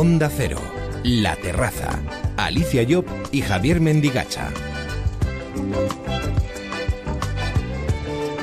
Onda Cero, La Terraza, Alicia Job y Javier Mendigacha.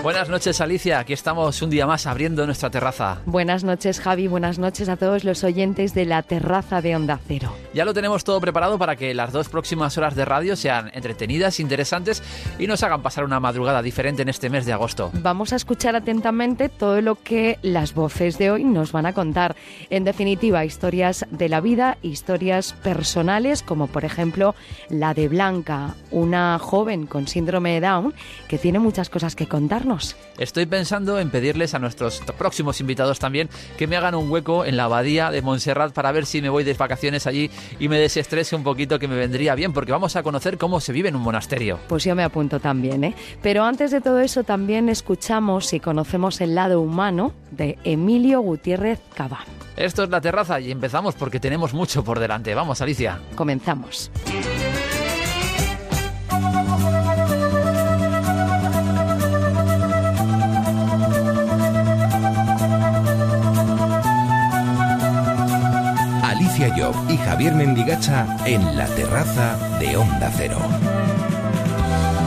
Buenas noches, Alicia. Aquí estamos un día más abriendo nuestra terraza. Buenas noches, Javi. Buenas noches a todos los oyentes de la terraza de Onda Cero. Ya lo tenemos todo preparado para que las dos próximas horas de radio sean entretenidas, interesantes y nos hagan pasar una madrugada diferente en este mes de agosto. Vamos a escuchar atentamente todo lo que las voces de hoy nos van a contar. En definitiva, historias de la vida, historias personales, como por ejemplo la de Blanca, una joven con síndrome de Down que tiene muchas cosas que contarnos. Estoy pensando en pedirles a nuestros próximos invitados también que me hagan un hueco en la abadía de Montserrat para ver si me voy de vacaciones allí y me desestrese un poquito que me vendría bien, porque vamos a conocer cómo se vive en un monasterio. Pues yo me apunto también, ¿eh? Pero antes de todo eso también escuchamos y conocemos el lado humano de Emilio Gutiérrez Cabán. Esto es la terraza y empezamos porque tenemos mucho por delante. Vamos, Alicia. Comenzamos. Alicia Job y Javier Mendigacha en la terraza de Onda Cero.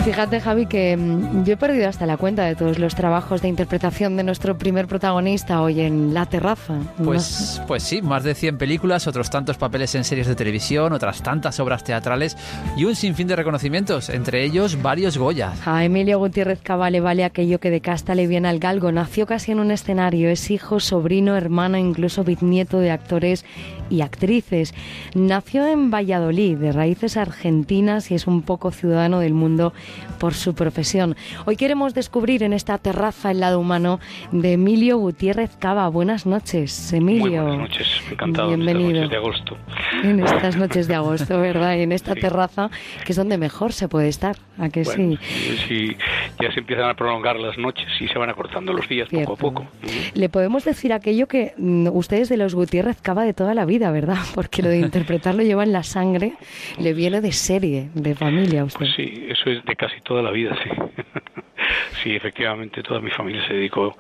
Fíjate, Javi, que mm, yo he perdido hasta la cuenta de todos los trabajos de interpretación de nuestro primer protagonista hoy en La Terraza. Pues, pues sí, más de 100 películas, otros tantos papeles en series de televisión, otras tantas obras teatrales y un sinfín de reconocimientos, entre ellos varios Goyas. A Emilio Gutiérrez Cabale vale aquello que de casta le viene al galgo. Nació casi en un escenario, es hijo, sobrino, hermano, incluso bisnieto de actores y actrices. Nació en Valladolid, de raíces argentinas y es un poco ciudadano del mundo por su profesión. Hoy queremos descubrir en esta terraza el lado humano de Emilio Gutiérrez Cava. Buenas noches, Emilio. buenas noches, encantado. Bienvenido. En estas noches de agosto. En estas noches de agosto, ¿verdad? Y en esta terraza, que es donde mejor se puede estar, ¿a que sí? sí? Ya se empiezan a prolongar las noches y se van acortando los días poco a poco. Le podemos decir aquello que mm, ustedes de los Gutiérrez Cava de toda la vida, ¿verdad? Porque lo de interpretarlo lleva en la sangre, le viene de serie, de familia usted. Pues sí, eso es de casi toda la vida, sí. sí, efectivamente, toda mi familia se dedicó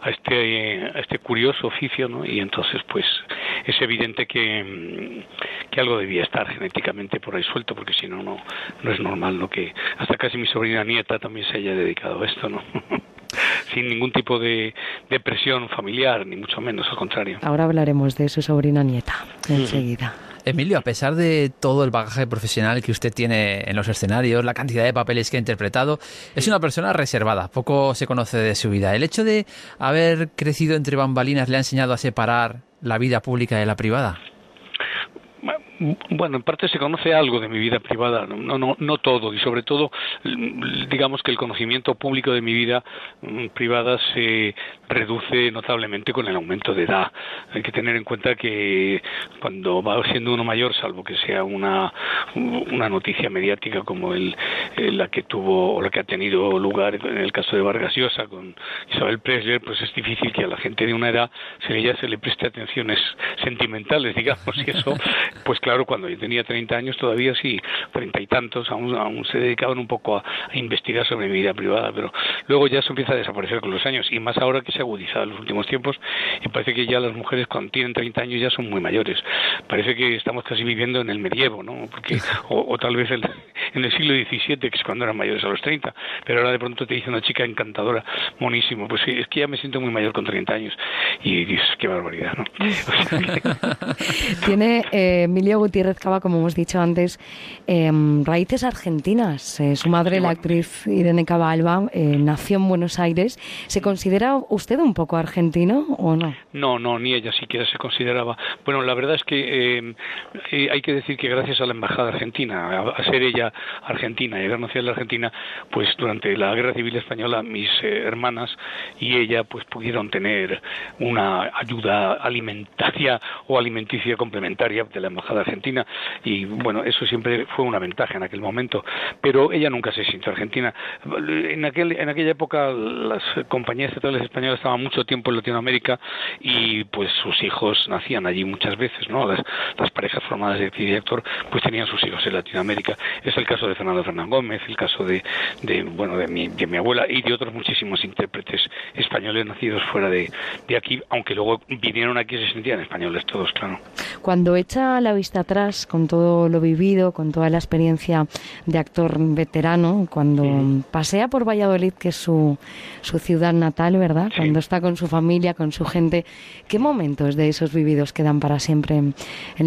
a este, a este curioso oficio, ¿no? Y entonces, pues, es evidente que, que algo debía estar genéticamente por ahí suelto, porque si no, no, no es normal, ¿no? Que hasta casi mi sobrina nieta también se haya dedicado a esto, ¿no? sin ningún tipo de, de, presión familiar, ni mucho menos, al contrario. Ahora hablaremos de su sobrina nieta enseguida. Emilio, a pesar de todo el bagaje profesional que usted tiene en los escenarios, la cantidad de papeles que ha interpretado, es una persona reservada, poco se conoce de su vida. ¿El hecho de haber crecido entre bambalinas le ha enseñado a separar la vida pública de la privada? Bueno, en parte se conoce algo de mi vida privada, no, no, no todo, y sobre todo, digamos que el conocimiento público de mi vida mm, privada se reduce notablemente con el aumento de edad. Hay que tener en cuenta que cuando va siendo uno mayor, salvo que sea una, una noticia mediática como el, la que tuvo o la que ha tenido lugar en el caso de Vargas Llosa con Isabel Presley, pues es difícil que a la gente de una edad se, ya se le preste atenciones sentimentales, digamos, y eso, pues claro, cuando yo tenía 30 años todavía sí, treinta y tantos, aún, aún se dedicaban un poco a, a, investigar sobre mi vida privada, pero luego ya eso empieza a desaparecer con los años, y más ahora que se ha agudizado en los últimos tiempos, y parece que ya las mujeres cuando tienen 30 años ya son muy mayores. Parece que estamos casi viviendo en el medievo, ¿no? Porque, o, o tal vez el, en el siglo XVII, que es cuando eran mayores a los 30, pero ahora de pronto te dice una chica encantadora, monísimo, pues sí, es que ya me siento muy mayor con 30 años, y dices, qué barbaridad, ¿no? Tiene eh, Emilio Gutiérrez Cava, como hemos dicho antes, eh, raíces argentinas. Eh, su madre, la actriz Irene Cava Alba, eh, Buenos Aires. ¿Se considera usted un poco argentino o no? No, no, ni ella siquiera se consideraba. Bueno, la verdad es que hay que decir que gracias a la Embajada Argentina, a, ser ella argentina y haber nacido en la Argentina, pues durante la Guerra Civil Española mis hermanas y ella pues pudieron tener una ayuda alimentaria o alimenticia complementaria de la Embajada Argentina y bueno, eso siempre fue una ventaja en aquel momento, pero ella nunca se sintió argentina. En, aquel, en aquella aquella época las compañías estatales españolas estaban mucho tiempo en Latinoamérica y pues sus hijos nacían allí muchas veces, ¿no? Las, las parejas formadas de director pues tenían sus hijos en Latinoamérica. Es el caso de Fernando Fernán Gómez, el caso de, de bueno de mi, de mi abuela y de otros muchísimos intérpretes españoles nacidos fuera de, de aquí, aunque luego vinieron aquí y se sentían españoles todos, claro. Cuando echa la vista atrás con todo lo vivido, con toda la experiencia de actor veterano, cuando pasea por Valladolid, que es su, su ciudad natal, ¿verdad? Cuando está con su familia, con su gente, ¿qué momentos de esos vividos quedan para siempre en,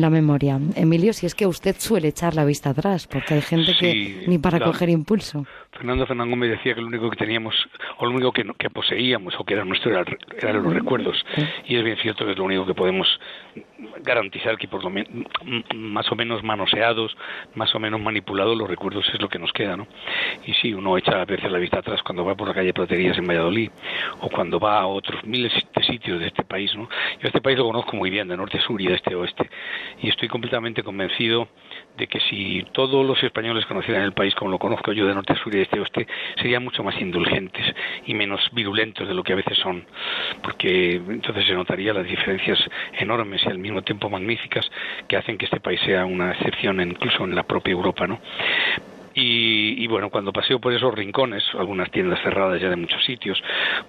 la memoria? Emilio, si es que usted suele echar la vista atrás, porque hay gente que ni para coger impulso. Fernando Fernando me decía que lo único que teníamos, o lo único que, que poseíamos, o que era nuestro, eran los recuerdos. Y es bien cierto que es lo único que podemos garantizar que por lo menos más o menos manoseados, más o menos manipulados los recuerdos es lo que nos queda, ¿no? Y sí, uno echa a veces la vista atrás cuando va por la calle Platerías en Valladolid o cuando va a otros miles de sitios de este país, ¿no? Yo este país lo conozco muy bien, de norte a sur y de este a oeste, y estoy completamente convencido de que si todos los españoles conocieran el país como lo conozco yo de norte a sur y de este a oeste, serían mucho más indulgentes y menos virulentos de lo que a veces son, porque entonces se notaría las diferencias enormes y al mismo tiempo magníficas que hacen que este país sea una excepción incluso en la propia Europa, ¿no? Y, bueno, cuando paseo por esos rincones, algunas tiendas cerradas ya de muchos sitios,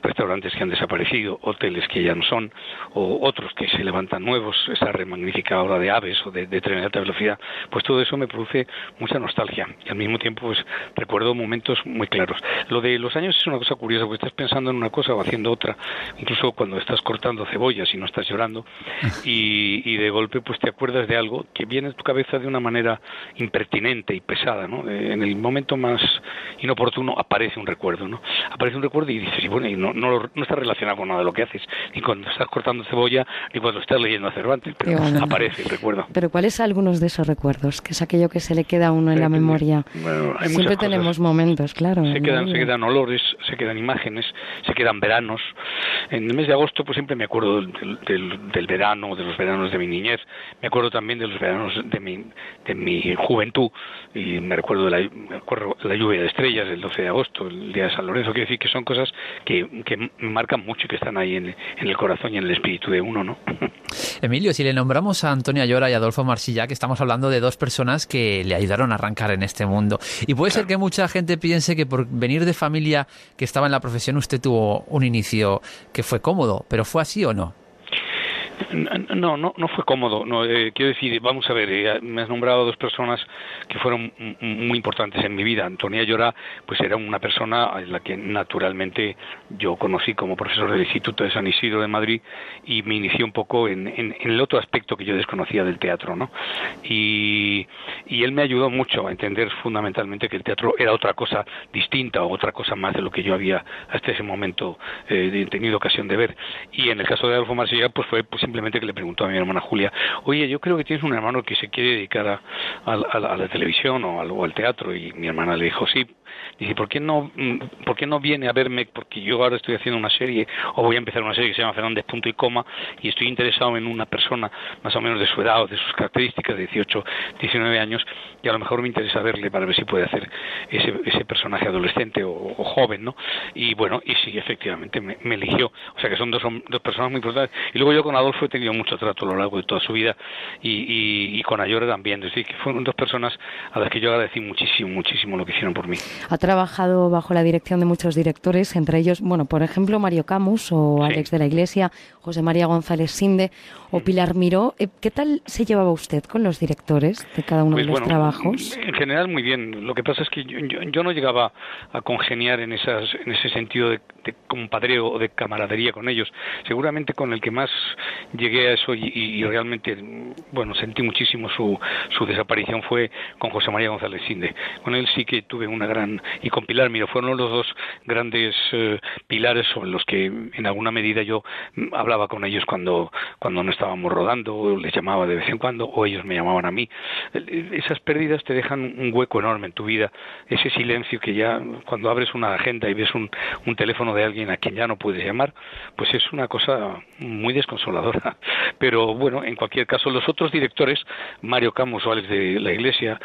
restaurantes que han desaparecido, hoteles que ya no son, o otros que se levantan nuevos, esa remagnificada hora de aves o de, de tren de alta velocidad, pues todo eso me produce mucha nostalgia y al mismo tiempo pues recuerdo momentos muy claros. Lo de los años es una cosa curiosa, porque estás pensando en una cosa o haciendo otra, incluso cuando estás cortando cebollas y no estás llorando, y, y de golpe pues te acuerdas de algo que viene a tu cabeza de una manera impertinente y pesada, ¿no? En el momento más inoportuno aparece un recuerdo, ¿no? Aparece un recuerdo y dices, y bueno, y no, no, no está relacionado con nada de lo que haces, ni cuando estás cortando cebolla, ni cuando estás leyendo a Cervantes, pero aparece el recuerdo. Pero ¿cuáles algunos de esos recuerdos? Que es aquello que se le queda a uno en la memoria. Siempre tenemos momentos, claro. Se quedan, se quedan olores, se quedan imágenes, se quedan veranos. En el mes de agosto, pues siempre me acuerdo del, del, verano, de los veranos de mi niñez. Me acuerdo también de los veranos de mi, de mi juventud y me recuerdo de la la lluvia de estrellas del 12 de agosto, el día de San Lorenzo, quiere decir que son cosas que, que marcan mucho y que están ahí en, el corazón y en el espíritu de uno, ¿no? Emilio, si le nombramos a Antonio Ayora y Adolfo que estamos hablando de dos personas que le ayudaron a arrancar en este mundo. Y puede ser que mucha gente piense que por venir de familia que estaba en la profesión usted tuvo un inicio que fue cómodo, pero ¿fue así o no? No, no, no fue cómodo. No, eh, quiero decir, vamos a ver, eh, me has nombrado dos personas que fueron muy importantes en mi vida. Antonia Llora, pues era una persona a la que naturalmente yo conocí como profesor del Instituto de San Isidro de Madrid y me inició un poco en, el otro aspecto que yo desconocía del teatro, ¿no? Y, y él me ayudó mucho a entender fundamentalmente que el teatro era otra cosa distinta o otra cosa más de lo que yo había hasta ese momento eh, tenido ocasión de ver. Y en el caso de Adolfo Marsella, pues fue pues, simplemente que le preguntó a mi hermana Julia, oye, yo creo que tienes un hermano que se quiere dedicar a, a, la televisión o al, o al teatro, y mi hermana le dijo, sí, Dice, ¿por qué no, mm, por qué no viene a verme? Porque yo ahora estoy haciendo una serie, o voy a empezar una serie que se llama Fernández Punto y Coma, y estoy interesado en una persona más o menos de su edad o de sus características, de 18, 19 años, y a lo mejor me interesa verle para ver si puede hacer ese, ese personaje adolescente o, joven, ¿no? Y bueno, y sí, efectivamente, me, eligió. O sea que son dos, dos personas muy importantes. Y luego yo con Adolfo he tenido mucho trato a lo largo de toda su vida, y, y, con Ayora también. Es decir, que fueron dos personas a las que yo agradecí muchísimo, muchísimo lo que hicieron por mí. Ha trabajado bajo la dirección de muchos directores, entre ellos, bueno, por ejemplo, Mario Camus o Alex de la Iglesia, José María González Sinde o Pilar Miró. Eh, ¿Qué tal se llevaba usted con los directores de cada uno de pues los trabajos? En general, muy bien. Lo que pasa es que yo, no llegaba a congeniar en, esas, en ese sentido de, compadreo o de camaradería con ellos. Seguramente con el que más llegué a eso y, realmente, bueno, sentí muchísimo su, su desaparición fue con José María González Sinde. Con él sí que tuve una gran y con Pilar. Miro fueron los dos grandes eh, pilares sobre los que en alguna medida yo mm, hablaba con ellos cuando cuando no estábamos rodando les llamaba de vez en cuando o ellos me llamaban a mí. Esas pérdidas te dejan un hueco enorme en tu vida ese silencio que ya cuando abres una agenda y ves un teléfono de alguien a quien ya no puedes llamar pues es una cosa muy desconsoladora. Pero bueno, en cualquier caso, los otros directores, Mario Camus o Alex de la Iglesia,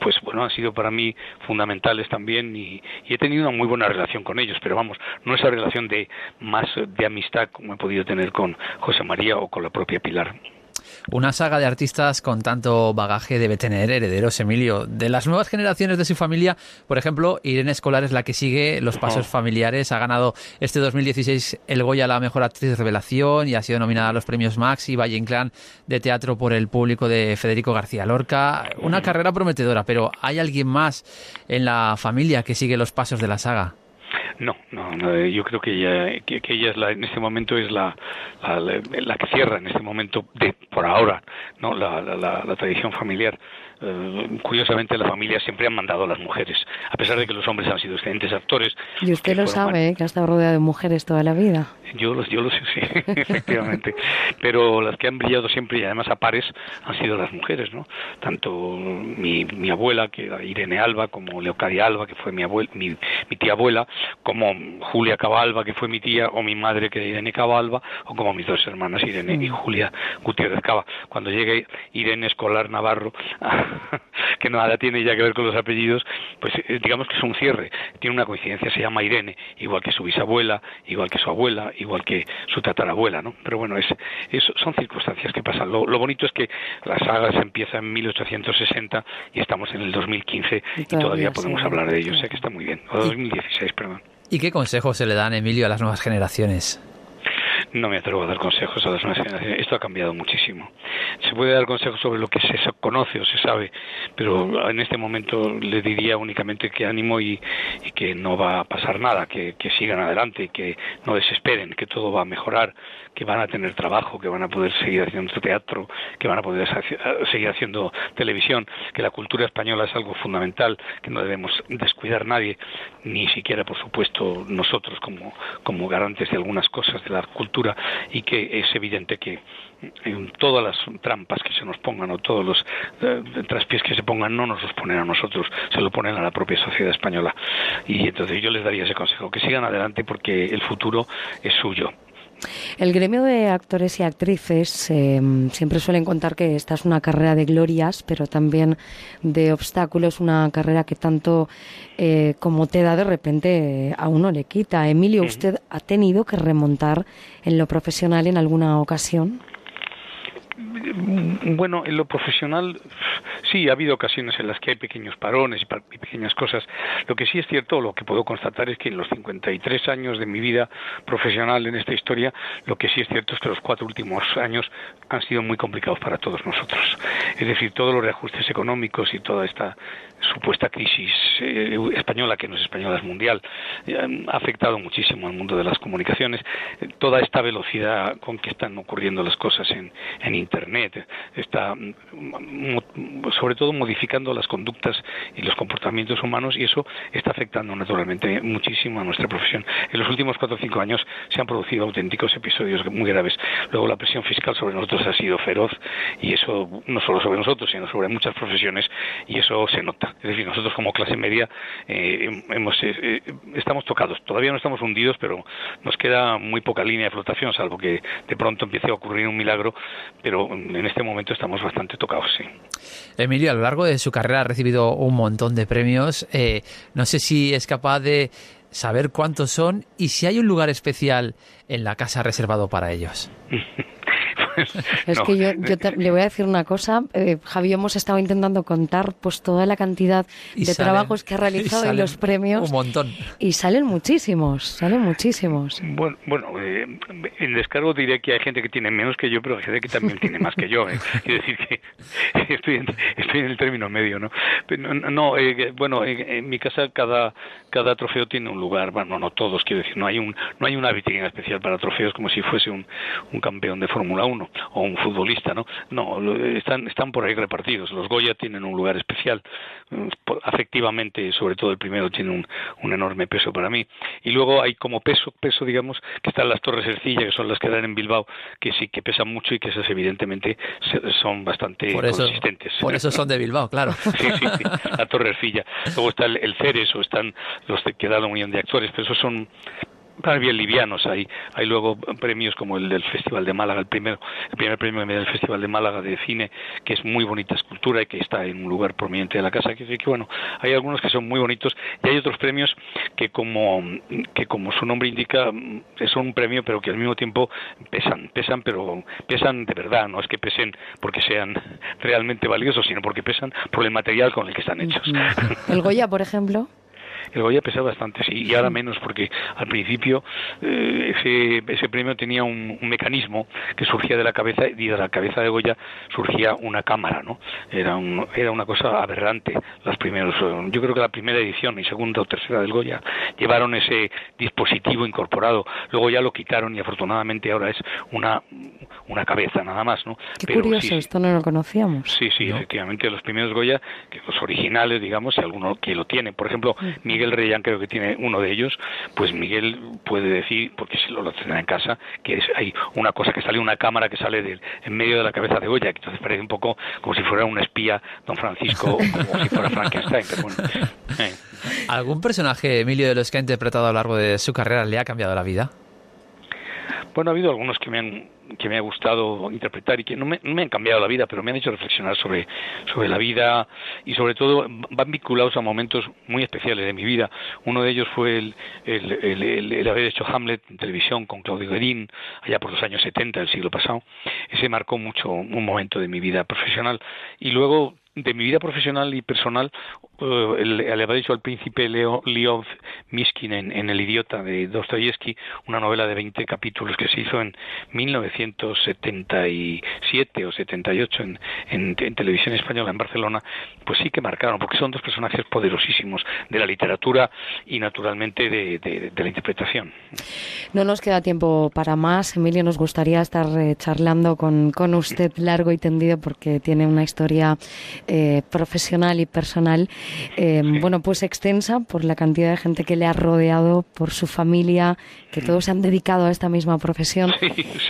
pues bueno, han sido para mí fundamentales también y, y he tenido una muy buena relación con ellos, pero vamos, no esa relación de más de amistad como he podido tener con José María o con la propia Pilar. Una saga de artistas con tanto bagaje debe tener herederos, Emilio. De las nuevas generaciones de su familia, por ejemplo, Irene Escolar es la que sigue los pasos familiares. Ha ganado este 2016 el Goya a la mejor actriz de revelación y ha sido nominada a los premios Max y Valle Inclán de teatro por el público de Federico García Lorca. Una carrera prometedora, pero ¿hay alguien más en la familia que sigue los pasos de la saga? No, no, yo creo que ella, que, ella es la, en este momento es la, la, que cierra en este momento, de, por ahora, no la, la tradición familiar. Eh, curiosamente la familia siempre ha mandado a las mujeres, a pesar de que los hombres han sido excelentes actores. Y usted lo sabe, ¿eh? que ha estado rodeado de mujeres toda la vida. Yo, yo lo sé, sí, efectivamente. Pero las que han brillado siempre y además a pares han sido las mujeres, ¿no? Tanto mi, mi abuela, que era Irene Alba, como Leocadia Alba, que fue mi, abuela, mi, tía abuela, como Julia Cabalba, que fue mi tía, o mi madre, que era Irene Cabalba, o como mis dos hermanas, Irene y Julia Gutiérrez Cava. Cuando llegue Irene Escolar Navarro que nada tiene ya que ver con los apellidos, pues eh, digamos que es un cierre. Tiene una coincidencia, se llama Irene, igual que su bisabuela, igual que su abuela, igual que su tatarabuela, ¿no? Pero bueno, es, son circunstancias que pasan. Lo, bonito es que la saga se empieza en 1860 y estamos en el 2015 y todavía, podemos hablar de ello. Sé que está muy bien. O 2016, perdón. ¿Y qué consejos se le dan, Emilio, a las nuevas generaciones? No me atrevo a dar consejos a las. Esto ha cambiado muchísimo. Se puede dar consejos sobre lo que se conoce o se sabe, pero en este momento le diría únicamente que ánimo y, que no va a pasar nada, que, sigan adelante, que no desesperen, que todo va a mejorar, que van a tener trabajo, que van a poder seguir haciendo teatro, que van a poder seguir haciendo televisión, que la cultura española es algo fundamental, que no debemos descuidar nadie, ni siquiera, por supuesto, nosotros como, como garantes de algunas cosas de la cultura, y que es evidente que en todas las trampas que se nos pongan o todos los eh, traspiés que se pongan no nos los ponen a nosotros, se lo ponen a la propia sociedad española. Y entonces yo les daría ese consejo, que sigan adelante porque el futuro es suyo. El gremio de actores y actrices eh, siempre suelen contar que esta es una carrera de glorias, pero también de obstáculos, una carrera que tanto eh, como te da de repente a uno le quita. Emilio, ¿usted ha tenido que remontar en lo profesional en alguna ocasión? Bueno, en lo profesional sí ha habido ocasiones en las que hay pequeños parones y pequeñas cosas. Lo que sí es cierto, lo que puedo constatar es que en los 53 años de mi vida profesional en esta historia, lo que sí es cierto es que los cuatro últimos años han sido muy complicados para todos nosotros. Es decir, todos los reajustes económicos y toda esta supuesta crisis eh, española, que no es española, es mundial, eh, ha afectado muchísimo al mundo de las comunicaciones. toda esta velocidad con que están ocurriendo las cosas en, en Internet está, mm, sobre todo, modificando las conductas y los comportamientos humanos y eso está afectando naturalmente muchísimo a nuestra profesión. En los últimos cuatro o cinco años se han producido auténticos episodios muy graves. Luego la presión fiscal sobre nosotros ha sido feroz y eso no solo sobre nosotros, sino sobre muchas profesiones y eso se nota. Es decir, nosotros como clase media eh, hemos, eh, eh, estamos tocados. Todavía no estamos hundidos, pero nos queda muy poca línea de flotación, salvo que de pronto empiece a ocurrir un milagro, pero en este momento estamos bastante tocados, sí. Emilio, a lo largo de su carrera ha recibido un montón de premios. no sé si es capaz de saber cuántos son y si hay un lugar especial en la casa reservado para ellos. es que yo, le voy a decir una cosa. Eh, Javi, hemos estado intentando contar pues toda la cantidad de trabajos que ha realizado y, los premios. Un montón. Y salen muchísimos, salen muchísimos. Bueno, bueno eh, en descargo diría que hay gente que tiene menos que yo, pero hay gente que también tiene más que yo. ¿eh? Quiero decir que estoy en, estoy en el término medio, ¿no? no, eh, bueno, en, mi casa cada, cada trofeo tiene un lugar. Bueno, no todos, quiero decir, no hay, un, no hay una vitrina especial para trofeos como si fuese un, un campeón de Fórmula 1 o un futbolista, ¿no? No, están, están por ahí repartidos. Los Goya tienen un lugar especial, mm, afectivamente, sobre todo el primero tiene un, un enorme peso para mí. Y luego hay como peso, peso, digamos, que están las Torres Ercilla, que son las que dan en Bilbao, que sí que pesan mucho y que esas evidentemente son bastante consistentes. Por eso son de Bilbao, claro. sí, sí, la Torre Ercilla. Luego está el, Ceres o están los que dan la unión de actores, pero esos son bien livianos. Hay, hay luego premios como el del Festival de Málaga, el primer, el primer premio del Festival de Málaga de cine, que es muy bonita escultura y que está en un lugar prominente de la casa. Que, que bueno, hay algunos que son muy bonitos y hay otros premios que como, que como su nombre indica, son un premio pero que al mismo tiempo pesan, pesan, pero pesan de verdad, no es que pesen porque sean realmente valiosos, sino porque pesan por el material con el que están hechos. El Goya, por ejemplo el Goya pesa bastante, sí, y ahora menos porque al principio eh, ese, ese premio tenía un, mecanismo que surgía de la cabeza y de la cabeza de Goya surgía una cámara, ¿no? Era, un, era una cosa aberrante. Los primeros, yo creo que la primera edición y segunda o tercera del Goya llevaron ese dispositivo incorporado. Luego ya lo quitaron y afortunadamente ahora es una, una cabeza nada más, ¿no? Qué curioso, esto no lo conocíamos. Sí, sí, efectivamente los primeros Goya, que los originales, digamos, si alguno que lo tiene, por ejemplo, Miguel Reyán creo que tiene uno de ellos, pues Miguel puede decir, porque si lo, tendrá en casa, que es, hay una cosa que sale, una cámara que sale del, en medio de la cabeza de Goya, que entonces parece un poco como si fuera un espía, don Francisco, o como si fuera Frankenstein. Eh. ¿Algún personaje, Emilio, de los que ha interpretado a lo largo de su carrera le ha cambiado la vida? Bueno, ha habido algunos que me han que me ha gustado interpretar y que no me, han cambiado la vida, pero me han hecho reflexionar sobre, sobre la vida y sobre todo van vinculados a momentos muy especiales de mi vida. Uno de ellos fue el, el, haber hecho Hamlet en televisión con Claudio Guerin allá por los años 70 del siglo pasado. Ese marcó mucho un momento de mi vida profesional. Y luego de mi vida profesional y personal, uh, le había dicho al príncipe Leo, Leov Miskin en, El idiota de Dostoyevsky, una novela de 20 capítulos que se hizo en 1977 o 78 en, en, en, televisión española en Barcelona, pues sí que marcaron, porque son dos personajes poderosísimos de la literatura y naturalmente de, de, la interpretación. No nos queda tiempo para más. Emilio, nos gustaría estar eh, charlando con, con usted largo y tendido porque tiene una historia eh, profesional y personal, eh, bueno, pues extensa por la cantidad de gente que le ha rodeado, por su familia, que todos se han dedicado a esta misma profesión.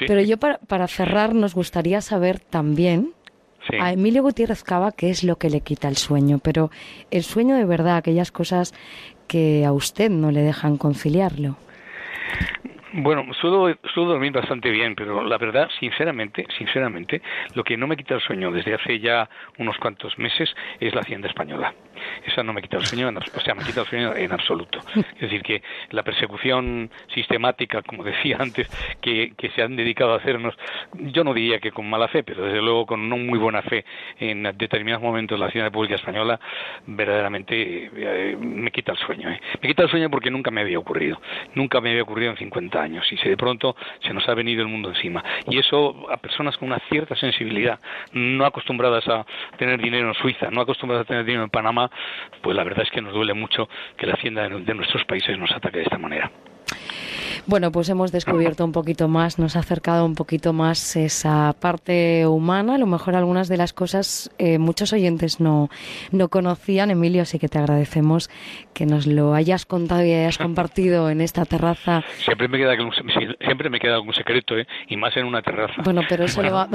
Pero yo para, para cerrar nos gustaría saber también a Emilio Gutiérrez Cava qué es lo que le quita el sueño, pero el sueño de verdad, aquellas cosas que a usted no le dejan conciliarlo. Bueno, suelo, suelo dormir bastante bien, pero la verdad, sinceramente, sinceramente, lo que no me quita el sueño desde hace ya unos cuantos meses es la Hacienda Española. Esa no me quita el sueño, o sea, me quita el sueño en absoluto. Es decir, que la persecución sistemática, como decía antes, que, que se han dedicado a hacernos, yo no diría que con mala fe, pero desde luego con no muy buena fe en determinados momentos la Hacienda Pública Española, verdaderamente eh, me quita el sueño. ¿eh? Me quita el sueño porque nunca me había ocurrido. Nunca me había ocurrido en 50 años y si de pronto se nos ha venido el mundo encima. Y eso a personas con una cierta sensibilidad, no acostumbradas a tener dinero en Suiza, no acostumbradas a tener dinero en Panamá, pues la verdad es que nos duele mucho que la hacienda de nuestros países nos ataque de esta manera. Bueno, pues hemos descubierto un poquito más, nos ha acercado un poquito más esa parte humana. A lo mejor algunas de las cosas eh, muchos oyentes no, no conocían, Emilio, así que te agradecemos que nos lo hayas contado y hayas compartido en esta terraza. Siempre me queda algún, siempre me queda algún secreto, ¿eh? y más en una terraza. Bueno, pero eso le va.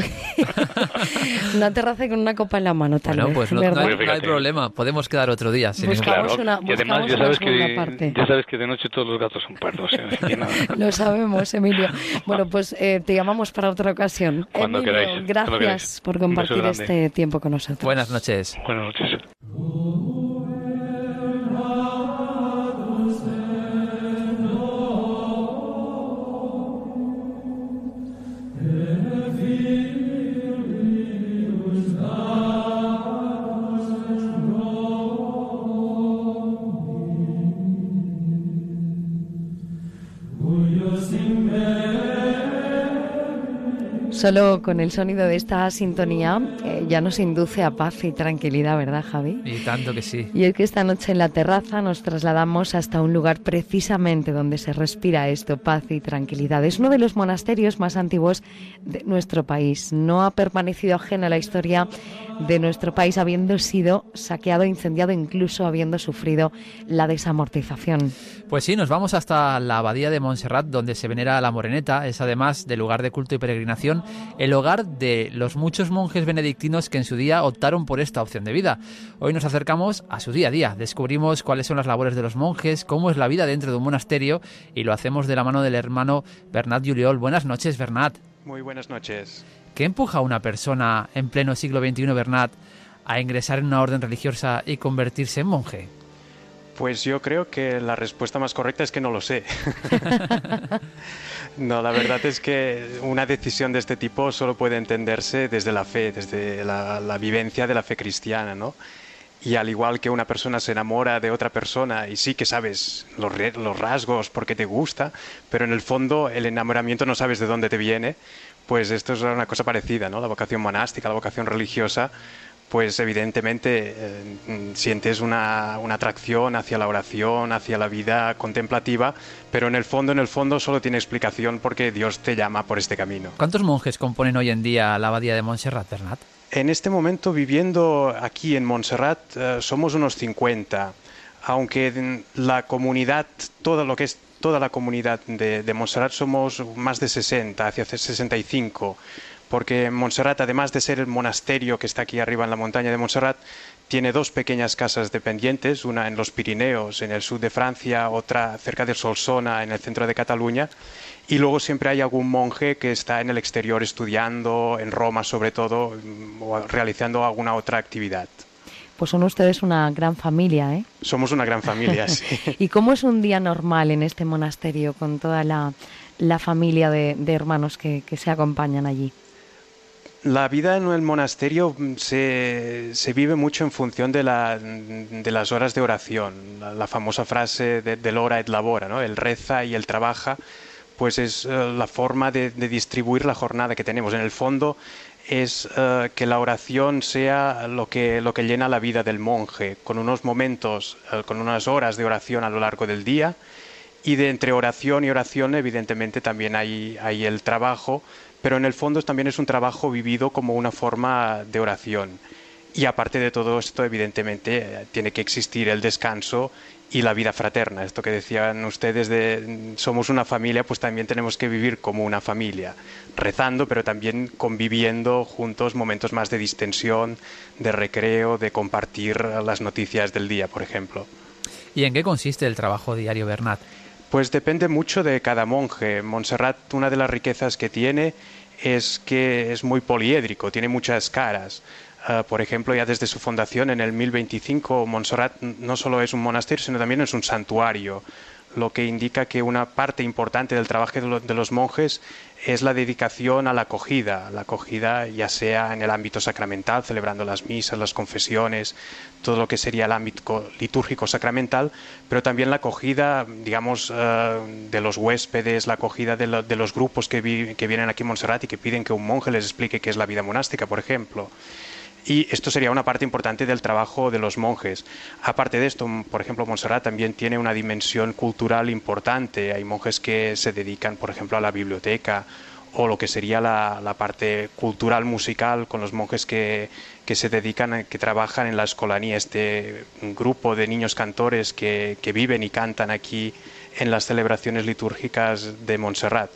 una terraza con una copa en la mano, tal vez. pues no, hay, problema, podemos quedar otro día. buscamos una, y además ya sabes, que, ya sabes que de noche todos los gatos son pardos. Lo sabemos, Emilio. Bueno, pues eh, te llamamos para otra ocasión. Cuando Emilio, Gracias por compartir este tiempo con nosotros. Buenas noches. Buenas noches. Solo con el sonido de esta sintonía eh, ya nos induce a paz y tranquilidad, ¿verdad, Javi? Y tanto que sí. Y es que esta noche en la terraza nos trasladamos hasta un lugar precisamente donde se respira esto, paz y tranquilidad. Es uno de los monasterios más antiguos de nuestro país. No ha permanecido ajeno a la historia de nuestro país, habiendo sido saqueado, incendiado, incluso habiendo sufrido la desamortización. Pues sí, nos vamos hasta la abadía de Montserrat, donde se venera la Moreneta. Es además de lugar de culto y peregrinación el hogar de los muchos monjes benedictinos que en su día optaron por esta opción de vida. Hoy nos acercamos a su día a día, descubrimos cuáles son las labores de los monjes, cómo es la vida dentro de un monasterio y lo hacemos de la mano del hermano Bernat Juliol. Buenas noches, Bernat. Muy buenas noches. ¿Qué empuja a una persona en pleno siglo XXI, Bernat, a ingresar en una orden religiosa y convertirse en monje? Pues yo creo que la respuesta más correcta es que no lo sé. no, la verdad es que una decisión de este tipo solo puede entenderse desde la fe, desde la, vivencia de la fe cristiana, ¿no? Y al igual que una persona se enamora de otra persona y sí que sabes los, los rasgos porque te gusta, pero en el fondo el enamoramiento no sabes de dónde te viene, pues esto es una cosa parecida, ¿no? La vocación monástica, la vocación religiosa, pues evidentemente eh, sientes una, atracción hacia la oración, hacia la vida contemplativa, pero en el fondo, en el fondo solo tiene explicación porque Dios te llama por este camino. ¿Cuántos monjes componen hoy en día la abadía de Montserrat, Bernat? En este momento, viviendo aquí en Montserrat, eh, somos unos 50, aunque la comunidad, todo lo que es toda la comunidad de, de Montserrat somos más de 60, hacia 65 porque Montserrat, además de ser el monasterio que está aquí arriba en la montaña de Montserrat, tiene dos pequeñas casas dependientes, una en los Pirineos, en el sur de Francia, otra cerca de Solsona, en el centro de Cataluña, y luego siempre hay algún monje que está en el exterior estudiando, en Roma sobre todo, mm, o realizando alguna otra actividad. Pues son ustedes una gran familia, ¿eh? Somos una gran familia, sí. ¿Y cómo es un día normal en este monasterio con toda la, familia de, hermanos que se acompañan allí? La vida en el monasterio mm, se, vive mucho en función de, las horas de oración. La, famosa frase de, del hora et labora, ¿no? el reza y el trabaja, pues es eh, la forma de, distribuir la jornada que tenemos. En el fondo es eh, que la oración sea lo que, lo que llena la vida del monje, con unos momentos, eh, con unas horas de oración a lo largo del día. Y de entre oración y oración, evidentemente, también hay, hay el trabajo, pero en el fondo también es un trabajo vivido como una forma de oración. Y aparte de todo esto, evidentemente, eh, tiene que existir el descanso y la vida fraterna. Esto que decían ustedes de somos una familia, pues también tenemos que vivir como una familia, rezando, pero también conviviendo juntos momentos más de distensión, de recreo, de compartir las noticias del día, por ejemplo. ¿Y en qué consiste el trabajo diario, Bernat? Pues depende mucho de cada monje. Montserrat, una de las riquezas que tiene es que es muy poliédrico, tiene muchas caras. Ah, por ejemplo, ya desde su fundación en el 1025, Montserrat no solo es un monasterio, sino también es un santuario lo que indica que una parte importante del trabajo de los monjes es la dedicación a la acogida, la acogida ya sea en el ámbito sacramental, celebrando las misas, las confesiones, todo lo que sería el ámbito litúrgico sacramental, pero también la acogida, digamos, eh, de los huéspedes, la acogida de, los grupos que, que vienen aquí a Montserrat y que piden que un monje les explique qué es la vida monástica, por ejemplo. Y esto sería una parte importante del trabajo de los monjes. Aparte de esto, por ejemplo, Montserrat también tiene una dimensión cultural importante. Hay monjes que se dedican, por ejemplo, a la biblioteca o lo que sería la, parte cultural musical con los monjes que, se dedican, que trabajan en la escolanía, este grupo de niños cantores que, que viven y cantan aquí en las celebraciones litúrgicas de Montserrat.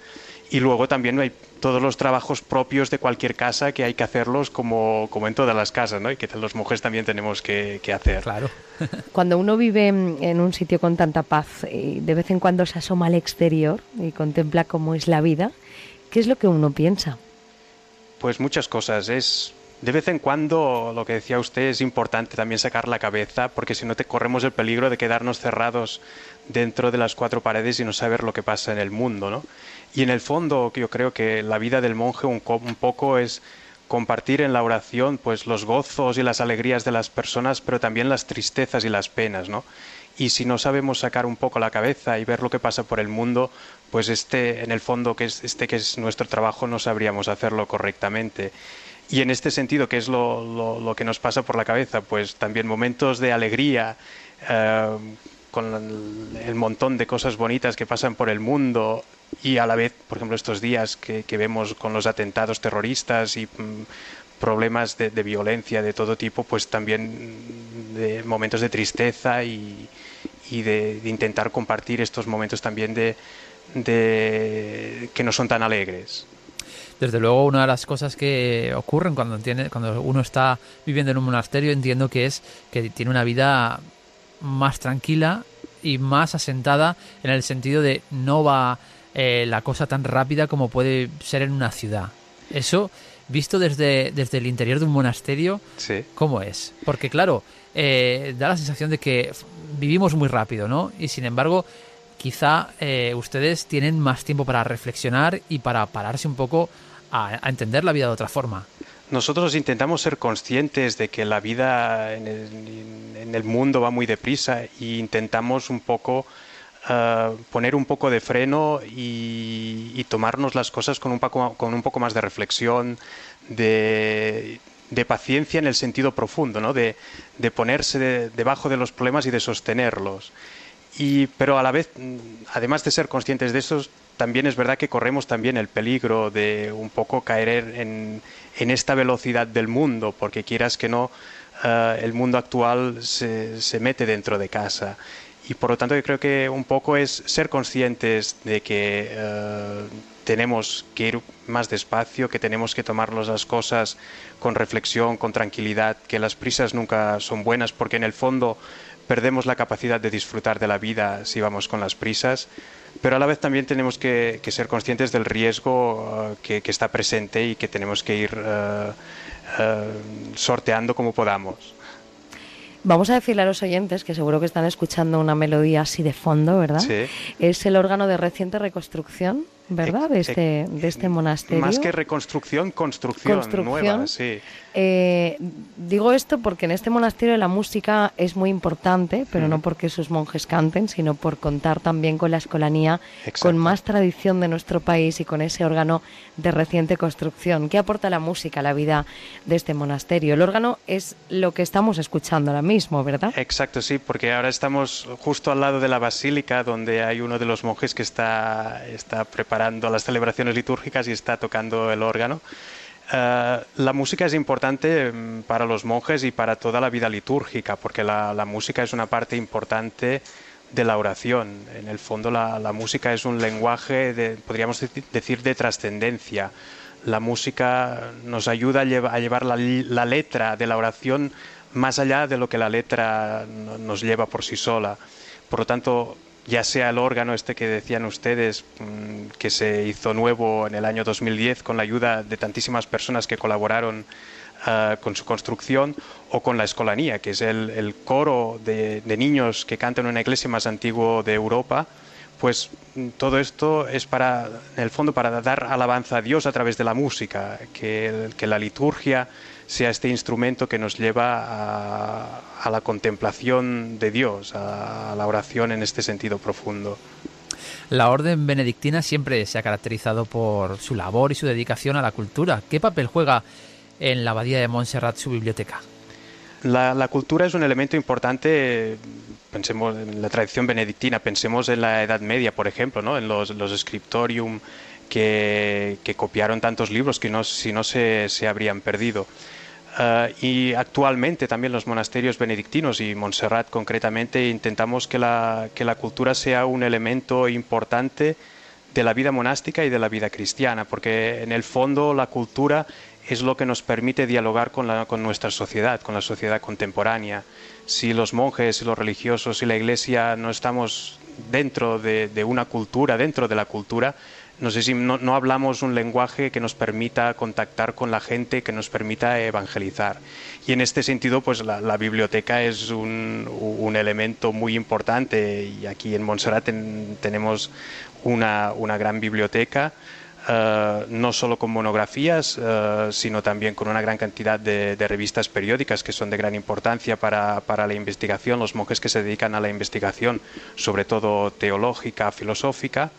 Y luego también hay todos los trabajos propios de cualquier casa que hay que hacerlos como, como en todas las casas, ¿no? Y que los mujeres también tenemos que, que hacer. Claro. Cuando uno vive en un sitio con tanta paz y de vez en cuando se asoma al exterior y contempla cómo es la vida, ¿qué es lo que uno piensa? Pues muchas cosas. Es de vez en cuando, lo que decía usted, es importante también sacar la cabeza, porque si no te corremos el peligro de quedarnos cerrados dentro de las cuatro paredes y no saber lo que pasa en el mundo, ¿no? Y en el fondo yo creo que la vida del monje un, poco es compartir en la oración pues los gozos y las alegrías de las personas, pero también las tristezas y las penas, ¿no? Y si no sabemos sacar un poco la cabeza y ver lo que pasa por el mundo, pues este, en el fondo, que es, este que es nuestro trabajo, no sabríamos hacerlo correctamente. Y en este sentido, ¿qué es lo, que nos pasa por la cabeza? Pues también momentos de alegría, eh, con el montón de cosas bonitas que pasan por el mundo, y a la vez, por ejemplo, estos días que, vemos con los atentados terroristas y mm, problemas de, violencia de todo tipo, pues también de momentos de tristeza y, de, intentar compartir estos momentos también de, que no son tan alegres. Desde luego, una de las cosas que ocurren cuando, tiene, cuando uno está viviendo en un monasterio, entiendo que es que tiene una vida más tranquila y más asentada en el sentido de no va eh, la cosa tan rápida como puede ser en una ciudad. Eso, visto desde, desde el interior de un monasterio, ¿cómo es? Porque claro, eh, da la sensación de que vivimos muy rápido, ¿no? Y sin embargo, quizá eh, ustedes tienen más tiempo para reflexionar y para pararse un poco a, entender la vida de otra forma. Nosotros intentamos ser conscientes de que la vida en el, mundo va muy deprisa e intentamos un poco eh, poner un poco de freno y, tomarnos las cosas con un, poco, más de reflexión, de, paciencia en el sentido profundo, ¿no? de, ponerse debajo de los problemas y de sostenerlos. Pero a la vez, además de ser conscientes de eso, también es verdad que corremos también el peligro de un poco caer en, esta velocidad del mundo, porque quieras que no, eh, el mundo actual se, mete dentro de casa. Y por lo tanto yo creo que un poco es ser conscientes de que eh, tenemos que ir más despacio, que tenemos que tomarnos las cosas con reflexión, con tranquilidad, que las prisas nunca son buenas, porque en el fondo perdemos la capacidad de disfrutar de la vida si vamos con las prisas, pero a la vez también tenemos que, ser conscientes del riesgo uh, que, está presente y que tenemos que ir uh, sorteando como podamos. Vamos a decirle a los oyentes que seguro que están escuchando una melodía así de fondo, ¿verdad? Sí. Es el órgano de reciente reconstrucción ¿verdad? De este, de este monasterio. Más que reconstrucción, construcción, nueva, sí. Eh, digo esto porque en este monasterio la música es muy importante, pero no porque sus monjes canten, sino por contar también con la escolanía, con más tradición de nuestro país y con ese órgano de reciente construcción. ¿Qué aporta la música a la vida de este monasterio? El órgano es lo que estamos escuchando ahora mismo, ¿verdad? Exacto, sí, porque ahora estamos justo al lado de la basílica, donde hay uno de los monjes que está, está preparando las celebraciones litúrgicas y está tocando el órgano. Eh, la música es importante mm, para los monjes y para toda la vida litúrgica, porque la, música es una parte importante de la oración. En el fondo la, música es un lenguaje, podríamos decir, de trascendencia. La música nos ayuda a, llevar la, letra de la oración más allá de lo que la letra nos lleva por sí sola. Por lo tanto, ya sea el órgano este que decían ustedes, mm, que se hizo nuevo en el año 2010 con la ayuda de tantísimas personas que colaboraron ah, con su construcción, o con la escolanía, que es el, coro de, niños que cantan en una iglesia más antigua de Europa, pues mm, todo esto es para, en el fondo, para dar alabanza a Dios a través de la música, que, que la liturgia sea este instrumento que nos lleva a, la contemplación de Dios, a, la oración en este sentido profundo. La orden benedictina siempre se ha caracterizado por su labor y su dedicación a la cultura. ¿Qué papel juega en la abadía de Montserrat su biblioteca? La, cultura es un elemento importante, pensemos en la tradición benedictina, pensemos en la Edad Media, por ejemplo, ¿no? en los, los scriptorium que, copiaron tantos libros que no, si no se, se habrían perdido. Eh, y actualmente también los monasterios benedictinos y Montserrat concretamente intentamos que la, que la cultura sea un elemento importante de la vida monástica y de la vida cristiana, porque en el fondo la cultura es lo que nos permite dialogar con, la, con nuestra sociedad, con la sociedad contemporánea. Si los monjes, y los religiosos y la iglesia no estamos dentro de, de una cultura, dentro de la cultura, no sé si no, hablamos un lenguaje que nos permita contactar con la gente, que nos permita evangelizar. Y en este sentido, pues la, biblioteca es un, elemento muy importante y aquí en Montserrat tenemos una, gran biblioteca. Eh, no solo con monografías, eh, sino también con una gran cantidad de, revistas periódicas que son de gran importancia para, para, la investigación, los monjes que se dedican a la investigación, sobre todo teológica, filosófica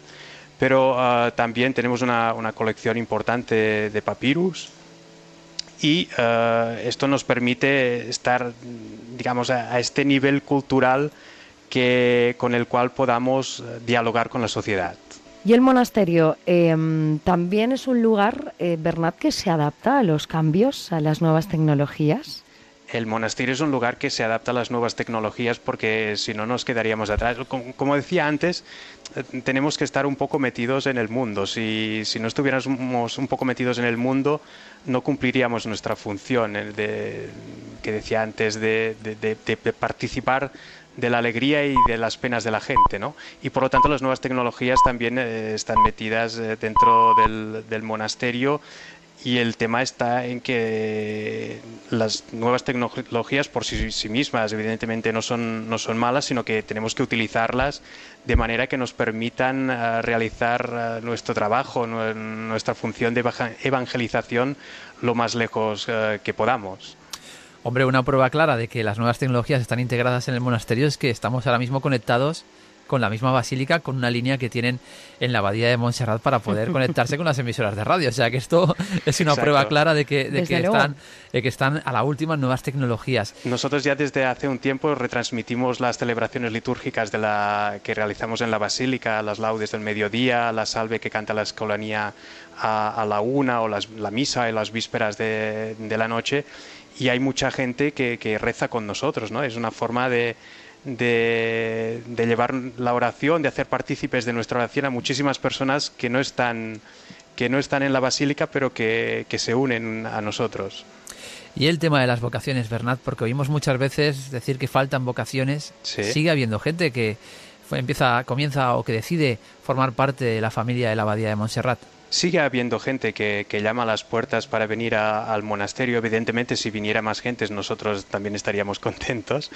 pero ah, también tenemos una, colección importante de papyrus y ah, esto nos permite estar, digamos, a, este nivel cultural que, con el cual podamos eh, dialogar con la sociedad. Y el monasterio em, también es un lugar, eh, Bernat, que se adapta a los cambios, a las nuevas tecnologías. El monasterio es un lugar que se adapta a las nuevas tecnologías porque si no nos quedaríamos atrás. Como, decía antes, eh, tenemos que estar un poco metidos en el mundo. Si, no estuviéramos un poco metidos en el mundo, no cumpliríamos nuestra función de, que decía antes de, participar de la alegría y de las penas de la gente, ¿no? Y por lo tanto las nuevas tecnologías también eh, están metidas eh, dentro del monasterio y el tema está en que las nuevas tecnologías por sí, mismas evidentemente no son, no son malas, sino que tenemos que utilizarlas de manera que nos permitan eh, realizar eh, nuestro trabajo, nuestra función de evangelización lo más lejos eh, que podamos. Hombre, una prueba clara de que las nuevas tecnologías están integradas en el monasterio es que estamos ahora mismo conectados con la misma basílica, con una línea que tienen en la abadía de Montserrat para poder conectarse con las emisoras de radio. O sea que esto es una prueba clara de que, de que están, de que están a la última nuevas tecnologías. Nosotros ya desde hace un tiempo retransmitimos las celebraciones litúrgicas de la, que realizamos en la basílica, las laudes del mediodía, la salve que canta la escolanía a, la una o la misa en las vísperas de, de, la noche. Y hay mucha gente que, que reza con nosotros, ¿no? Es una forma de, de, llevar la oración, de hacer partícipes de nuestra oración a muchísimas personas que no están, que no están en la basílica, pero que, se unen a nosotros. Y el tema de las vocaciones, Bernat, porque oímos muchas veces decir que faltan vocaciones, sigue habiendo gente que empieza, comienza o que decide formar parte de la familia de la Abadía de Montserrat. Sigue habiendo gente que, llama a las puertas para venir al monasterio. Evidentemente, si viniera más gente, nosotros también estaríamos contentos.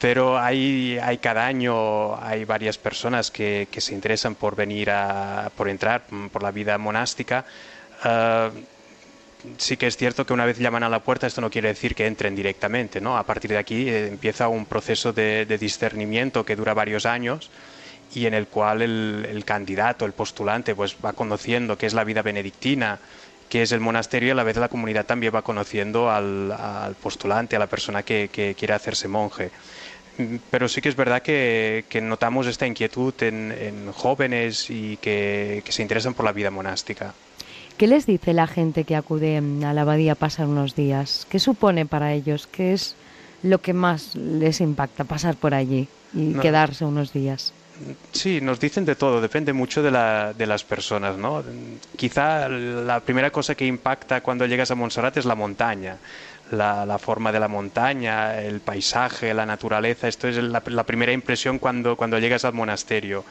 Pero hay, cada año hay varias personas que, se interesan por venir a, por entrar por la vida monástica. Ah, sí que es cierto que una vez llaman a la puerta, esto no quiere decir que entren directamente, ¿no? A partir de aquí eh, empieza un proceso de discernimiento que dura varios años y en el cual el, candidato, el postulante, pues va conociendo qué es la vida benedictina, qué es el monasterio y a la vez la comunidad también va conociendo al, postulante, a la persona que, quiere hacerse monje. Pero sí que es verdad que, notamos esta inquietud en, jóvenes y que, se interesan por la vida monástica. ¿Qué les dice la gente que acude a la abadía a pasar unos días? ¿Qué supone para ellos? ¿Qué es lo que más les impacta pasar por allí y quedarse unos días? Sí, nos dicen de todo, depende mucho de, la, de las personas, ¿no? Quizá la primera cosa que impacta cuando llegas a Montserrat es la montaña, la, forma de la montaña, el paisaje, la naturaleza, esto es la, primera impresión cuando, cuando llegas al monasterio.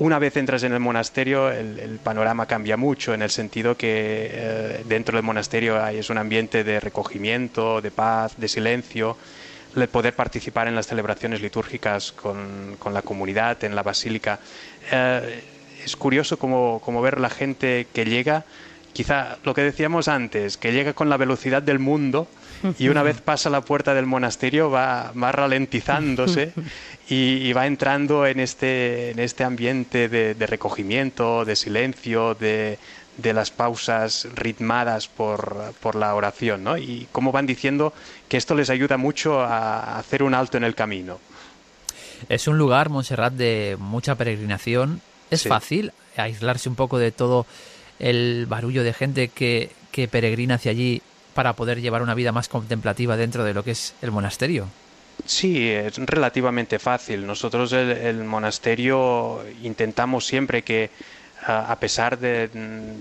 Una vez entras en el monasterio, el, panorama cambia mucho en el sentido que eh, dentro del monasterio hay, es un ambiente de recogimiento, de paz, de silencio poder participar en las celebraciones litúrgicas con, con la comunidad en la basílica. Eh, es curioso como, como, ver la gente que llega, quizá lo que decíamos antes, que llega con la velocidad del mundo y una vez pasa la puerta del monasterio va, va ralentizándose y, va entrando en este, en este ambiente de, de recogimiento, de silencio, de, de las pausas ritmadas por, por, la oración, ¿no? Y cómo van diciendo que esto les ayuda mucho a hacer un alto en el camino. Es un lugar, Montserrat, de mucha peregrinación. Es fácil aislarse un poco de todo el barullo de gente que, que peregrina hacia allí para poder llevar una vida más contemplativa dentro de lo que es el monasterio. Sí, es relativamente fácil. Nosotros el monasterio intentamos siempre que a pesar de,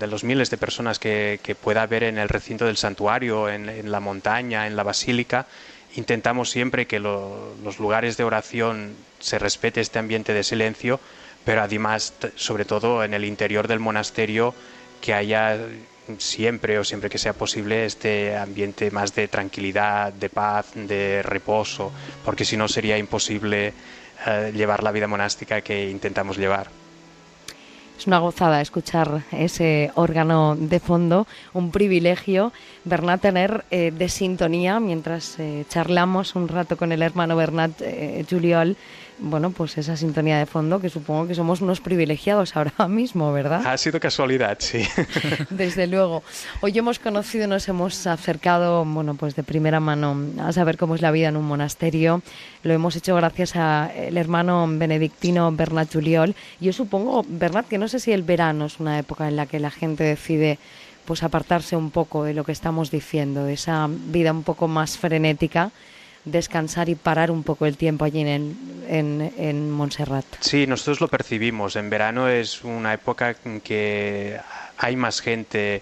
los miles de personas que, pueda haber en el recinto del santuario, en, la montaña, en la basílica, intentamos siempre que los lugares de oración se respete este ambiente de silencio, pero además, sobre todo en el interior del monasterio, que haya siempre o siempre que sea posible este ambiente más de tranquilidad, de paz, de reposo, porque si no sería imposible eh, llevar la vida monástica que intentamos llevar. Es una gozada escuchar ese órgano de fondo, un privilegio, Bernat, tener eh, de sintonía mientras eh, charlamos un rato con el hermano Bernat eh, Juliol bueno, pues esa sintonía de fondo que supongo que somos unos privilegiados ahora mismo, ¿verdad? Ha sido casualidad, sí. Desde luego. Hoy hemos conocido, nos hemos acercado, bueno, pues de primera mano a saber cómo es la vida en un monasterio. Lo hemos hecho gracias al hermano benedictino Bernat Juliol. Yo supongo, Bernat, que no sé si el verano es una época en la que la gente decide pues apartarse un poco de lo que estamos diciendo, de esa vida un poco más frenética, descansar y parar un poco el tiempo allí en, en, en Montserrat. Sí, nosotros lo percibimos. En verano es una época en que hay más gente,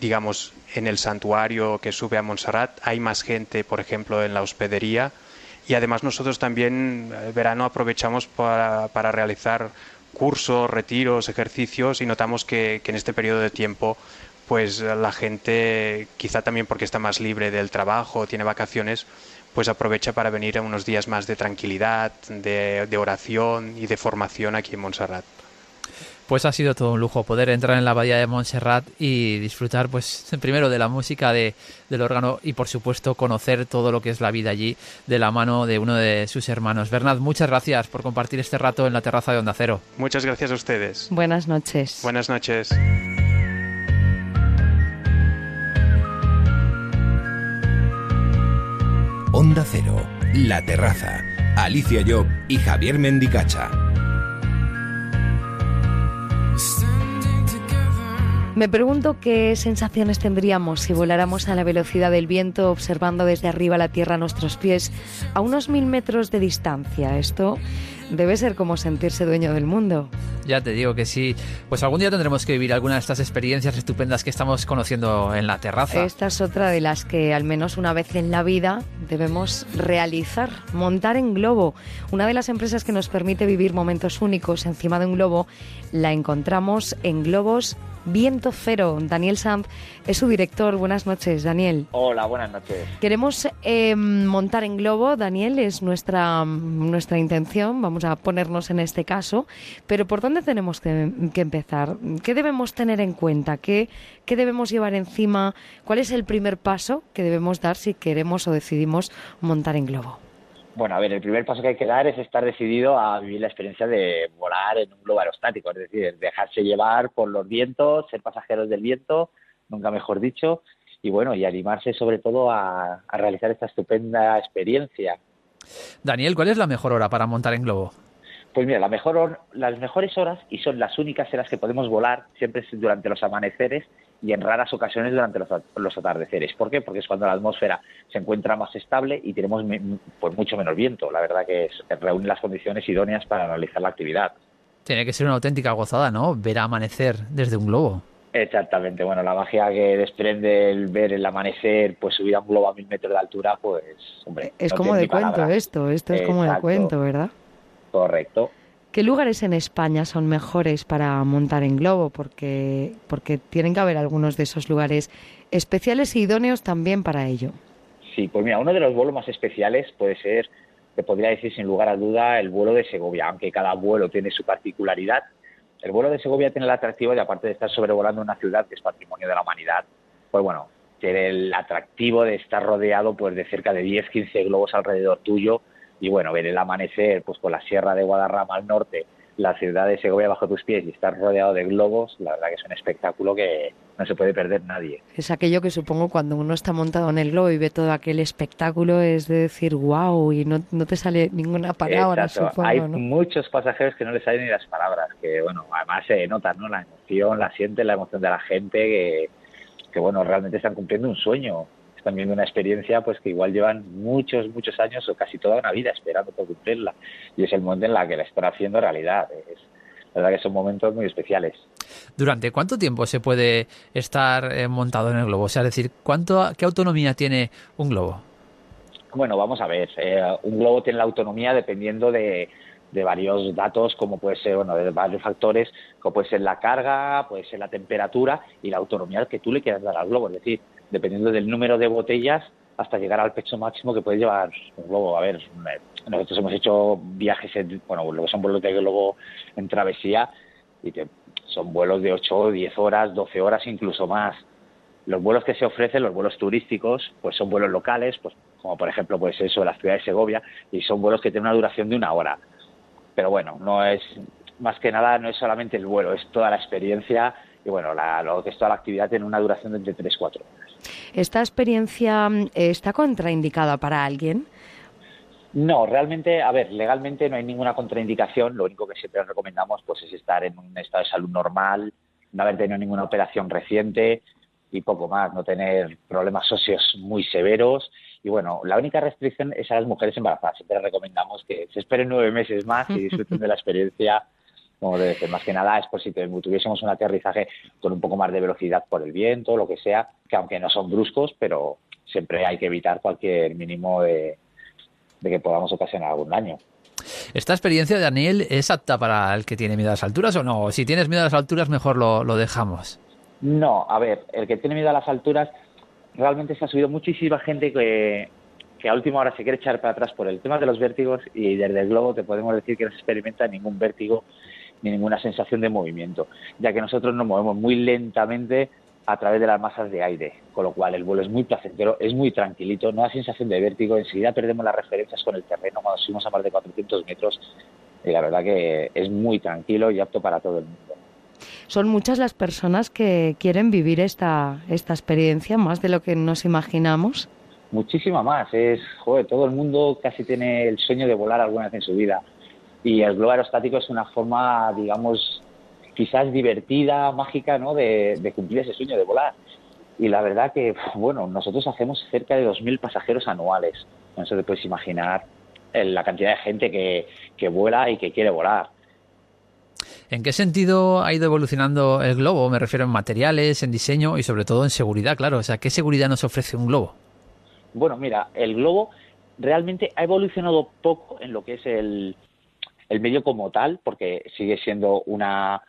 digamos, en el santuario que sube a Montserrat, hay más gente, por ejemplo, en la hospedería. Y además nosotros también el verano aprovechamos para, para realizar cursos, retiros, ejercicios y notamos que, en este periodo de tiempo pues la gente, quizá también porque está más libre del trabajo, tiene vacaciones, pues aprovecha para venir a unos días más de tranquilidad, de, de oración y de formación aquí en Montserrat. Pues ha sido todo un lujo poder entrar en la bahía de Montserrat y disfrutar, pues, primero de la música de, del órgano y, por supuesto, conocer todo lo que es la vida allí de la mano de uno de sus hermanos. Bernard, muchas gracias por compartir este rato en la terraza de Onda Cero. Muchas gracias a ustedes. Buenas noches. Buenas noches. Onda Cero, La Terraza, Alicia Job y Javier Mendicacha. Me pregunto qué sensaciones tendríamos si voláramos a la velocidad del viento observando desde arriba la Tierra a nuestros pies a unos mil metros de distancia. Esto debe ser como sentirse dueño del mundo. Ya te digo que sí. Pues algún día tendremos que vivir alguna de estas experiencias estupendas que estamos conociendo en la terraza. Esta es otra de las que al menos una vez en la vida debemos realizar. Montar en globo. Una de las empresas que nos permite vivir momentos únicos encima de un globo la encontramos en Globos Viento Cero. Daniel Sanz es su director. Buenas noches, Daniel. Hola, buenas noches. Queremos eh, montar en globo, Daniel, es nuestra, nuestra intención. Vamos a ponernos en este caso. Pero ¿por dónde tenemos que, que empezar? ¿Qué debemos tener en cuenta? ¿Qué, ¿Qué debemos llevar encima? ¿Cuál es el primer paso que debemos dar si queremos o decidimos montar en globo? Bueno, a ver, el primer paso que hay que dar es estar decidido a vivir la experiencia de volar en un globo aerostático, es decir, dejarse llevar por los vientos, ser pasajeros del viento, nunca mejor dicho, y bueno, y animarse sobre todo a, a realizar esta estupenda experiencia. Daniel, ¿cuál es la mejor hora para montar en globo? Pues mira, la mejor las mejores horas, y son las únicas en las que podemos volar, siempre es durante los amaneceres y en raras ocasiones durante los, at- los atardeceres. ¿Por qué? Porque es cuando la atmósfera se encuentra más estable y tenemos pues mucho menos viento. La verdad que es, reúne las condiciones idóneas para realizar la actividad. Tiene que ser una auténtica gozada, ¿no? Ver amanecer desde un globo. Exactamente, bueno, la magia que desprende el ver el amanecer, pues subir a un globo a mil metros de altura, pues, hombre. Es no como de cuento esto, esto es como de cuento, ¿verdad? Correcto. ¿Qué lugares en España son mejores para montar en globo? Porque, porque tienen que haber algunos de esos lugares especiales y idóneos también para ello. Sí, pues mira, uno de los vuelos más especiales puede ser, te podría decir sin lugar a duda, el vuelo de Segovia, aunque cada vuelo tiene su particularidad. El vuelo de Segovia tiene el atractivo de, aparte de estar sobrevolando una ciudad que es patrimonio de la humanidad, pues bueno, tiene el atractivo de estar rodeado pues de cerca de 10, 15 globos alrededor tuyo y bueno, ver el amanecer pues con la sierra de Guadarrama al norte, la ciudad de Segovia bajo tus pies y estar rodeado de globos, la verdad que es un espectáculo que no se puede perder nadie. Es aquello que supongo cuando uno está montado en el globo y ve todo aquel espectáculo es de decir wow y no, no te sale ninguna palabra, Exacto. supongo, Hay ¿no? muchos pasajeros que no les salen ni las palabras, que bueno, además se nota, ¿no? La emoción, la sienten, la emoción de la gente, que, que bueno, realmente están cumpliendo un sueño. Viendo una experiencia pues que igual llevan muchos, muchos años o casi toda una vida esperando por cumplirla. Y es el momento en la que la están haciendo realidad. Es, la verdad que son momentos muy especiales. ¿Durante cuánto tiempo se puede estar eh, montado en el globo? O sea, es decir, ¿cuánto, ¿qué autonomía tiene un globo? Bueno, vamos a ver. eh, un globo tiene la autonomía dependiendo de, de varios datos, como puede ser, bueno, de varios factores, como puede ser la carga, puede ser la temperatura y la autonomía que tú le quieras dar al globo. Es decir, dependiendo del número de botellas hasta llegar al pecho máximo que puede llevar un globo. A ver, nosotros hemos hecho viajes, en, bueno, lo que son vuelos de globo en travesía y que son vuelos de 8, 10 horas, 12 horas, incluso más. Los vuelos que se ofrecen, los vuelos turísticos, pues son vuelos locales, pues como por ejemplo pues eso de la ciudad de Segovia, y son vuelos que tienen una duración de una hora. Pero bueno, no es más que nada, no es solamente el vuelo, es toda la experiencia y bueno, la, lo que es toda la actividad tiene una duración de entre 3 4 horas. ¿Esta experiencia mm, está contraindicada para alguien? No, realmente, a ver, legalmente no hay ninguna contraindicación, lo único que siempre recomendamos pues es estar en un estado de salud normal, no haber tenido ninguna operación reciente, y poco más, no tener problemas socios muy severos. Y bueno, la única restricción es a las mujeres embarazadas. Siempre recomendamos que se esperen nueve meses más y disfruten de la experiencia como debe ser. Más que nada es por si tuviésemos un aterrizaje con un poco más de velocidad por el viento, lo que sea, que aunque no son bruscos, pero siempre hay que evitar cualquier mínimo de, que podamos ocasionar algún daño. ¿Esta experiencia, Daniel, es apta para el que tiene miedo a las alturas o no? Si tienes miedo a las alturas, mejor lo, lo dejamos. No, a ver, el que tiene miedo a las alturas, realmente se ha subido muchísima gente que, que a última hora se quiere echar para atrás por el tema de los vértigos y desde el globo te podemos decir que no se experimenta ningún vértigo ni ninguna sensación de movimiento, ya que nosotros nos movemos muy lentamente a través de las masas de aire, con lo cual el vuelo es muy placentero, es muy tranquilito, no da sensación de vértigo, enseguida perdemos las referencias con el terreno cuando subimos a más de 400 metros y la verdad que es muy tranquilo y apto para todo el mundo. Son muchas las personas que quieren vivir esta, esta experiencia, más de lo que nos imaginamos. Muchísima más. Es, joder, todo el mundo casi tiene el sueño de volar alguna vez en su vida. Y el globo aerostático es una forma, digamos, quizás divertida, mágica, ¿no? De, de cumplir ese sueño de volar. Y la verdad que, bueno, nosotros hacemos cerca de 2.000 pasajeros anuales. No se te puedes imaginar la cantidad de gente que, que vuela y que quiere volar. ¿En qué sentido ha ido evolucionando el globo? Me refiero en materiales, en diseño y sobre todo en seguridad, claro. O sea, ¿qué seguridad nos ofrece un globo? Bueno, mira, el globo realmente ha evolucionado poco en lo que es el, el medio como tal, porque sigue siendo una,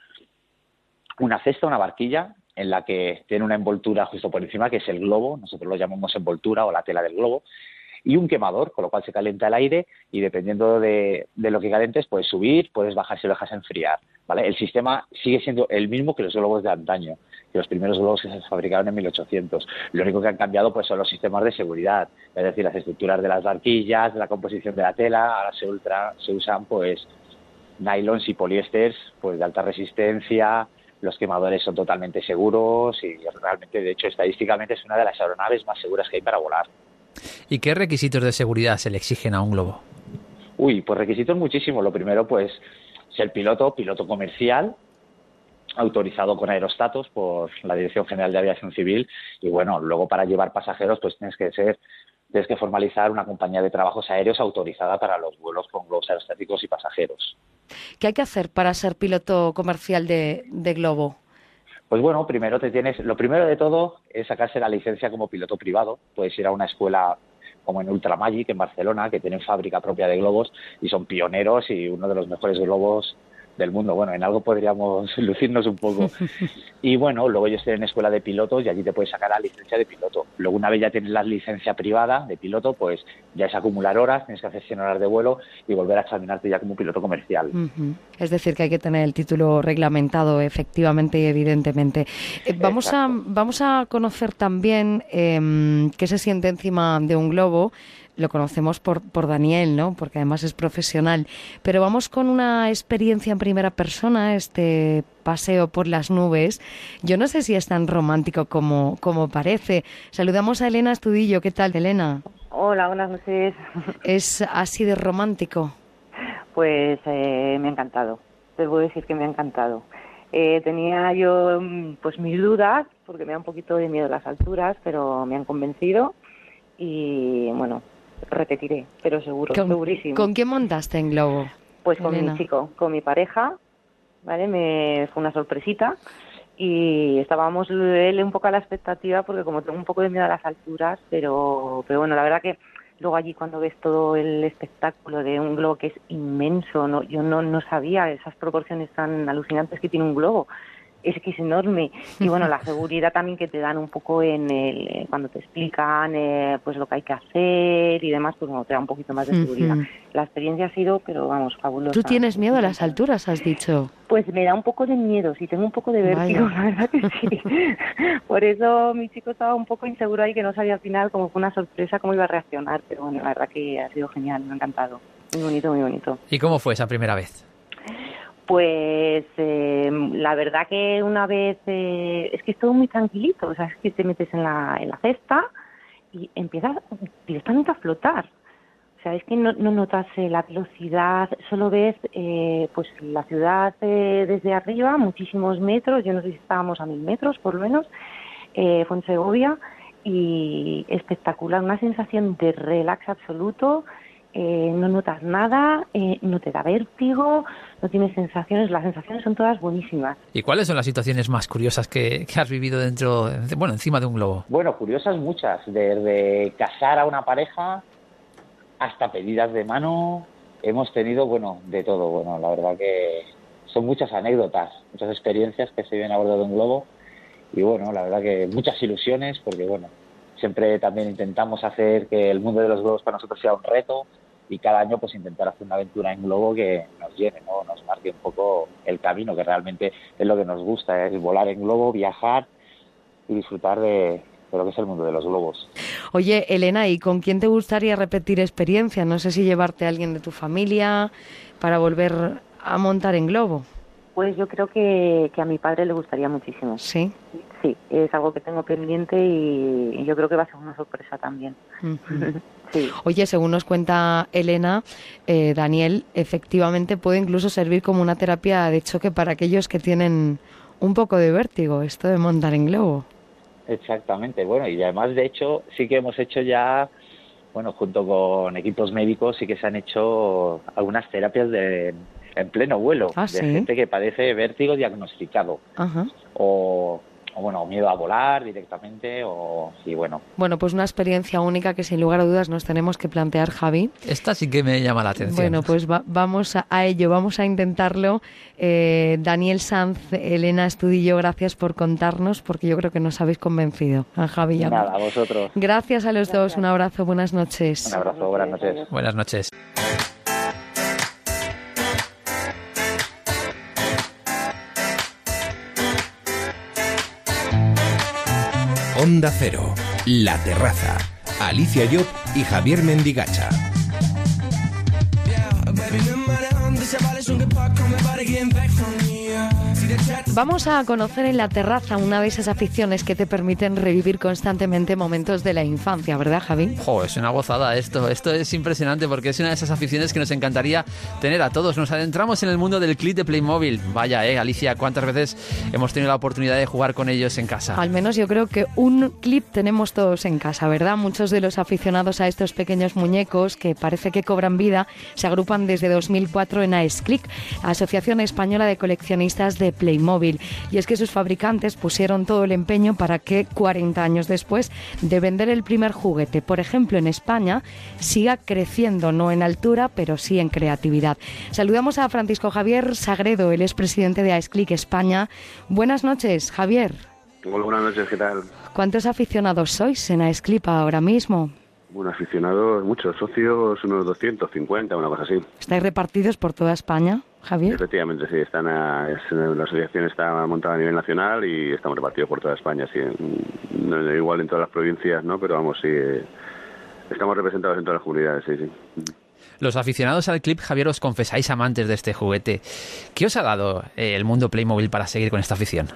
una cesta, una barquilla, en la que tiene una envoltura justo por encima, que es el globo, nosotros lo llamamos envoltura o la tela del globo, y un quemador, con lo cual se calienta el aire y dependiendo de, lo que calientes, puedes subir, puedes bajar si lo dejas enfriar. ¿vale? El sistema sigue siendo el mismo que los globos de antaño, que los primeros globos que se fabricaron en 1800. Lo único que han cambiado pues, son los sistemas de seguridad, es decir, las estructuras de las barquillas, la composición de la tela, ahora se, ultra, se usan pues nylons y poliésteres pues, de alta resistencia, los quemadores son totalmente seguros y realmente, de hecho, estadísticamente es una de las aeronaves más seguras que hay para volar. ¿Y qué requisitos de seguridad se le exigen a un globo? Uy, pues requisitos muchísimos. Lo primero, pues, ser piloto, piloto comercial, autorizado con aerostatos por la Dirección General de Aviación Civil. Y bueno, luego para llevar pasajeros, pues tienes que ser, tienes que formalizar una compañía de trabajos aéreos autorizada para los vuelos con globos aerostáticos y pasajeros. ¿Qué hay que hacer para ser piloto comercial de, de globo? Pues bueno, primero te tienes, lo primero de todo es sacarse la licencia como piloto privado. Puedes ir a una escuela como en Ultramagic en Barcelona, que tienen fábrica propia de globos y son pioneros y uno de los mejores globos del mundo. Bueno, en algo podríamos lucirnos un poco. Y bueno, luego yo estoy en escuela de pilotos y allí te puedes sacar la licencia de piloto. Luego una vez ya tienes la licencia privada de piloto, pues ya es acumular horas, tienes que hacer 100 horas de vuelo y volver a examinarte ya como piloto comercial. Es decir, que hay que tener el título reglamentado efectivamente y evidentemente. Eh, vamos, a, vamos a conocer también eh, qué se siente encima de un globo lo conocemos por, por Daniel, ¿no? Porque además es profesional. Pero vamos con una experiencia en primera persona, este paseo por las nubes. Yo no sé si es tan romántico como, como parece. Saludamos a Elena Estudillo. ¿Qué tal, Elena? Hola, buenas noches. ¿Es así de romántico? Pues eh, me ha encantado. Debo decir que me ha encantado. Eh, tenía yo mm, pues mis dudas porque me da un poquito de miedo las alturas, pero me han convencido y bueno, repetiré, pero seguro, segurísimo. ¿Con quién montaste en globo? Pues con mi chico, con mi pareja, ¿vale? Me fue una sorpresita y estábamos él un poco a la expectativa porque como tengo un poco de miedo a las alturas, pero, pero bueno, la verdad que luego allí cuando ves todo el espectáculo de un globo que es inmenso, no, yo no, no sabía esas proporciones tan alucinantes que tiene un globo es que es enorme. Y bueno, la seguridad también que te dan un poco en el, eh, cuando te explican eh, pues lo que hay que hacer y demás, pues bueno, te da un poquito más de seguridad. La experiencia ha sido, pero vamos, fabulosa. ¿Tú tienes miedo a las alturas, has dicho? Pues me da un poco de miedo, sí, tengo un poco de vértigo, la verdad que sí. Por eso mi chico estaba un poco inseguro ahí, que no sabía al final, como fue una sorpresa, cómo iba a reaccionar. Pero bueno, la verdad que ha sido genial, me ha encantado. Muy bonito, muy bonito. ¿Y cómo fue esa primera vez? Pues eh, la verdad que una vez eh, es que es todo muy tranquilito, o sea, es que te metes en la, en la cesta y empiezas directamente a flotar. O sea, es que no, no notas eh, la velocidad, solo ves pues la ciudad desde arriba, muchísimos metros, yo no sé si estábamos a mil metros por lo menos, eh, fue en Segovia y espectacular, una sensación de relax absoluto, eh, no notas nada, eh, no te da vértigo, no tienes sensaciones, las sensaciones son todas buenísimas. ¿Y cuáles son las situaciones más curiosas que, has vivido dentro, bueno, encima de un globo? Bueno, curiosas muchas, desde casar a una pareja hasta pedidas de mano, hemos tenido, bueno, de todo, bueno, la verdad que son muchas anécdotas, muchas experiencias que se vienen a bordo de un globo y bueno, la verdad que muchas ilusiones porque bueno, siempre también intentamos hacer que el mundo de los globos para nosotros sea un reto, y cada año pues intentar hacer una aventura en globo que nos llene, ¿no? nos marque un poco el camino, que realmente es lo que nos gusta, es volar en globo, viajar y disfrutar de, lo que es el mundo de los globos. Oye, Elena, ¿y con quién te gustaría repetir experiencia? No sé si llevarte a alguien de tu familia para volver a montar en globo. Pues yo creo que, que a mi padre le gustaría muchísimo. Sí. Sí, es algo que tengo pendiente y, yo creo que va a ser una sorpresa también. Oye, según nos cuenta Elena, eh, Daniel, efectivamente puede incluso servir como una terapia de choque para aquellos que tienen un poco de vértigo, esto de montar en globo. Exactamente, bueno, y además de hecho sí que hemos hecho ya, bueno, junto con equipos médicos sí que se han hecho algunas terapias de, en pleno vuelo, ah, de gente que padece vértigo diagnosticado. O o bueno, miedo a volar directamente o y bueno. Bueno, pues una experiencia única que sin lugar a dudas nos tenemos que plantear, Javi. Esta sí que me llama la atención. Bueno, pues vamos a, ello, vamos a intentarlo. Eh, Daniel Sanz, Elena Estudillo, gracias por contarnos porque yo creo que nos habéis convencido. A Javi y Nada, a vosotros. Gracias a los dos, un abrazo, buenas noches. Un abrazo, buenas noches. Buenas noches. Onda Cero, La Terraza, Alicia Job y Javier Mendigacha. Vamos a conocer en la terraza una de esas aficiones que te permiten revivir constantemente momentos de la infancia, ¿verdad, Javi? Jo, es una gozada esto. Esto es impresionante porque es una de esas aficiones que nos encantaría tener a todos. Nos adentramos en el mundo del clip de Playmobil. Vaya, eh, Alicia, ¿cuántas veces hemos tenido la oportunidad de jugar con ellos en casa? Al menos yo creo que un clip tenemos todos en casa, ¿verdad? Muchos de los aficionados a estos pequeños muñecos que parece que cobran vida se agrupan desde 2004 en AESCLIC, Asociación Española de Coleccionistas de Playmobil. Y es que sus fabricantes pusieron todo el empeño para que 40 años después de vender el primer juguete, por ejemplo en España, siga creciendo, no en altura, pero sí en creatividad. Saludamos a Francisco Javier Sagredo, el expresidente de AESCLIC España. Buenas noches, Javier. Hola, buenas noches, ¿qué tal? ¿Cuántos aficionados sois en AESCLIP ahora mismo? Bueno, aficionados, muchos socios, unos 250, una cosa así. ¿Estáis repartidos por toda España? Javier. Efectivamente, sí, están la asociación está montada a nivel nacional y estamos repartidos por toda España, sí, igual en todas las provincias, ¿no? Pero vamos, sí, estamos representados en todas las comunidades, sí, sí. Los aficionados al clip, Javier, os confesáis amantes de este juguete. ¿Qué os ha dado eh, el mundo Playmobil para seguir con esta afición?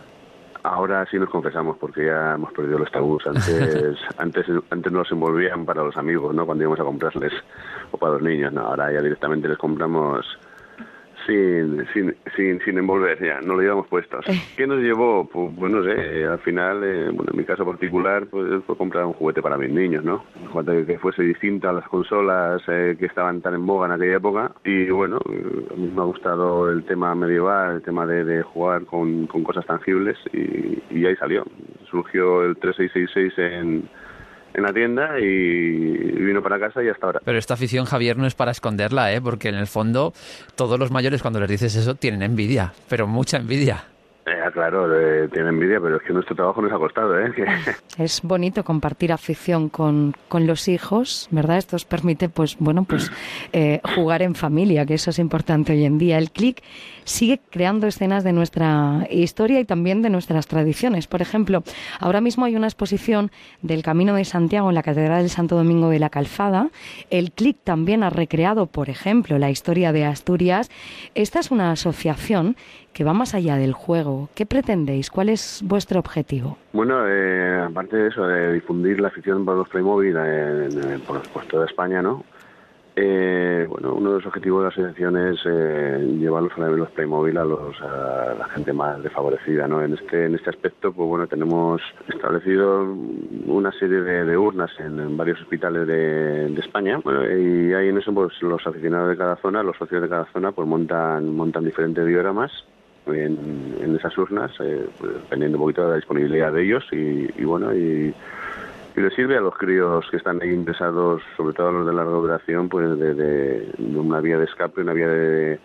Ahora sí nos confesamos porque ya hemos perdido los tabús. Antes, antes, antes nos envolvían para los amigos, ¿no? Cuando íbamos a comprarles o para los niños, ¿no? Ahora ya directamente les compramos sin, sin, sin, sin envolver, ya, no lo llevamos puestos. Eh. ¿Qué nos llevó? Pues, pues no sé, al final, eh, bueno, en mi caso particular, pues fue comprar un juguete para mis niños, ¿no? Que fuese distinto a las consolas eh, que estaban tan en boga en aquella época. Y bueno, a mí me ha gustado el tema medieval, el tema de, de jugar con, con cosas tangibles y, y ahí salió. Surgió el 3666 en en la tienda y vino para casa y hasta ahora. Pero esta afición, Javier, no es para esconderla, ¿eh? porque en el fondo todos los mayores cuando les dices eso tienen envidia, pero mucha envidia. Eh, claro, tiene envidia, pero es que nuestro trabajo nos ha costado. ¿eh? Es bonito compartir afición con, con, los hijos, ¿verdad? Esto os permite, pues, bueno, pues eh, jugar en familia, que eso es importante hoy en día. El click sigue creando escenas de nuestra historia y también de nuestras tradiciones. Por ejemplo, ahora mismo hay una exposición del Camino de Santiago en la Catedral del Santo Domingo de la Calzada. El click también ha recreado, por ejemplo, la historia de Asturias. Esta es una asociación que va más allá del juego. ¿Qué pretendéis? ¿Cuál es vuestro objetivo? Bueno, eh, aparte de eso, de difundir la afición por los Playmobil por, toda España, ¿no? Eh, bueno, uno de los objetivos de la asociación es eh, llevar los Playmobil a, los, a la gente más desfavorecida. ¿no? En, este, en este aspecto, pues bueno, tenemos establecido una serie de, urnas en, varios hospitales de, España y ahí en eso pues los aficionados de cada zona, los socios de cada zona, pues montan, montan diferentes dioramas en, esas urnas, eh, pues, dependiendo un poquito de la disponibilidad de ellos y, bueno, y y le sirve a los críos que están ahí interesados, sobre todo a los de larga duración, pues de, una vía de escape, una vía de,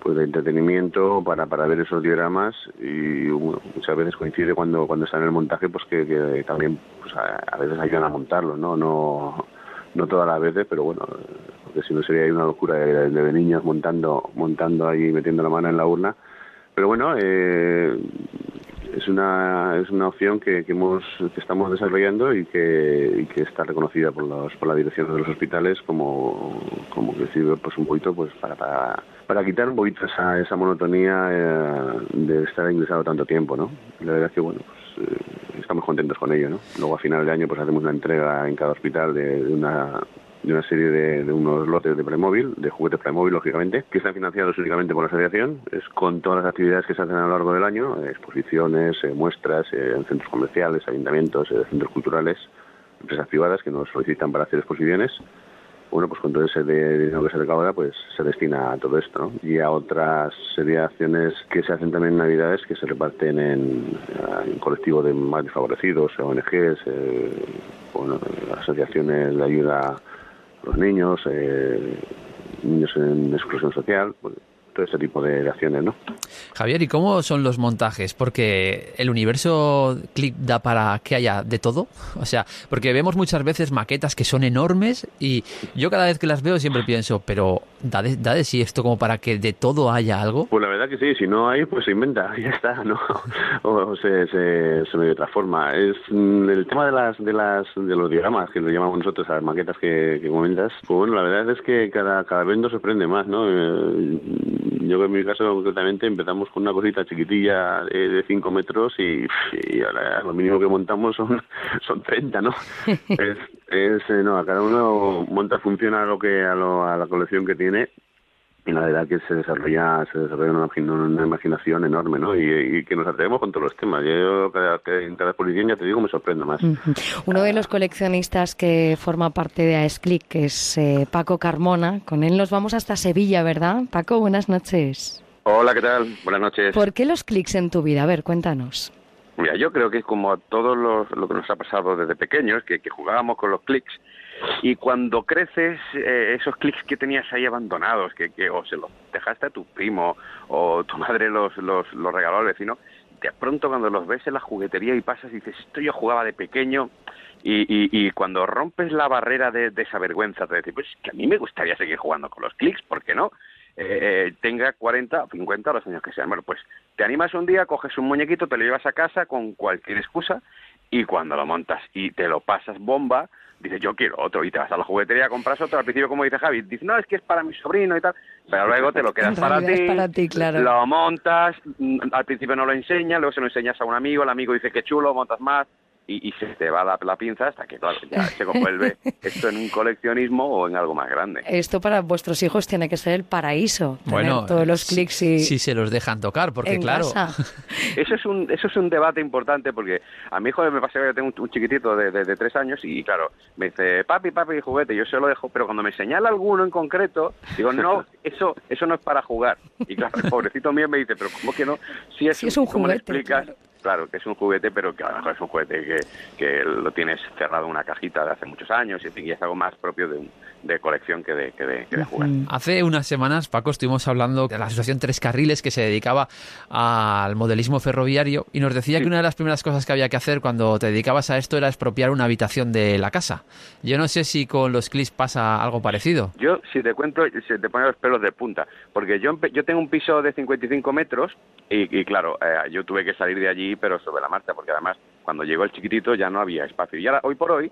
pues de entretenimiento para, para ver esos dioramas y muchas veces coincide cuando cuando están en el montaje pues que, también pues a, veces ayudan a montarlo, ¿no? No no todas las veces, pero bueno, porque si no sería una locura de, de, niños montando montando ahí metiendo la mano en la urna. Pero bueno, eh, es una, es una opción que, que, hemos, que estamos desarrollando y que, y que está reconocida por, los, por la dirección de los hospitales como, como que sirve pues, un poquito pues, para, para, para quitar un poquito esa, esa monotonía eh, de estar ingresado tanto tiempo. ¿no? La verdad es que bueno, pues, eh, estamos contentos con ello. ¿no? Luego a final de año pues hacemos una entrega en cada hospital de una de una serie de, unos lotes de Playmobil, de juguetes Playmobil, lógicamente, que están financiados únicamente por la asociación, es con todas las actividades que se hacen a lo largo del año, eh, exposiciones, eh, muestras eh, en centros comerciales, ayuntamientos, centros culturales, empresas privadas que nos solicitan para hacer exposiciones. Bueno, pues con todo ese dinero que se recauda, pues se destina a todo esto. Y a otras serie de acciones que se hacen también en Navidades, que se reparten en, en colectivos de más desfavorecidos, ONGs, bueno, asociaciones de ayuda los niños, eh, niños en exclusión social, pues, todo ese tipo de, acciones, ¿no? Javier, ¿y cómo son los montajes? Porque el universo Click da para que haya de todo. O sea, porque vemos muchas veces maquetas que son enormes y yo cada vez que las veo siempre pienso, pero da de, da de sí esto como para que de todo haya algo. Pues la verdad que sí, si no hay, pues se inventa, ya está, ¿no? o se, se, se medio transforma. Es mm, el tema de las de las de los diagramas que lo llamamos nosotros, a las maquetas que, que comentas. Pues bueno, la verdad es que cada, cada vez nos sorprende más, ¿no? Eh, yo en mi caso concretamente empezamos con una cosita chiquitilla de 5 metros y, ahora lo mínimo que montamos son son 30, ¿no? es, es eh, no, a cada uno monta funciona a lo que a, lo, a la colección que tiene la verdad que se desarrolla se desarrolla una, imaginación enorme ¿no? Y, que nos atrevemos con todos los temas yo cada, en cada exposición ya te digo me sorprendo más uno de los coleccionistas que forma parte de AESCLIC que es eh, Paco Carmona con él nos vamos hasta Sevilla ¿verdad? Paco buenas noches Hola, ¿qué tal? Buenas noches. ¿Por qué los clics en tu vida? A ver, cuéntanos. Mira, yo creo que es como a todos lo que nos ha pasado desde pequeños, que, que jugábamos con los clics y cuando creces, eh, esos clics que tenías ahí abandonados, que, que o se los dejaste a tu primo o tu madre los, los, los regaló al vecino, de pronto cuando los ves en la juguetería y pasas y dices, esto yo jugaba de pequeño, y, y, y, cuando rompes la barrera de, de esa vergüenza, te dices, pues que a mí me gustaría seguir jugando con los clics, ¿por qué no? Eh, eh, tenga 40 o 50 los años que sean. Bueno, pues te animas un día, coges un muñequito, te lo llevas a casa con cualquier excusa y cuando lo montas y te lo pasas bomba, dices yo quiero otro y te vas a la juguetería, compras otro. Al principio, como dice Javi, dices no, es que es para mi sobrino y tal, pero luego te lo quedas para ti, para ti claro. lo montas, mm, al principio no lo enseñas, luego se lo enseñas a un amigo, el amigo dice que chulo, montas más, y, se te va la, la, pinza hasta que claro, ya se convuelve esto en un coleccionismo o en algo más grande. Esto para vuestros hijos tiene que ser el paraíso. Bueno, todos los clics y si se los dejan tocar, porque claro. Eso es un eso es un debate importante porque a mi hijo me pasa que yo tengo un, chiquitito de, de, tres años y claro me dice papi papi juguete yo se lo dejo pero cuando me señala alguno en concreto digo no eso eso no es para jugar y claro el pobrecito mío me dice pero cómo que no si es, es un juguete claro, que es un juguete, pero que a lo mejor es un juguete que, que lo tienes cerrado en una cajita de hace muchos años y, es algo más propio de, de colección que de, que de, jugar. Hace unas semanas, Paco, estuvimos hablando de la Asociación Tres Carriles que se dedicaba al modelismo ferroviario y nos decía que una de las primeras cosas que había que hacer cuando te dedicabas a esto era expropiar una habitación de la casa. Yo no sé si con los clips pasa algo parecido. Yo, si te cuento, se te ponen los pelos de punta, porque yo, yo tengo un piso de 55 metros y, y claro, eh, yo tuve que salir de allí pero sobre la marcha, porque además cuando llegó el chiquitito ya no había espacio. Y ahora, hoy por hoy,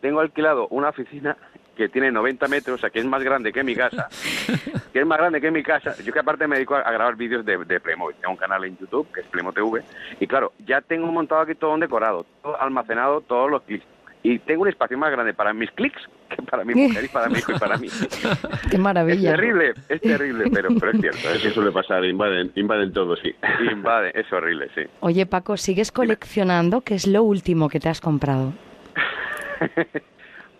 tengo alquilado una oficina que tiene 90 metros, o sea, que es más grande que mi casa, que es más grande que mi casa. Yo que aparte me dedico a, grabar vídeos de, de Playmobil. Tengo un canal en YouTube, que es Playmo TV, y claro, ya tengo montado aquí todo un decorado, todo almacenado, todos los clips. y tengo un espacio más grande para mis clics que para mi mujer y para mi hijo y para mí. Qué maravilla. Es terrible, es terrible, pero, pero es cierto. Eso suele pasar, invaden, invaden todo, sí. Invade, es horrible, sí. Oye, Paco, ¿sigues coleccionando? ¿Qué es lo último que te has comprado?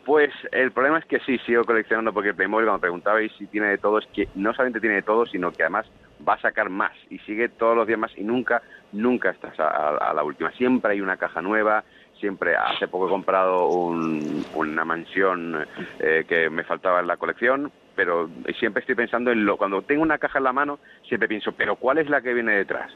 Pues el problema es que sí, sigo coleccionando porque Playmobil, cuando preguntabais si tiene de todo, es que no solamente tiene de todo, sino que además va a sacar más y sigue todos los días más y nunca, nunca estás a la última. Siempre hay una caja nueva, siempre, hace poco he comprado un- una mansión eh, que me faltaba en la colección, pero siempre estoy pensando en lo, cuando tengo una caja en la mano, siempre pienso, pero ¿cuál es la que viene detrás?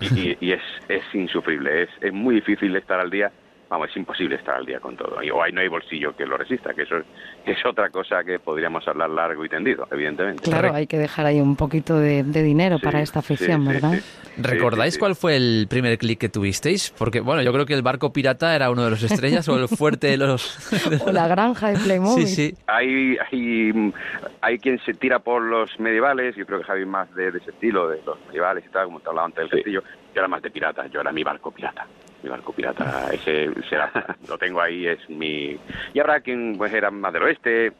Y, y- y es, es insufrible, es, es muy difícil estar al día vamos, es imposible estar al día con todo. Y, o ahí no hay bolsillo que lo resista, que eso es, otra cosa que podríamos hablar largo y tendido, evidentemente. Claro, hay que dejar ahí un poquito de, de dinero para esta afición, sí, ¿verdad? sí. ¿Recordáis cuál fue el primer clic que tuvisteis? Porque, bueno, yo creo que el barco pirata era uno de los estrellas o el fuerte de los... O la granja de Playmobil. Sí, sí. Hay, hay, hay quien se tira por los medievales, yo creo que Javi más de, de ese estilo, de los medievales y tal, como te hablaba antes del castillo. Yo era más de pirata, yo era mi barco pirata. Mi barco pirata, ese será, lo tengo ahí, es mi... Y habrá quien pues era más del oeste,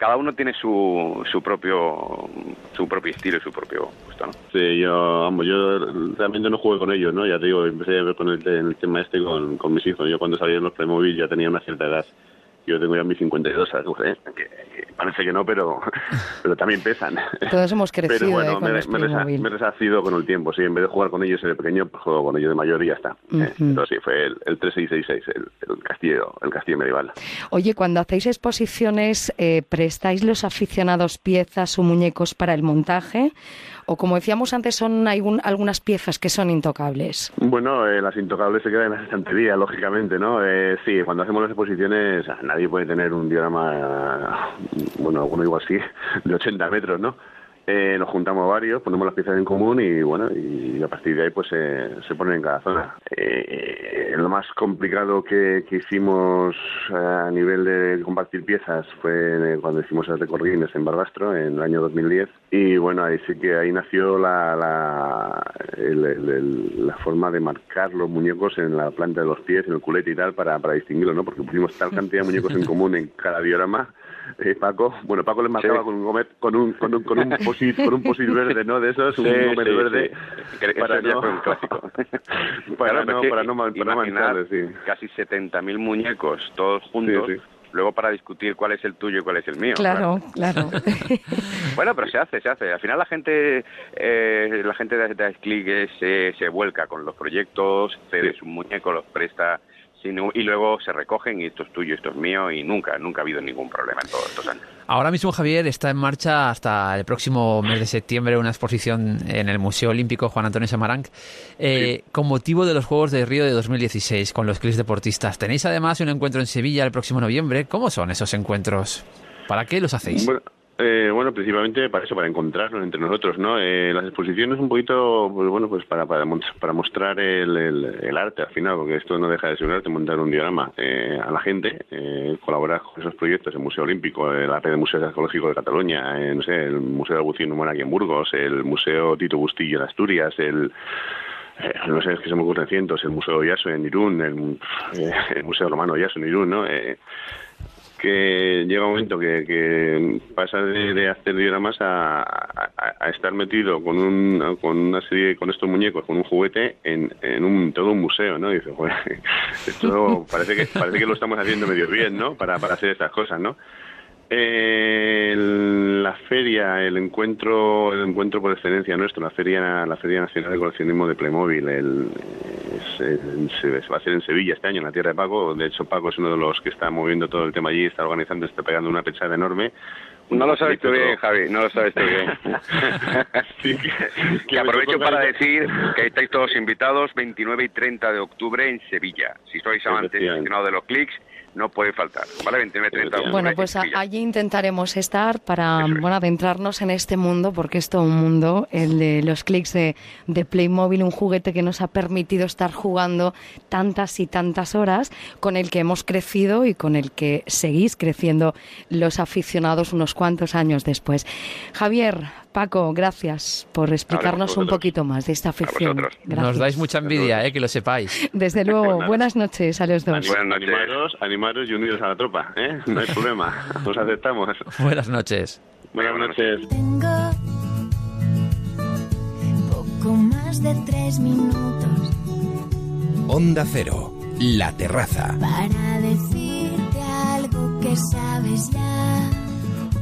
cada uno tiene su, su propio su propio estilo y su propio gusto, ¿no? Sí, yo, vamos, yo realmente no jugué con ellos, ¿no? Ya te digo, empecé a ver con el, el tema este con, con mis hijos. Yo cuando salieron los Playmobil ya tenía una cierta edad. Yo tengo ya mis 52, ¿sabes? ¿eh? Que, que parece que no, pero, pero también pesan. Todos hemos crecido Pero bueno, eh, con me, los me, resa- Playmobil. me he resarcido con el tiempo, sí. En vez de jugar con ellos de pequeño, pues juego con ellos de mayor y ya está. Eh. Entonces sí, fue el, el 3666, el, el castillo, el castillo medieval. Oye, cuando hacéis exposiciones, eh, ¿prestáis los aficionados piezas o muñecos para el montaje? O como decíamos antes, son algún- algunas piezas que son intocables. Bueno, eh, las intocables se quedan en la estantería, lógicamente, ¿no? Eh, sí, cuando hacemos las exposiciones, nadie puede tener un diorama, bueno, alguno igual sí, de 80 metros, ¿no? Eh, nos juntamos varios, ponemos las piezas en común y bueno, y a partir de ahí pues se ponen en cada zona. Eh, lo más complicado que, hicimos eh, a nivel de compartir piezas fue eh, cuando hicimos el récord Guinness en Barbastro en el año 2010 y bueno, ahí sí que ahí nació la, la, la forma de marcar los muñecos en la planta de los pies, en el culete y tal para, para distinguirlo, ¿no? Porque pusimos tal cantidad de muñecos en común en cada diorama eh, Paco, bueno, Paco les marcaba Sí. con un gomet, con un con un con un posit, con un posit verde, ¿no? De esos, un Sí, gomet sí, verde sí. Para no fue un clásico. para Claro, no es que para no para no sí. casi 70.000 muñecos todos juntos, Sí, sí. luego para discutir cuál es el tuyo y cuál es el mío. Claro, claro. Bueno, pero se hace, se hace. Al final la gente, eh, la gente de, de Click es, eh, se vuelca con los proyectos, cede su muñeco, los presta y luego se recogen y esto es tuyo, esto es mío y nunca, nunca ha habido ningún problema en todos estos años. Ahora mismo, Javier, está en marcha hasta el próximo mes de septiembre una exposición en el Museo Olímpico Juan Antonio Samaranch eh, con motivo de los Juegos de Río de 2016 con los clics deportistas. Tenéis además un encuentro en Sevilla el próximo noviembre. ¿Cómo son esos encuentros? ¿Para qué los hacéis? Bueno, eh, bueno, principalmente para eso, para encontrarnos entre nosotros, ¿no? Eh, las exposiciones un poquito, pues bueno, pues para para, para mostrar el, el, arte al final, porque esto no deja de ser un arte, montar un diorama eh, a la gente, eh, colaborar con esos proyectos, el Museo Olímpico, eh, la red de museos arqueológicos de Cataluña, eh, no sé, el Museo de Abucín Humana aquí en Burgos, el Museo Tito Bustillo en Asturias, el no sé, es que se me ocurren cientos, el Museo Yaso en Irún, el, eh, el Museo Romano Yaso en Irún, ¿no? Eh, que llega un momento que, que pasa de, de hacer dioramas a, a, a estar metido con un, con una serie con estos muñecos con un juguete en, en un todo un museo no y dices joder, esto parece que parece que lo estamos haciendo medio bien no para, para hacer estas cosas no eh, la feria, el encuentro, el encuentro por excelencia nuestro, la feria, la feria nacional de coleccionismo de Playmobil, el, se, se va a hacer en Sevilla este año, en la tierra de Paco. De hecho, Paco es uno de los que está moviendo todo el tema allí, está organizando, está pegando una pechada enorme. No lo sabes tú bien, Javi, no lo sabes tú bien. Sí, que- que aprovecho para decir que estáis todos invitados 29 y 30 de octubre en Sevilla. Si sois amantes aficionados de los clics, no puede faltar. ¿Vale? 29 y 30 de octubre Bueno, en pues a- allí intentaremos estar para es. bueno, adentrarnos en este mundo, porque es todo un mundo, el de los clics de, de Playmobil, un juguete que nos ha permitido estar jugando tantas y tantas horas, con el que hemos crecido y con el que seguís creciendo los aficionados unos cuantos años después. Javier, Paco, gracias por explicarnos un poquito más de esta afección. Nos dais mucha envidia, eh, que lo sepáis. Desde luego, Pues buenas noches a los dos. Animaros, animaros y unidos a la tropa, ¿eh? No hay problema, nos aceptamos. Buenas noches. Buenas noches. Tengo poco más de tres minutos Onda Cero, La Terraza. para decirte algo que sabes ya.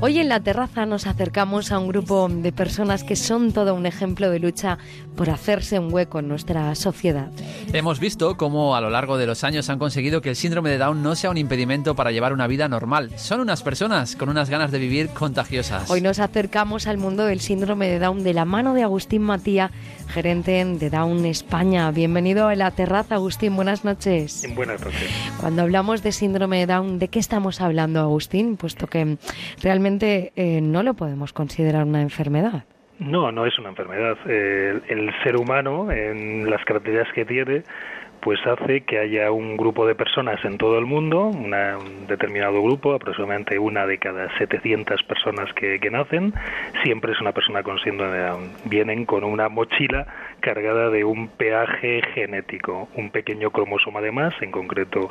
Hoy en la terraza nos acercamos a un grupo de personas que son todo un ejemplo de lucha por hacerse un hueco en nuestra sociedad. Hemos visto cómo a lo largo de los años han conseguido que el síndrome de Down no sea un impedimento para llevar una vida normal. Son unas personas con unas ganas de vivir contagiosas. Hoy nos acercamos al mundo del síndrome de Down de la mano de Agustín Matía, gerente de Down España. Bienvenido a la terraza, Agustín. Buenas noches. Buenas noches. Cuando hablamos de síndrome de Down, ¿de qué estamos hablando, Agustín? Puesto que realmente eh, no lo podemos considerar una enfermedad. No, no es una enfermedad. Eh, el ser humano, en las características que tiene, pues hace que haya un grupo de personas en todo el mundo, una- un determinado grupo, aproximadamente una de cada 700 personas que, que nacen, siempre es una persona con síndrome de. Vienen con una mochila cargada de un peaje genético, un pequeño cromosoma de más, en concreto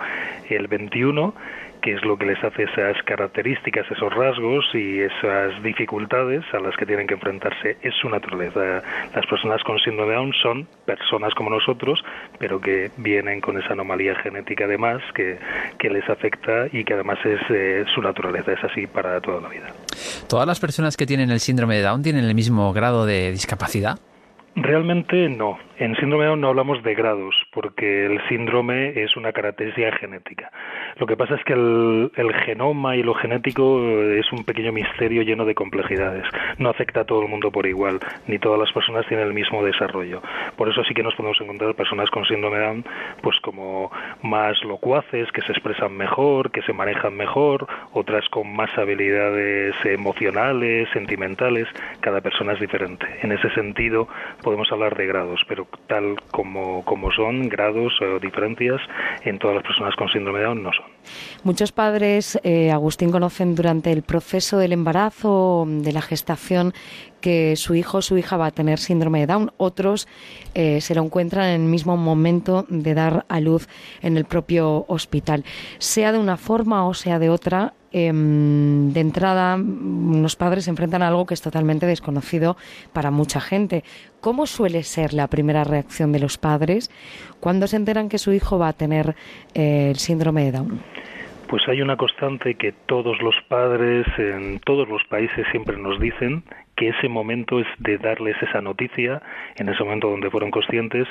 el 21, que es lo que les hace esas características, esos rasgos y esas dificultades a las que tienen que enfrentarse. Es su naturaleza. Las personas con síndrome de Down son personas como nosotros, pero que vienen con esa anomalía genética además que, que les afecta y que además es eh, su naturaleza, es así para toda la vida. ¿Todas las personas que tienen el síndrome de Down tienen el mismo grado de discapacidad? Realmente no. En síndrome de Down no hablamos de grados, porque el síndrome es una característica genética. Lo que pasa es que el, el genoma y lo genético eh, es un pequeño misterio lleno de complejidades. No afecta a todo el mundo por igual, ni todas las personas tienen el mismo desarrollo. Por eso sí que nos podemos encontrar personas con síndrome de Down, pues como más locuaces, que se expresan mejor, que se manejan mejor, otras con más habilidades emocionales, sentimentales. Cada persona es diferente. En ese sentido podemos hablar de grados, pero tal como, como son grados o diferencias en todas las personas con síndrome de Down no son. Muchos padres, eh, Agustín, conocen durante el proceso del embarazo, de la gestación, que su hijo o su hija va a tener síndrome de Down. Otros eh, se lo encuentran en el mismo momento de dar a luz en el propio hospital. Sea de una forma o sea de otra, em, de entrada los padres se enfrentan a algo que es totalmente desconocido para mucha gente. ¿Cómo suele ser la primera reacción de los padres cuando se enteran que su hijo va a tener eh, el síndrome de Down? Pues hay una constante que todos los padres en todos los países siempre nos dicen que ese momento es de darles esa noticia, en ese momento donde fueron conscientes,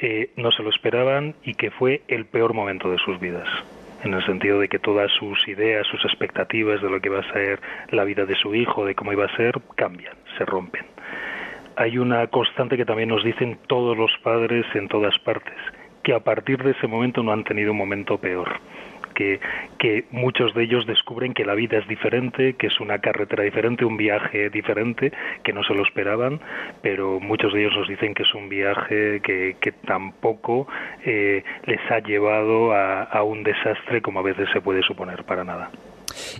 eh, no se lo esperaban y que fue el peor momento de sus vidas en el sentido de que todas sus ideas, sus expectativas de lo que va a ser la vida de su hijo, de cómo iba a ser, cambian, se rompen. Hay una constante que también nos dicen todos los padres en todas partes, que a partir de ese momento no han tenido un momento peor. Que, que, muchos de ellos descubren que la vida es diferente, que es una carretera diferente, un viaje diferente, que no se lo esperaban, pero muchos de ellos nos dicen que es un viaje que, que tampoco eh, les ha llevado a, a un desastre como a veces se puede suponer, para nada.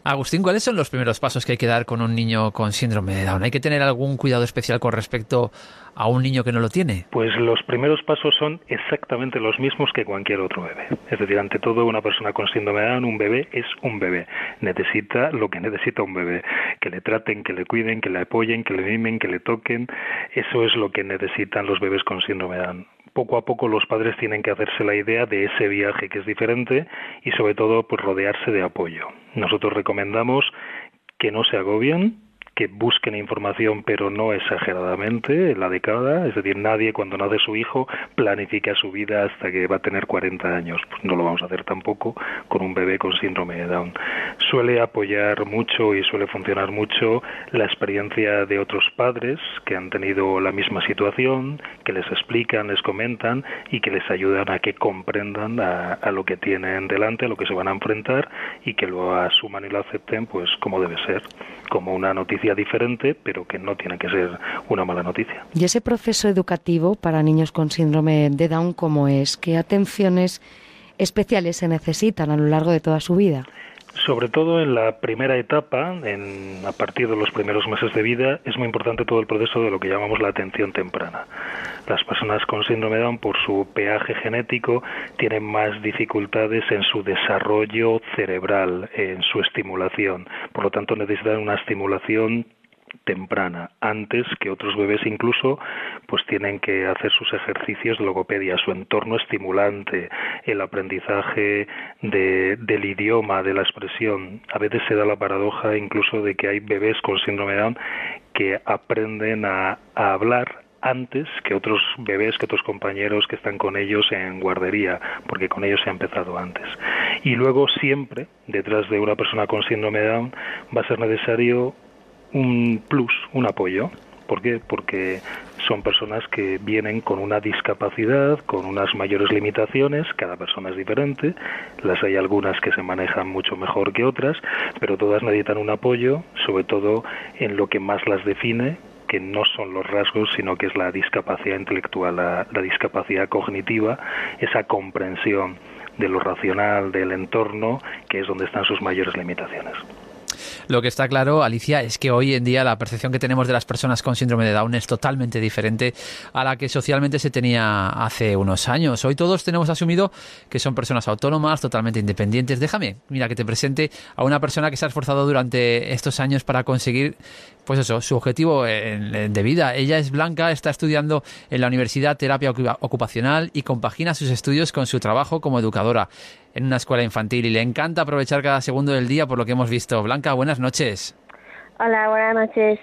Agustín, ¿cuáles son los primeros pasos que hay que dar con un niño con síndrome de Down? ¿Hay que tener algún cuidado especial con respecto a un niño que no lo tiene? Pues los primeros pasos son exactamente los mismos que cualquier otro bebé. Es decir, ante todo, una persona con síndrome de Down, un bebé es un bebé. Necesita lo que necesita un bebé. Que le traten, que le cuiden, que le apoyen, que le mimen, que le toquen. Eso es lo que necesitan los bebés con síndrome de Down poco a poco los padres tienen que hacerse la idea de ese viaje que es diferente y sobre todo pues rodearse de apoyo. Nosotros recomendamos que no se agobien, que busquen información pero no exageradamente la década, es decir, nadie cuando nace su hijo planifica su vida hasta que va a tener 40 años, pues no lo vamos a hacer tampoco con un bebé con síndrome de Down. Suele apoyar mucho y suele funcionar mucho la experiencia de otros padres que han tenido la misma situación, que les explican, les comentan y que les ayudan a que comprendan a, a lo que tienen delante, a lo que se van a enfrentar y que lo asuman y lo acepten pues como debe ser, como una noticia diferente, pero que no tiene que ser una mala noticia. ¿Y ese proceso educativo para niños con síndrome de Down cómo es? ¿Qué atenciones especiales se necesitan a lo largo de toda su vida? Sobre todo en la primera etapa, en, a partir de los primeros meses de vida, es muy importante todo el proceso de lo que llamamos la atención temprana. Las personas con síndrome Down, por su peaje genético, tienen más dificultades en su desarrollo cerebral, en su estimulación. Por lo tanto, necesitan una estimulación temprana, antes que otros bebés incluso pues tienen que hacer sus ejercicios de logopedia, su entorno estimulante, el aprendizaje de, del idioma, de la expresión. A veces se da la paradoja incluso de que hay bebés con síndrome de Down que aprenden a, a hablar antes que otros bebés, que otros compañeros que están con ellos en guardería, porque con ellos se ha empezado antes. Y luego siempre, detrás de una persona con síndrome de Down, va a ser necesario un plus, un apoyo. ¿Por qué? Porque son personas que vienen con una discapacidad, con unas mayores limitaciones, cada persona es diferente, las hay algunas que se manejan mucho mejor que otras, pero todas necesitan un apoyo, sobre todo en lo que más las define, que no son los rasgos, sino que es la discapacidad intelectual, la, la discapacidad cognitiva, esa comprensión de lo racional, del entorno, que es donde están sus mayores limitaciones. Lo que está claro, Alicia, es que hoy en día la percepción que tenemos de las personas con síndrome de Down es totalmente diferente a la que socialmente se tenía hace unos años. Hoy todos tenemos asumido que son personas autónomas, totalmente independientes. Déjame, mira, que te presente a una persona que se ha esforzado durante estos años para conseguir pues eso, su objetivo de vida. Ella es Blanca, está estudiando en la Universidad Terapia Ocupacional y compagina sus estudios con su trabajo como educadora en una escuela infantil y le encanta aprovechar cada segundo del día por lo que hemos visto. Blanca, buenas noches. Hola, buenas noches.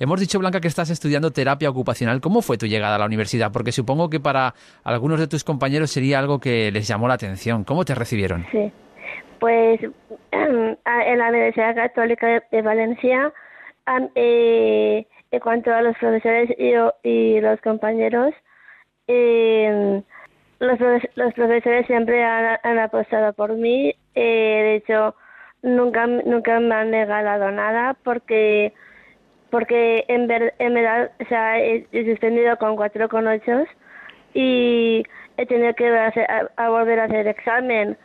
Hemos dicho, Blanca, que estás estudiando terapia ocupacional. ¿Cómo fue tu llegada a la universidad? Porque supongo que para algunos de tus compañeros sería algo que les llamó la atención. ¿Cómo te recibieron? Sí, pues en la Universidad Católica de Valencia, eh, en cuanto a los profesores y, los compañeros, eh, los, los profesores siempre han, apostado por mí. Eh, de hecho, nunca, nunca me han negado nada porque porque en, en verdad o sea, he, suspendido con cuatro con ocho y he tenido que a, volver a hacer examen.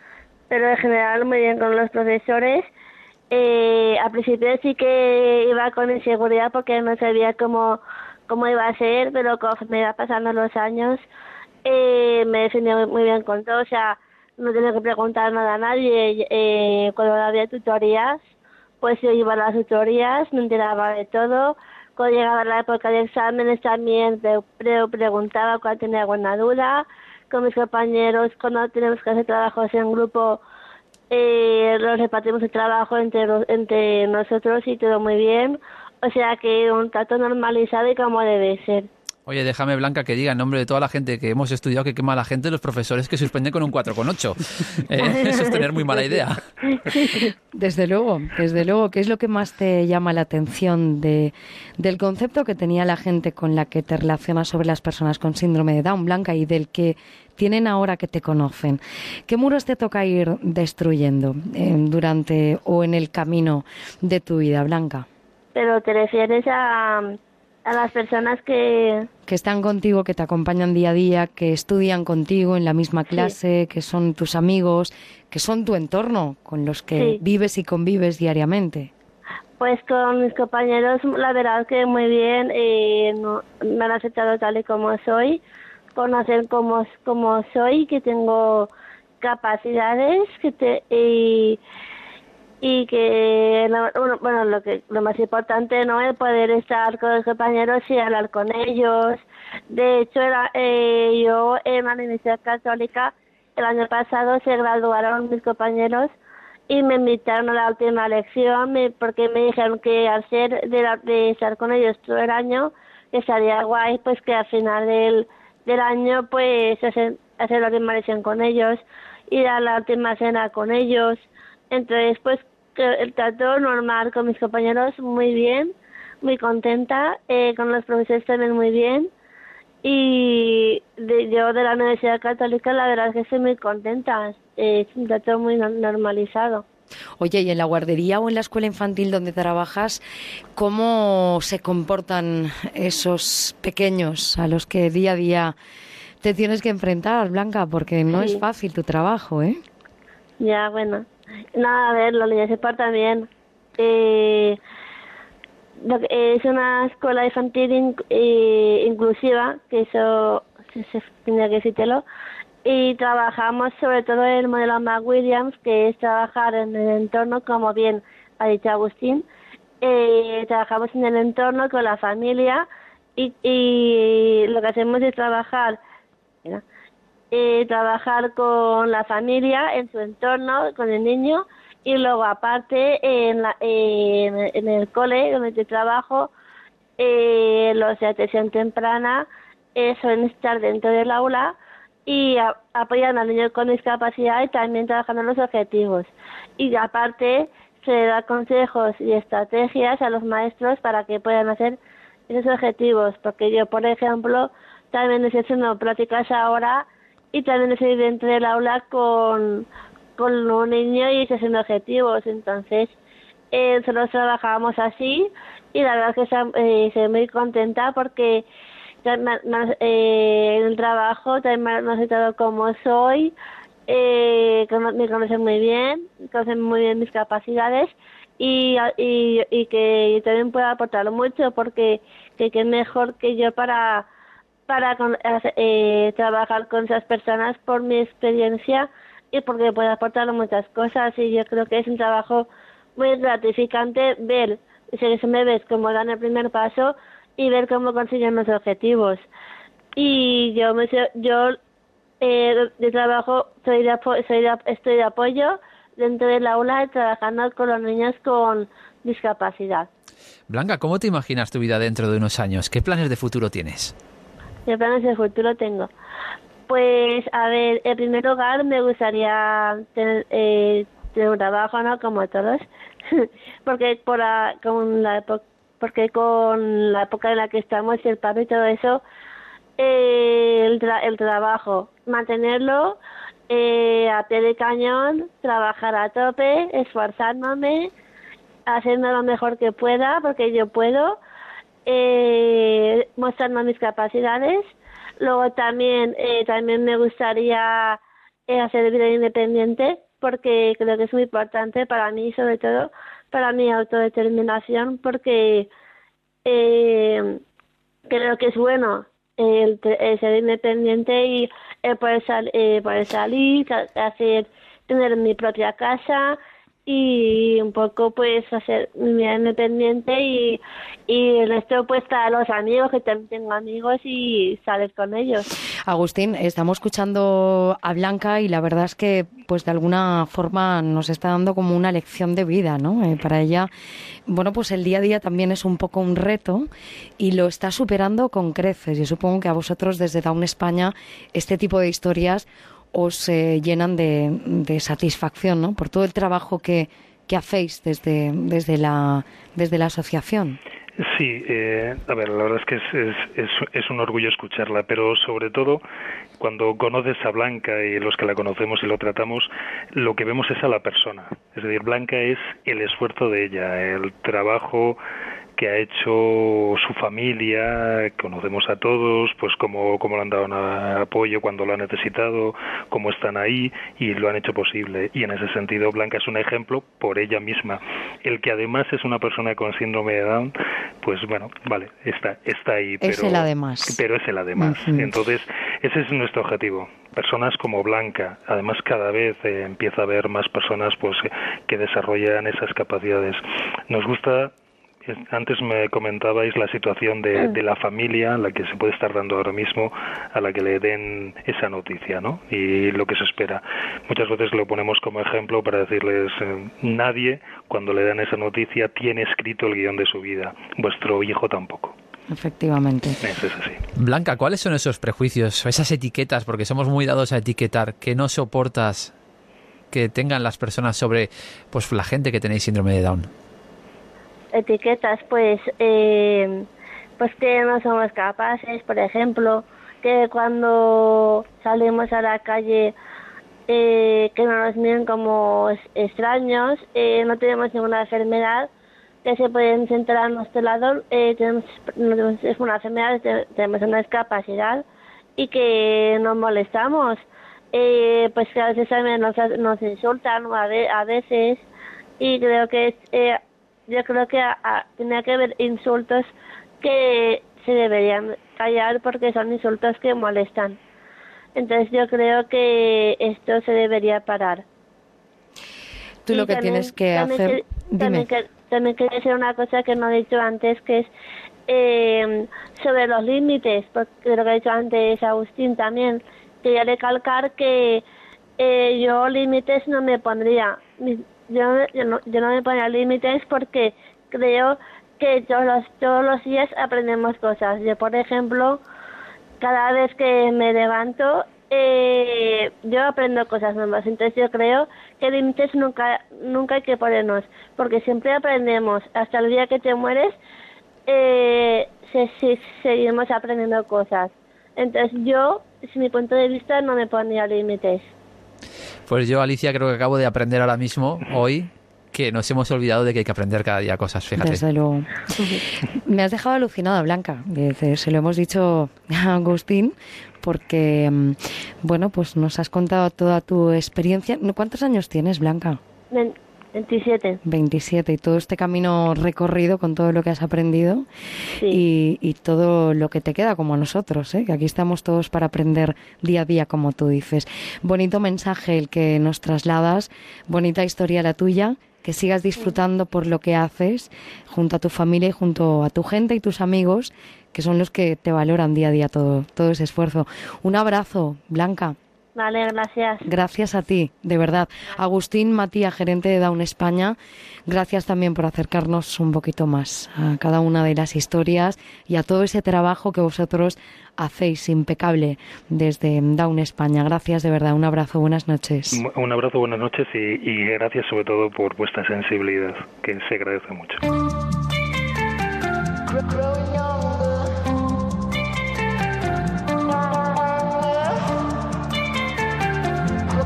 Pero en general muy bien con los profesores. Eh, al principio sí que iba con inseguridad porque no sabía cómo, cómo iba a ser, pero me iba pasando los años eh, me defendía muy bien con todo, o sea, no tenía que preguntar nada a nadie. Eh, cuando había tutorías, pues yo iba a las tutorías, me enteraba de todo. Cuando llegaba la época de exámenes también pre preguntaba cuando tenía alguna duda. Con mis compañeros, cuando tenemos que hacer trabajos en grupo, eh, los repartimos el trabajo entre, entre nosotros y todo muy bien. O sea que un trato normalizado y como debe ser. Oye, déjame, Blanca, que diga en nombre de toda la gente que hemos estudiado que quema la gente los profesores que suspenden con un 4,8. Eh, eso es tener muy mala idea. Desde luego, desde luego. ¿Qué es lo que más te llama la atención de, del concepto que tenía la gente con la que te relacionas sobre las personas con síndrome de Down, Blanca, y del que tienen ahora que te conocen? ¿Qué muros te toca ir destruyendo eh, durante o en el camino de tu vida, Blanca? Pero te refieres a a las personas que... Que están contigo, que te acompañan día a día, que estudian contigo en la misma clase, que son tus amigos, que son tu entorno, con los que vives y convives diariamente. Pues con mis compañeros, la verdad que muy bien, eh, me han aceptado tal y como soy, conocen cómo, cómo soy, que tengo capacidades, que te, y, y que bueno lo que lo más importante no es poder estar con los compañeros y hablar con ellos. De hecho era, eh, yo en la universidad católica el año pasado se graduaron mis compañeros y me invitaron a la última lección porque me dijeron que al ser de, de estar con ellos todo el año que estaría guay pues que al final del, del año pues hacer, hacer la última lección con ellos ir a la última cena con ellos. Entonces, pues el trato normal con mis compañeros muy bien, muy contenta, eh, con los profesores también muy bien. Y de, yo de la Universidad Católica la verdad es que estoy muy contenta, es un trato muy normalizado. Oye, y en la guardería o en la escuela infantil donde trabajas, ¿cómo se comportan esos pequeños a los que día a día te tienes que enfrentar, Blanca? Porque no es fácil tu trabajo, ¿eh? Ya, bueno. Nada, a ver, se portan bien. Eh, es una escuela infantil in- eh, inclusiva, que eso se, que decírtelo. Y trabajamos sobre todo el modelo McWilliams, que es trabajar en el entorno, como bien ha dicho Agustín. Eh, trabajamos en el entorno con la familia y, y lo que hacemos es trabajar eh, trabajar con la familia en su entorno, con el niño, y luego aparte en, la, en, el cole donde trabajo, eh, los de atención temprana eh, suelen estar dentro del aula y a- al niño con discapacidad y también trabajando los objetivos. Y aparte se da consejos y estrategias a los maestros para que puedan hacer esos objetivos, porque yo, por ejemplo, también estoy haciendo prácticas ahora y también estoy dentro del aula con, con un niño y haciendo objetivos. Entonces, eh, nosotros trabajamos así y la verdad es que eh, estoy muy contenta porque eh, en el trabajo también me han aceptado como soy, eh, me conocen muy bien, conocen muy bien mis capacidades y, y, y que también puedo aportar mucho porque que, que mejor que yo para para eh, trabajar con esas personas por mi experiencia y porque puedo aportar muchas cosas y yo creo que es un trabajo muy gratificante ver, si me ves cómo dan el primer paso y ver cómo consiguen los objetivos. Y yo me yo eh, de trabajo soy de, soy de estoy de apoyo dentro del aula trabajando con los niños con discapacidad. Blanca, ¿cómo te imaginas tu vida dentro de unos años? ¿Qué planes de futuro tienes? ¿Qué planes de futuro tengo? Pues, a ver, en primer lugar me gustaría tener, eh, tener un trabajo, ¿no? Como todos. porque por la, con la porque con la época en la que estamos, el paro y todo eso, eh, el, tra- el trabajo, mantenerlo eh, a pie de cañón, trabajar a tope, esforzándome, haciendo lo mejor que pueda, porque yo puedo, eh, mostrando mis capacidades. Luego también, eh, también me gustaría eh, hacer vida independiente, porque creo que es muy importante para mí, sobre todo para mi autodeterminación, porque eh, creo que es bueno te- el ser independiente y el poder, sal- eh, poder salir, hacer, tener mi propia casa y un poco pues hacer mi vida independiente y, y el resto pues a los amigos que también tengo amigos y salir con ellos. Agustín, estamos escuchando a Blanca y la verdad es que, pues de alguna forma nos está dando como una lección de vida, ¿no? Eh, para ella, bueno, pues el día a día también es un poco un reto y lo está superando con creces. Yo supongo que a vosotros desde Down España este tipo de historias os llenan de, satisfacción, ¿no? Por todo el trabajo que, que hacéis desde, desde, la, desde la asociación. Sí, eh, a ver, la verdad es que es, es, es un orgullo escucharla, pero sobre todo cuando conoces a Blanca y los que la conocemos y lo tratamos, lo que vemos es a la persona. Es decir, Blanca es el esfuerzo de ella, el trabajo que ha hecho su familia, conocemos a todos, pues cómo, cómo le han dado una- apoyo cuando lo ha necesitado, cómo están ahí y lo han hecho posible. Y en ese sentido, Blanca es un ejemplo por ella misma. El que además es una persona con síndrome de Down, pues bueno, vale, está, está ahí. Es pero, el además. Pero es el además. Entonces, ese es nuestro objetivo. Personas como Blanca. Además, cada vez eh, empieza a haber más personas pues que desarrollan esas capacidades. Nos gusta es- antes me comentabais la situación de, de la familia, la que se puede estar dando ahora mismo, a la que le den esa noticia, ¿no? Y lo que se espera. Muchas veces lo ponemos como ejemplo para decirles, eh, nadie cuando le dan esa noticia tiene escrito el guion de su vida. Vuestro hijo tampoco. Efectivamente. Eso es así. Blanca, ¿cuáles son esos prejuicios, esas etiquetas, porque somos muy dados a etiquetar, que no soportas que tengan las personas sobre pues la gente que tenéis síndrome de Down? Etiquetas, pues, eh, pues que no somos capaces, por ejemplo, que cuando salimos a la calle eh, que no nos miren como extraños, eh, no tenemos ninguna enfermedad que se pueden sentar a nuestro lado, eh, tenemos, una enfermedad, te- tenemos una discapacidad y que nos molestamos. Eh, pues que a veces también nos, nos insultan a veces y creo que eh, yo creo que tiene que haber insultos que se deberían callar porque son insultos que molestan. Entonces yo creo que esto se debería parar. Tú lo que tienes que hacer... también, que, también quería decir una cosa que no he dicho antes, que es eh, sobre los límites, porque lo que ha dicho antes Agustín también. Quería recalcar que eh, yo límites no me pondría. Yo, yo, no, yo no me pondría límites porque creo que todos los, todos los días aprendemos cosas. Yo, por ejemplo, cada vez que me levanto, eh, yo aprendo cosas nuevas. Entonces yo creo que límites nunca, nunca hay que ponernos, porque siempre aprendemos. Hasta el día que te mueres, eh, seguimos aprendiendo cosas. Entonces yo, desde mi punto de vista, no me ponía límites. Pues yo, Alicia, creo que acabo de aprender ahora mismo, hoy, que nos hemos olvidado de que hay que aprender cada día cosas, fíjate. Desde luego. Me has dejado alucinada, Blanca. Se lo hemos dicho a Agustín, porque, mm, bueno, pues nos has contado toda tu experiencia. ¿Cuántos años tienes, Blanca? 27. 27 y todo este camino recorrido con todo lo que has aprendido y, y, todo lo que te queda como a nosotros, ¿eh? que aquí estamos todos para aprender día a día, como tú dices. Bonito mensaje el que nos trasladas, bonita historia la tuya que sigas disfrutando por lo que haces junto a tu familia y junto a tu gente y tus amigos, que son los que te valoran día a día todo, todo ese esfuerzo. Un abrazo, Blanca. Vale, gracias. Gracias a ti, de verdad. Agustín Matías, gerente de Down España, gracias también por acercarnos un poquito más a cada una de las historias y a todo ese trabajo que vosotros hacéis impecable desde Down España. Gracias de verdad. Un abrazo, buenas noches. Un abrazo, buenas noches y, y gracias sobre todo por vuestra sensibilidad, que se agradece mucho.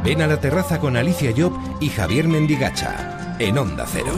Ven a la terraza con Alicia Job y Javier Mendigacha en Onda Cero.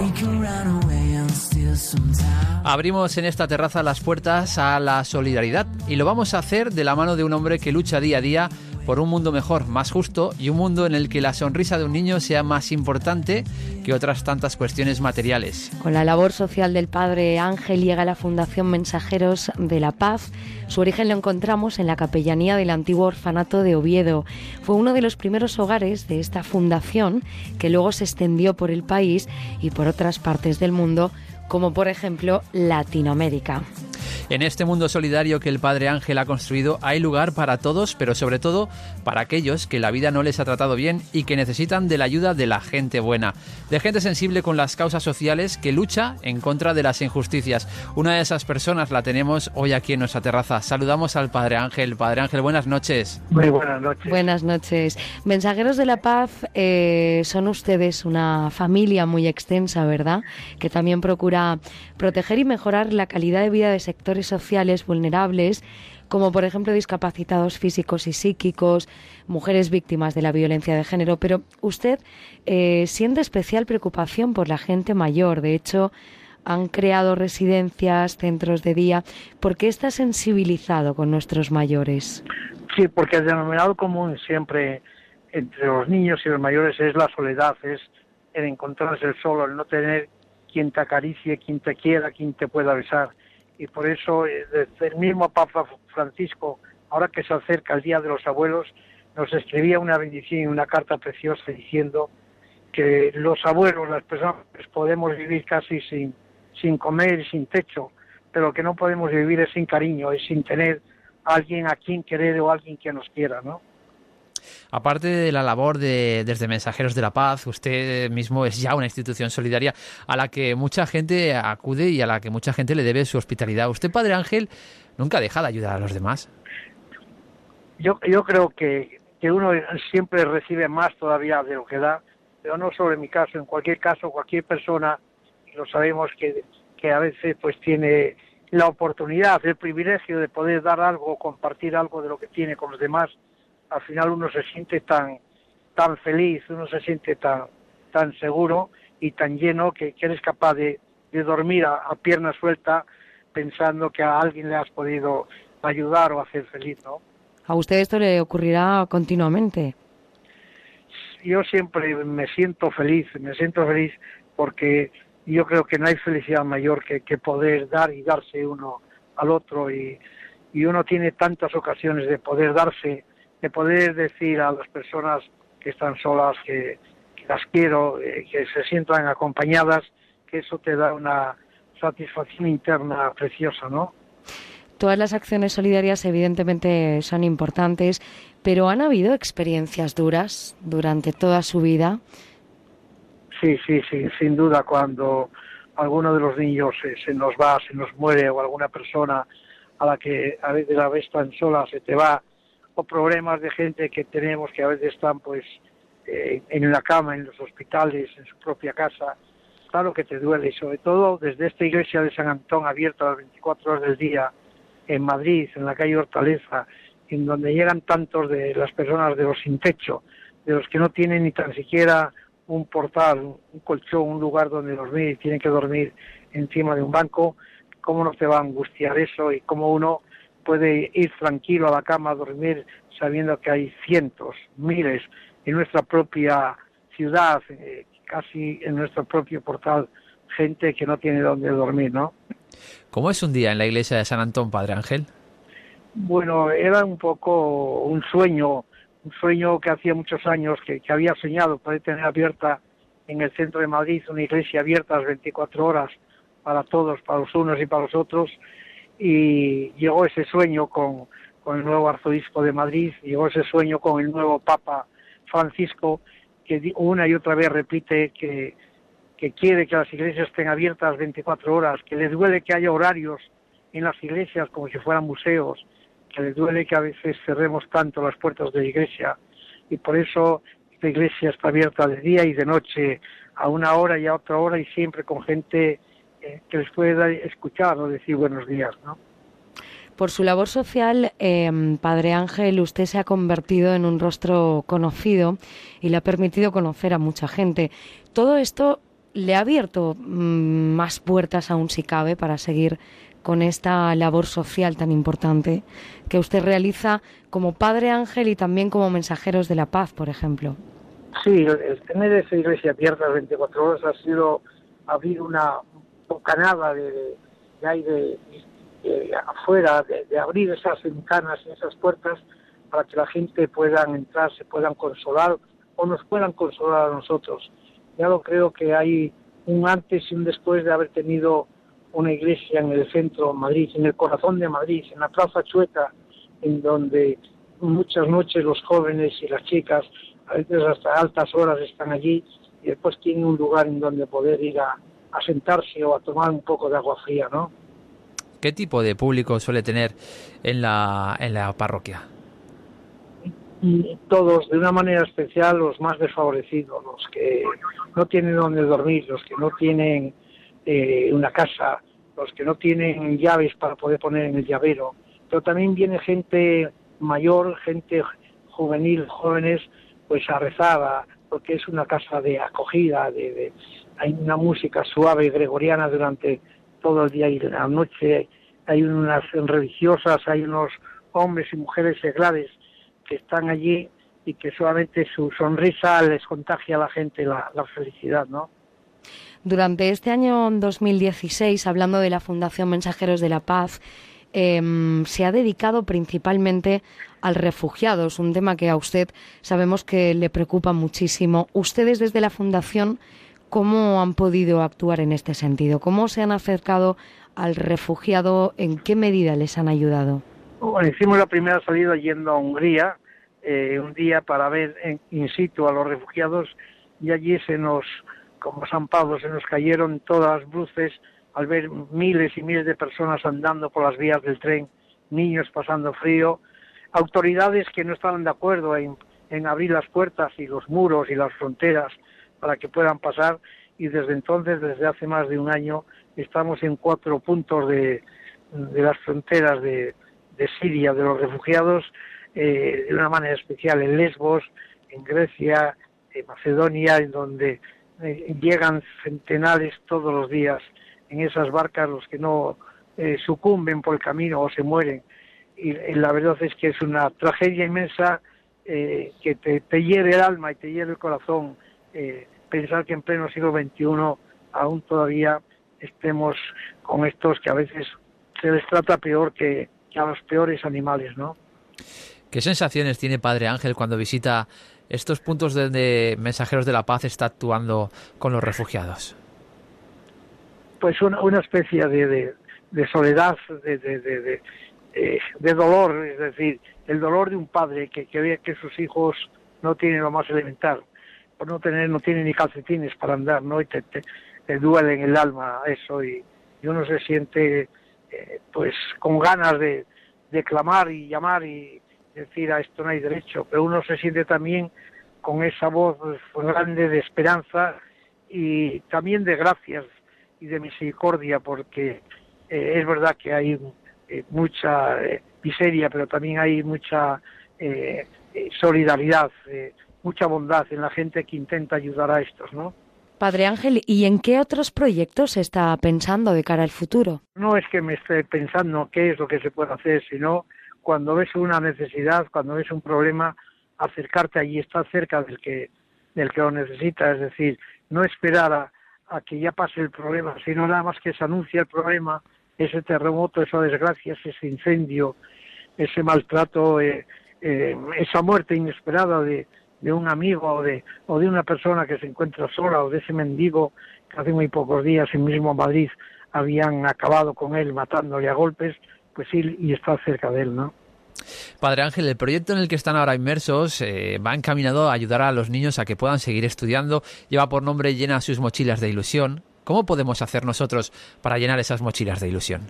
Abrimos en esta terraza las puertas a la solidaridad y lo vamos a hacer de la mano de un hombre que lucha día a día por un mundo mejor, más justo y un mundo en el que la sonrisa de un niño sea más importante que otras tantas cuestiones materiales. Con la labor social del padre Ángel llega la Fundación Mensajeros de la Paz. Su origen lo encontramos en la capellanía del antiguo orfanato de Oviedo. Fue uno de los primeros hogares de esta fundación que luego se extendió por el país y por otras partes del mundo como por ejemplo Latinoamérica. En este mundo solidario que el Padre Ángel ha construido hay lugar para todos, pero sobre todo para aquellos que la vida no les ha tratado bien y que necesitan de la ayuda de la gente buena, de gente sensible con las causas sociales que lucha en contra de las injusticias. Una de esas personas la tenemos hoy aquí en nuestra terraza. Saludamos al Padre Ángel. Padre Ángel, buenas noches. Muy buenas noches. Buenas noches. Mensajeros de la Paz eh, son ustedes una familia muy extensa, ¿verdad? Que también procura proteger y mejorar la calidad de vida de sectores sociales vulnerables, como por ejemplo discapacitados físicos y psíquicos, mujeres víctimas de la violencia de género. Pero usted eh, siente especial preocupación por la gente mayor. De hecho, han creado residencias, centros de día. ¿Por qué está sensibilizado con nuestros mayores? Sí, porque el denominado común siempre entre los niños y los mayores es la soledad, es el encontrarse solo, el no tener quien te acaricie, quien te quiera, quien te pueda besar y por eso eh, desde el mismo Papa Francisco, ahora que se acerca el Día de los Abuelos, nos escribía una bendición y una carta preciosa diciendo que los abuelos, las personas, podemos vivir casi sin, sin comer y sin techo, pero que no podemos vivir es sin cariño, es sin tener a alguien a quien querer o alguien que nos quiera, ¿no? Aparte de la labor de, desde Mensajeros de la Paz, usted mismo es ya una institución solidaria a la que mucha gente acude y a la que mucha gente le debe su hospitalidad. Usted, Padre Ángel, nunca deja de ayudar a los demás. Yo, yo creo que, que uno siempre recibe más todavía de lo que da, pero no solo en mi caso, en cualquier caso, cualquier persona, lo sabemos que, que a veces pues tiene la oportunidad, el privilegio de poder dar algo, compartir algo de lo que tiene con los demás, al final uno se siente tan, tan feliz, uno se siente tan, tan seguro y tan lleno que, eres capaz de, dormir a, pierna suelta pensando que a alguien le has podido ayudar o hacer feliz, ¿no? A usted esto le ocurrirá continuamente. yo siempre me siento feliz, me siento feliz porque yo creo que no hay felicidad mayor que, que poder dar y darse uno al otro y, y uno tiene tantas ocasiones de poder darse, de poder decir a las personas que están solas que, que las quiero, eh, que se sientan acompañadas, que eso te da una satisfacción interna preciosa, ¿no? Todas las acciones solidarias evidentemente son importantes, pero ¿han habido experiencias duras durante toda su vida? Sí, sí, sí, sin duda cuando alguno de los niños se, se nos va, se nos muere o alguna persona a la que a veces la ves tan sola se te va o problemas de gente que tenemos que a veces están pues eh, en la cama, en los hospitales, en su propia casa, claro que te duele y sobre todo desde esta iglesia de San Antón abierta a las 24 horas del día en Madrid, en la calle Hortaleza, en donde llegan tantos de las personas de los sin techo, de los que no tienen ni tan siquiera un portal, un colchón, un lugar donde dormir tienen que dormir encima de un banco, cómo no te va a angustiar eso y cómo uno puede ir tranquilo a la cama a dormir sabiendo que hay cientos, miles en nuestra propia ciudad, eh, casi en nuestro propio portal, gente que no tiene dónde dormir, ¿no? ¿Cómo es un día en la iglesia de San Antón, Padre Ángel? Bueno, era un poco un sueño, un sueño que hacía muchos años que, que había soñado poder tener abierta en el centro de Madrid una iglesia abierta las 24 horas para todos, para los unos y para los otros, y llegó ese sueño con, con el nuevo arzobispo de Madrid, llegó ese sueño con el nuevo Papa Francisco, que una y otra vez repite que, que quiere que las iglesias estén abiertas 24 horas, que le duele que haya horarios en las iglesias como si fueran museos, que le duele que a veces cerremos tanto las puertas de la iglesia. Y por eso la iglesia está abierta de día y de noche a una hora y a otra hora y siempre con gente que les pueda escuchar o decir buenos días, ¿no? Por su labor social, eh, Padre Ángel, usted se ha convertido en un rostro conocido y le ha permitido conocer a mucha gente. Todo esto le ha abierto mmm, más puertas aún si cabe para seguir con esta labor social tan importante que usted realiza como Padre Ángel y también como mensajeros de la paz, por ejemplo. Sí, el tener esa iglesia abierta 24 horas ha sido abrir una bocanada de, de aire eh, afuera, de, de, abrir esas ventanas y esas puertas para que la gente pueda entrar, se puedan consolar o nos puedan consolar a nosotros. Ya lo creo que hay un antes y un después de haber tenido una iglesia en el centro de Madrid, en el corazón de Madrid, en la Plaza Chueca, en donde muchas noches los jóvenes y las chicas, a veces hasta altas horas, están allí y después tienen un lugar en donde poder ir a, a sentarse o a tomar un poco de agua fría, ¿no? ¿Qué tipo de público suele tener en la, en la parroquia? Todos, de una manera especial, los más desfavorecidos, los que no tienen donde dormir, los que no tienen eh, una casa, los que no tienen llaves para poder poner en el llavero. Pero también viene gente mayor, gente juvenil, jóvenes, pues a rezar, porque es una casa de acogida, de, de, hay una música suave gregoriana durante todo el día y la noche, hay unas religiosas, hay unos hombres y mujeres seglares que están allí y que solamente su sonrisa les contagia a la gente la, felicidad, ¿no? Durante este año 2016, hablando de la Fundación Mensajeros de la Paz, eh, se ha dedicado principalmente al refugiados, un tema que a usted sabemos que le preocupa muchísimo. Ustedes desde la Fundación, ¿cómo han podido actuar en este sentido? ¿Cómo se han acercado al refugiado? ¿En qué medida les han ayudado? Bueno, hicimos la primera salida yendo a Hungría, eh, un día para ver en, in situ a los refugiados y allí se nos como San Pablo se nos cayeron todas las luces al ver miles y miles de personas andando por las vías del tren, niños pasando frío, autoridades que no estaban de acuerdo en, en abrir las puertas y los muros y las fronteras para que puedan pasar y desde entonces, desde hace más de un año, estamos en cuatro puntos de, de las fronteras de, de, Siria, de los refugiados, eh, de una manera especial en Lesbos, en Grecia, en Macedonia, en donde eh, llegan centenares todos los días en esas barcas los que no eh, sucumben por el camino o se mueren. Y, la verdad es que es una tragedia inmensa eh, que te hiere el alma y te hiere el corazón eh, pensar que en pleno siglo XXI aún todavía estemos con estos que a veces se les trata peor que, que a los peores animales, ¿no? ¿Qué sensaciones tiene Padre Ángel cuando visita estos puntos donde Mensajeros de la Paz está actuando con los refugiados? Pues una, una especie de, de, de soledad, de, de, de, eh, de, dolor, es decir, el dolor de un padre que, que ve que sus hijos no tienen lo más elemental, por no tener, no tienen ni calcetines para andar, ¿no? Y te, te, duele en el alma eso y, uno se siente eh, pues con ganas de, de clamar y llamar y decir a esto no hay derecho, pero uno se siente también con esa voz grande de esperanza y también de gracias y de misericordia, porque eh, es verdad que hay eh, mucha miseria, pero también hay mucha solidaridad, mucha bondad en la gente que intenta ayudar a estos, ¿no? Padre Ángel, ¿y en qué otros proyectos está pensando de cara al futuro? No es que me esté pensando qué es lo que se puede hacer, sino cuando ves una necesidad, cuando ves un problema, acercarte allí, estar cerca del que, del que lo necesita, es decir, no esperar a, a que ya pase el problema, sino nada más que se anuncia el problema, ese terremoto, esa desgracia, ese incendio, ese maltrato, eh, eh, esa muerte inesperada de, de un amigo o de, o de una persona que se encuentra sola o de ese mendigo que hace muy pocos días en mismo Madrid habían acabado con él matándole a golpes, pues ir y estar cerca de él, ¿no? Padre Ángel, el proyecto en el que están ahora inmersos eh, va encaminado a ayudar a los niños a que puedan seguir estudiando. Lleva por nombre Llena sus mochilas de ilusión. ¿Cómo podemos hacer nosotros para llenar esas mochilas de ilusión?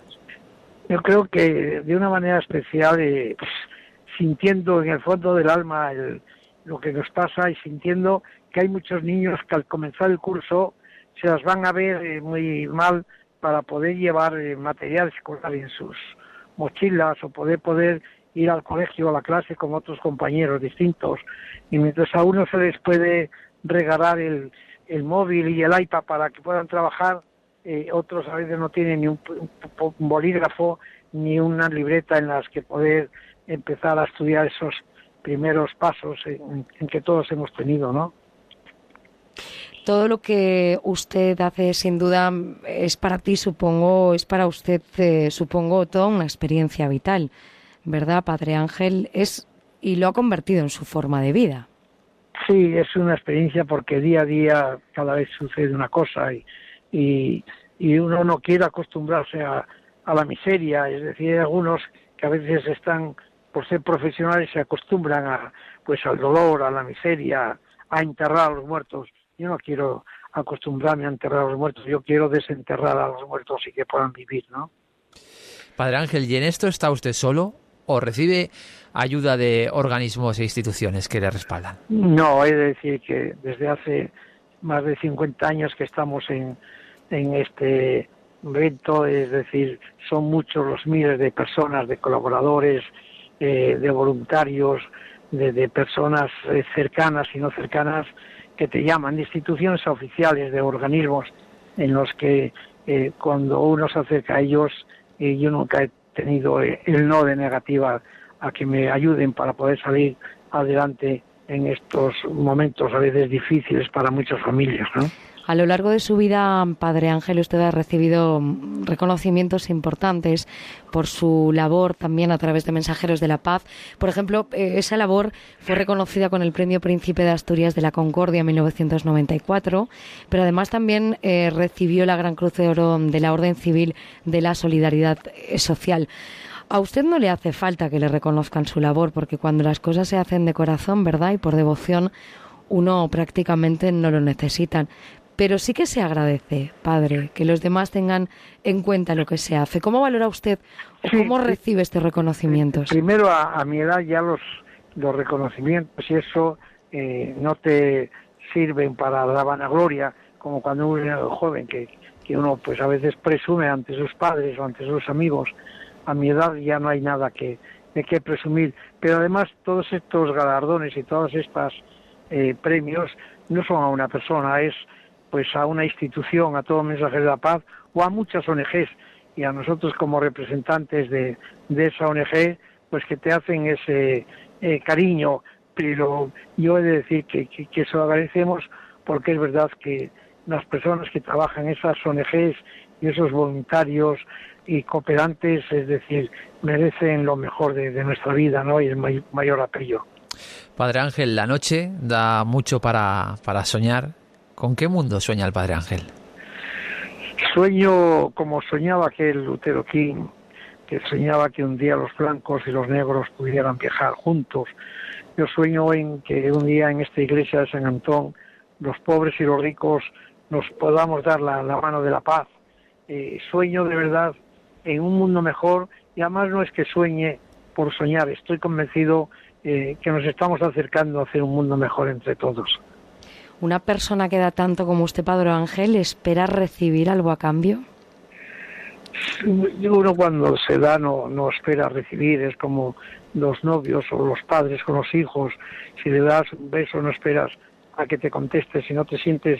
Yo creo que de una manera especial, eh, sintiendo en el fondo del alma el, lo que nos pasa y sintiendo que hay muchos niños que al comenzar el curso se las van a ver eh, muy mal para poder llevar eh, material escolar en sus mochilas o poder poder ir al colegio o a la clase con otros compañeros distintos. Y mientras a uno se les puede regalar el, el móvil y el iPad para que puedan trabajar, eh, otros a veces no tienen ni un, un, bolígrafo ni una libreta en las que poder empezar a estudiar esos primeros pasos en, en que todos hemos tenido, ¿no? todo lo que usted hace sin duda es para ti, supongo, es para usted, eh, supongo, toda una experiencia vital, ¿verdad, Padre Ángel? Es y lo ha convertido en su forma de vida. Sí, es una experiencia porque día a día cada vez sucede una cosa y, y, y uno no quiere acostumbrarse a, a, la miseria, es decir, hay algunos que a veces están, por ser profesionales, se acostumbran a, pues, al dolor, a la miseria, a enterrar a los muertos yo no quiero acostumbrarme a enterrar a los muertos, yo quiero desenterrar a los muertos y que puedan vivir, ¿no? Padre Ángel, ¿y en esto está usted solo o recibe ayuda de organismos e instituciones que le respaldan? No, he de decir que desde hace más de 50 años que estamos en, en este evento, es decir, son muchos los miles de personas, de colaboradores, eh, de voluntarios, de, de personas eh, cercanas y no cercanas, que te llaman, de instituciones oficiales, de organismos en los que eh, cuando uno se acerca a ellos, eh, yo nunca he tenido eh, el no de negativa a que me ayuden para poder salir adelante en estos momentos a veces difíciles para muchas familias, ¿no? A lo largo de su vida, Padre Ángel, usted ha recibido reconocimientos importantes por su labor también a través de Mensajeros de la Paz. Por ejemplo, eh, esa labor fue reconocida con el Premio Príncipe de Asturias de la Concordia en 1994, pero además también eh, recibió la Gran Cruz de Oro de la Orden Civil de la Solidaridad Social. A usted no le hace falta que le reconozcan su labor, porque cuando las cosas se hacen de corazón, ¿verdad? Y por devoción, uno prácticamente no lo necesitan pero sí que se agradece, padre, que los demás tengan en cuenta lo que se hace. ¿Cómo valora usted o sí, cómo recibe estos reconocimientos? Primero, a, a, mi edad ya los, los reconocimientos y eso eh, no te sirven para la vanagloria, como cuando uno es joven, que, que uno pues a veces presume ante sus padres o ante sus amigos. A mi edad ya no hay nada que, de qué presumir. Pero además todos estos galardones y todas estas eh, premios no son a una persona, es pues a una institución, a todo mensaje de la paz o a muchas ONGs y a nosotros como representantes de, de esa ONG, pues que te hacen ese eh, cariño pero yo he de decir que, que, que agradecemos porque es verdad que las personas que trabajan esas ONGs y esos voluntarios y cooperantes, es decir, merecen lo mejor de, de nuestra vida ¿no? y el may- mayor apoyo. Padre Ángel, la noche da mucho para, para soñar. ¿Con qué mundo sueña el Padre Ángel? Sueño como soñaba aquel Lutero King, que soñaba que un día los blancos y los negros pudieran viajar juntos. Yo sueño en que un día en esta iglesia de San Antón los pobres y los ricos nos podamos dar la, mano de la paz. Eh, sueño de verdad en un mundo mejor y además no es que sueñe por soñar, estoy convencido eh, que nos estamos acercando a hacer un mundo mejor entre todos. ¿Una persona que da tanto como usted, Padre Ángel, espera recibir algo a cambio? uno cuando se da no, no espera recibir, es como los novios o los padres con los hijos, si le das un beso no esperas a que te conteste, si no te sientes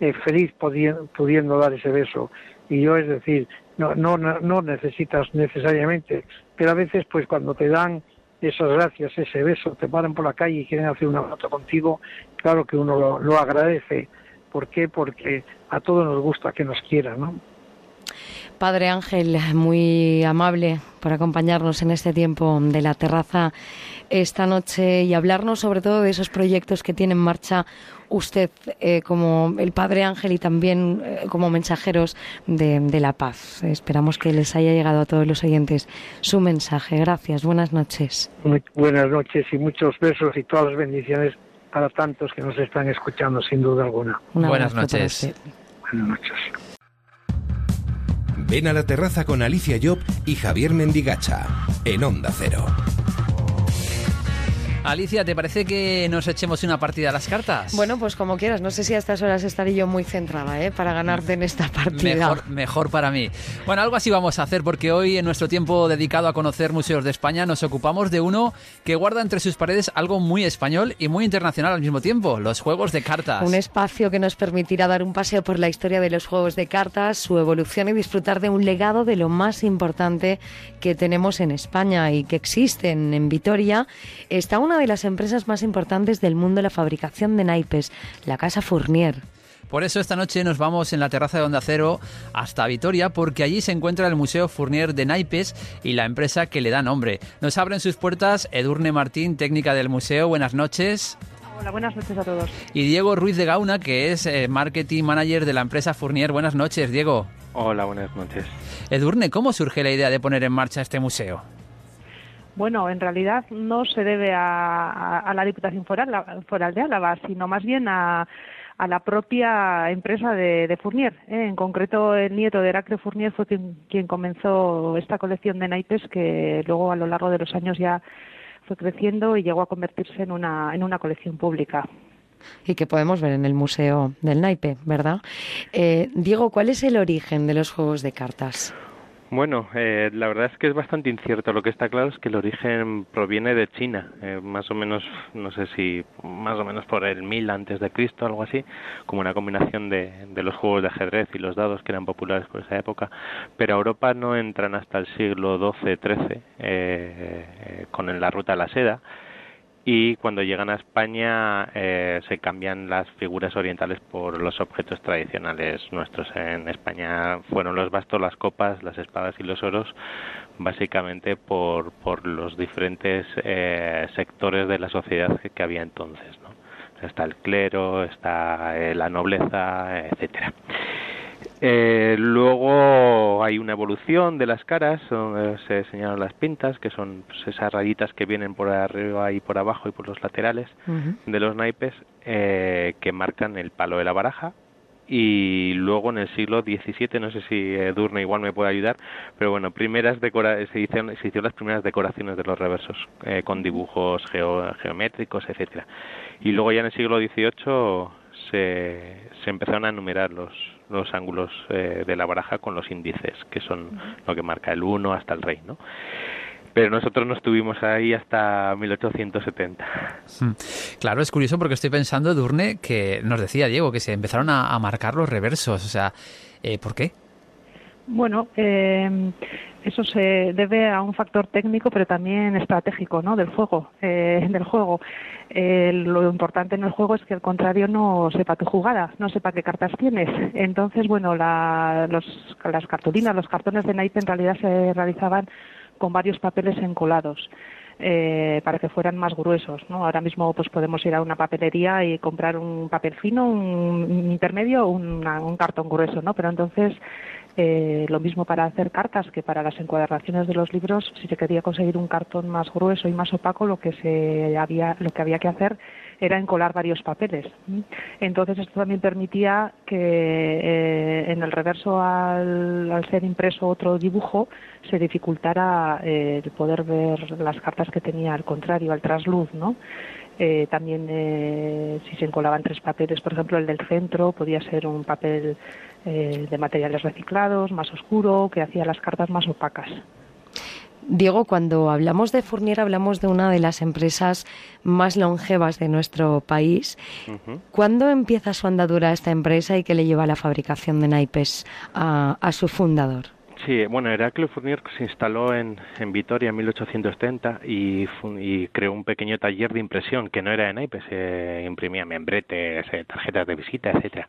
eh, feliz pudi- pudiendo dar ese beso. Y yo es decir, no, no no necesitas necesariamente, pero a veces pues cuando te dan esas gracias, ese beso, te paran por la calle y quieren hacer una foto contigo, claro que uno lo, lo agradece. ¿Por qué? Porque a todos nos gusta que nos quieran, ¿no? Padre Ángel, muy amable por acompañarnos en este tiempo de la terraza esta noche y hablarnos sobre todo de esos proyectos que tiene en marcha usted eh, como el Padre Ángel y también eh, como mensajeros de, de la paz. Esperamos que les haya llegado a todos los oyentes su mensaje. Gracias, buenas noches. Muy buenas noches y muchos besos y todas las bendiciones para tantos que nos están escuchando, sin duda alguna. Un Buenas noches. Buenas noches. Ven a la terraza con Alicia Job y Javier Mendigacha en Onda Cero. Alicia, ¿te parece que nos echemos una partida a las cartas? Bueno, pues como quieras. No sé si a estas horas estaré yo muy centrada ¿eh? para ganarte en esta partida. Mejor, mejor para mí. Bueno, algo así vamos a hacer porque hoy en nuestro tiempo dedicado a conocer museos de España nos ocupamos de uno que guarda entre sus paredes algo muy español y muy internacional al mismo tiempo, los juegos de cartas. Un espacio que nos permitirá dar un paseo por la historia de los juegos de cartas, su evolución y disfrutar de un legado de lo más importante que tenemos en España y que existen en Vitoria. Está una de las empresas más importantes del mundo de la fabricación de naipes, la Casa Fournier. Por eso esta noche nos vamos en la terraza de Onda Cero hasta Vitoria, porque allí se encuentra el Museo Fournier de Naipes y la empresa que le da nombre. Nos abren sus puertas Edurne Martín, técnica del museo. Buenas noches. Hola, buenas noches a todos. Y Diego Ruiz de Gauna, que es eh, marketing manager de la empresa Fournier. Buenas noches, Diego. Hola, buenas noches. Edurne, ¿cómo surge la idea de poner en marcha este museo? Bueno, en realidad no se debe a, a- la Diputación Foral, de Álava, sino más bien a, a la propia empresa de, de Fournier. ¿eh? En concreto, el nieto de Heraclio Fournier fue quien, quien comenzó esta colección de naipes que luego a lo largo de los años ya fue creciendo y llegó a convertirse en una, en una colección pública. Y que podemos ver en el Museo del Naipe, ¿verdad? Eh, Diego, ¿cuál es el origen de los juegos de cartas? Bueno, eh, la verdad es que es bastante incierto. Lo que está claro es que el origen proviene de China, eh, más o menos, no sé si más o menos por el 1000 antes de Cristo, algo así, como una combinación de, de los juegos de ajedrez y los dados que eran populares por esa época. Pero a Europa no entran hasta el siglo XII-XIII eh, con la ruta de la seda y cuando llegan a España eh, se cambian las figuras orientales por los objetos tradicionales nuestros. En España fueron los bastos, las copas, las espadas y los oros, básicamente por, por los diferentes eh, sectores de la sociedad que, había entonces. ¿no? Está el clero, está eh, la nobleza, etcétera. Eh, luego hay una evolución de las caras, donde se señalan las pintas, que son pues, esas rayitas que vienen por arriba y por abajo y por los laterales de los naipes, eh, que marcan el palo de la baraja. Y luego en el siglo XVII, no sé si Edurne igual me puede ayudar, pero bueno, primeras decora se, hicieron, se hicieron las primeras decoraciones de los reversos, eh, con dibujos geo- geométricos, etcétera. Y luego ya en el siglo XVIII se, se empezaron a enumerar los, los ángulos eh, de la baraja con los índices, que son lo que marca el 1 hasta el rey, ¿no? Pero nosotros no estuvimos ahí hasta 1870. Mm. Claro, es curioso porque estoy pensando, Edurne, que nos decía Diego que se empezaron a, a marcar los reversos. O sea, eh, ¿por qué? Bueno, eh, eso se debe a un factor técnico, pero también estratégico, ¿no? Del juego, eh, del juego. Eh, lo importante en el juego es que el contrario no sepa tu jugada, no sepa qué cartas tienes. Entonces, bueno, la, los, las cartulinas, los cartones de naipe en realidad se realizaban con varios papeles encolados. Eh, para que fueran más gruesos. ¿no? Ahora mismo pues podemos ir a una papelería y comprar un papel fino, un intermedio un cartón grueso, ¿no? Pero entonces eh, lo mismo para hacer cartas que para las encuadernaciones de los libros, si se quería conseguir un cartón más grueso y más opaco, lo que se había, lo que había que hacer era encolar varios papeles. Entonces esto también permitía que eh, en el reverso, al, ser impreso otro dibujo, se dificultara eh, el poder ver las cartas que tenía al contrario, al trasluz, ¿no? Eh, también si se encolaban tres papeles, por ejemplo el del centro podía ser un papel de materiales reciclados, más oscuro, que hacía las cartas más opacas. Diego, cuando hablamos de Fournier hablamos de una de las empresas más longevas de nuestro país. ¿Cuándo empieza su andadura esta empresa y qué le lleva a la fabricación de naipes a su fundador? Sí, bueno, Heraclio Fournier se instaló en, en Vitoria en 1830 y, y, creó un pequeño taller de impresión que no era de naipes, se imprimía membretes, eh, tarjetas de visita, etcétera.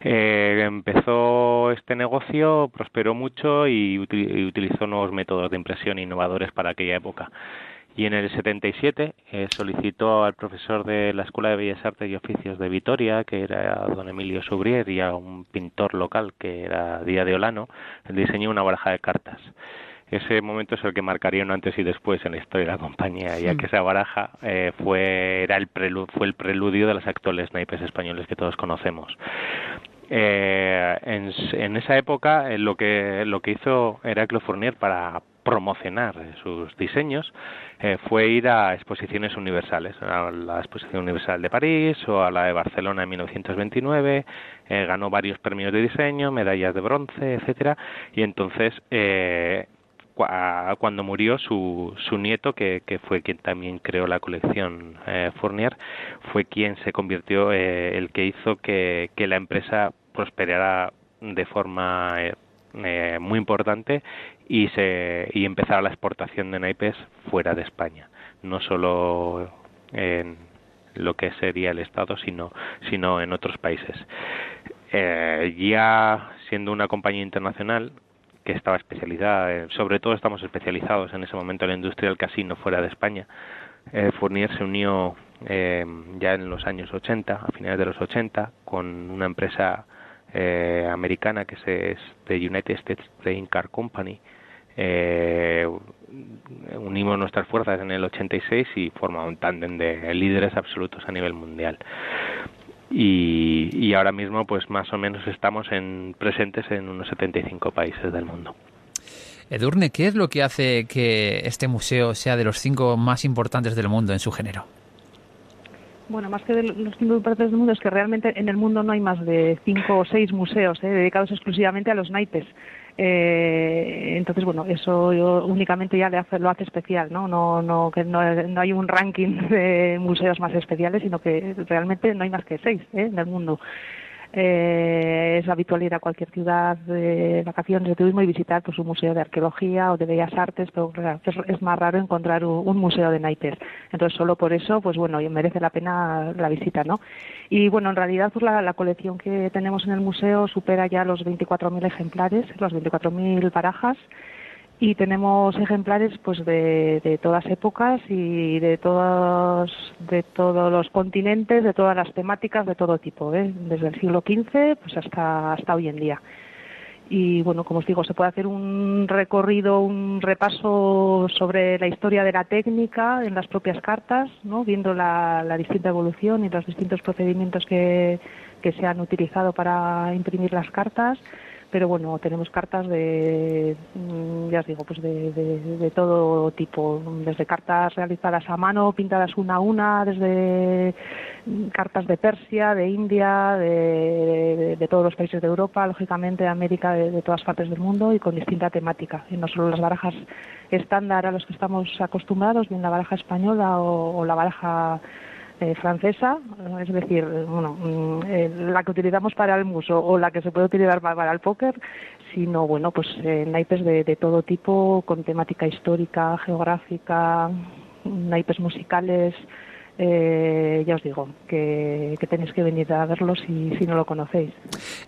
Eh, empezó este negocio, prosperó mucho y utilizó nuevos métodos de impresión innovadores para aquella época y en el 77 eh, solicitó al profesor de la Escuela de Bellas Artes y Oficios de Vitoria, que era don Emilio Subrier, y a un pintor local que era Díaz de Olano, el diseño de una baraja de cartas. Ese momento es el que marcaría un antes y después en la historia de la compañía, ya que esa baraja eh, fue, era el fue el preludio de los actuales naipes españoles que todos conocemos. Eh, en, en, esa época eh, lo que lo que hizo Heraclio Fournier para promocionar sus diseños eh, fue ir a exposiciones universales, a la Exposición Universal de París o a la de Barcelona en 1929, eh, ganó varios premios de diseño, medallas de bronce, etcétera, y entonces eh, cuando murió su, su nieto, que, que, fue quien también creó la colección eh, Fournier, fue quien se convirtió, eh, el que hizo que, que la empresa prosperara de forma eh, muy importante y, se, y empezar la exportación de naipes fuera de España, no solo en lo que sería el Estado, sino, sino en otros países. Eh, ya siendo una compañía internacional que estaba especializada, eh, sobre todo estamos especializados en ese momento en la industria del casino fuera de España, eh, Fournier se unió eh, ya en los años 80, a finales de los 80, con una empresa eh, americana que es de United States Trading Car Company. Eh, unimos nuestras fuerzas en el 86 y formamos un tándem de líderes absolutos a nivel mundial. Y, y, ahora mismo pues más o menos estamos en, presentes en unos 75 países del mundo. Edurne, ¿qué es lo que hace que este museo sea de los cinco más importantes del mundo en su género? Bueno, más que de los cinco partes del mundo, es que realmente en el mundo no hay más de cinco o seis museos ¿eh? dedicados exclusivamente a los naipes. Eh, entonces, bueno, eso yo únicamente ya le hace, lo hace especial, ¿no? No, no, que no, no, hay un ranking de museos más especiales, sino que realmente no hay más que seis ¿eh? en el mundo. Eh, es habitual ir a cualquier ciudad de vacaciones de turismo y visitar pues un museo de arqueología o de bellas artes, pero es, más raro encontrar un, museo de naipes. Entonces solo por eso, pues bueno, merece la pena la visita, ¿no? Y bueno, en realidad pues la, la colección que tenemos en el museo supera ya los 24.000 ejemplares, los 24.000 barajas y tenemos ejemplares pues de, todas épocas y de todos de todos los continentes de todas las temáticas de todo tipo ¿eh? desde el siglo XV pues hasta hasta hoy en día. Y bueno como os digo se puede hacer un recorrido un repaso sobre la historia de la técnica en las propias cartas no viendo la, la distinta evolución y los distintos procedimientos que, que se han utilizado para imprimir las cartas pero bueno, tenemos cartas de, mm, ya os digo, pues de, de, todo tipo, desde cartas realizadas a mano, pintadas una a una, desde cartas de Persia, de India, de, de todos los países de Europa, lógicamente de América, de, todas partes del mundo y con distinta temática. Y no solo las barajas estándar a los que estamos acostumbrados, bien la baraja española o la baraja eh, francesa, es decir, bueno, mm, eh, la que utilizamos para el muso o la que se puede utilizar para el póker, sino bueno, pues naipes de, de todo tipo, con temática histórica, geográfica, naipes musicales, eh, ya os digo que, tenéis que venir a verlos si, si no lo conocéis.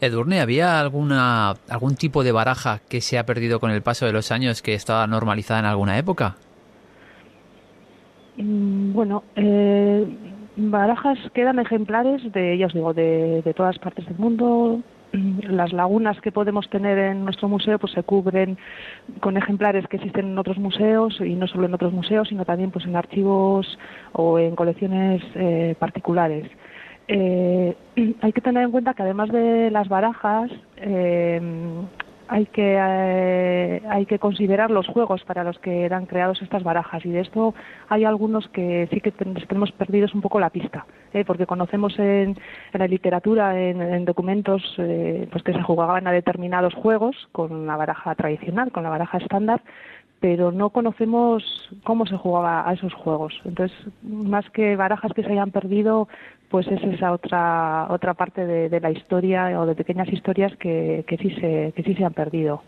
Edurne, ¿había alguna algún tipo de baraja que se ha perdido con el paso de los años que estaba normalizada en alguna época? Mm, bueno, eh, barajas quedan ejemplares de, ya os digo, de, todas partes del mundo, las lagunas que podemos tener en nuestro museo pues se cubren con ejemplares que existen en otros museos y no solo en otros museos sino también pues en archivos o en colecciones eh, particulares. Eh, hay que tener en cuenta que además de las barajas eh, hay que eh, hay que considerar los juegos para los que eran creados estas barajas y de esto hay algunos que sí que tenemos perdidos un poco la pista ¿eh? porque conocemos en, la literatura en, documentos eh, pues que se jugaban a determinados juegos con la baraja tradicional con la baraja estándar pero no conocemos cómo se jugaba a esos juegos. Entonces, más que barajas que se hayan perdido, pues es esa otra otra parte de, la historia o de pequeñas historias que, que, sí se, que sí se han perdido.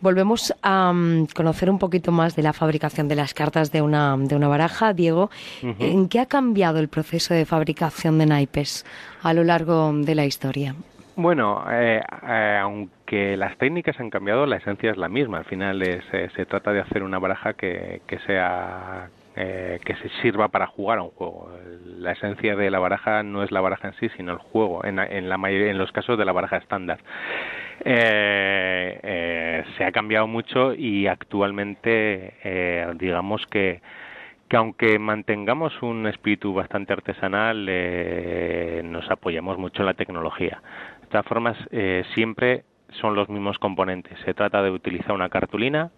Volvemos a mm, conocer un poquito más de la fabricación de las cartas de una, de una baraja. Diego, ¿en qué ha cambiado el proceso de fabricación de naipes a lo largo de la historia? Bueno, eh, eh, aunque las técnicas han cambiado, la esencia es la misma. Al final es, eh, se trata de hacer una baraja que, que sea eh, que se sirva para jugar a un juego. La esencia de la baraja no es la baraja en sí, sino el juego, en, en la mayoría, en los casos de la baraja estándar. Eh, eh, se ha cambiado mucho y actualmente, eh, digamos que que aunque mantengamos un espíritu bastante artesanal, eh, nos apoyamos mucho en la tecnología. De todas formas, siempre son los mismos componentes. Se trata de utilizar una cartulina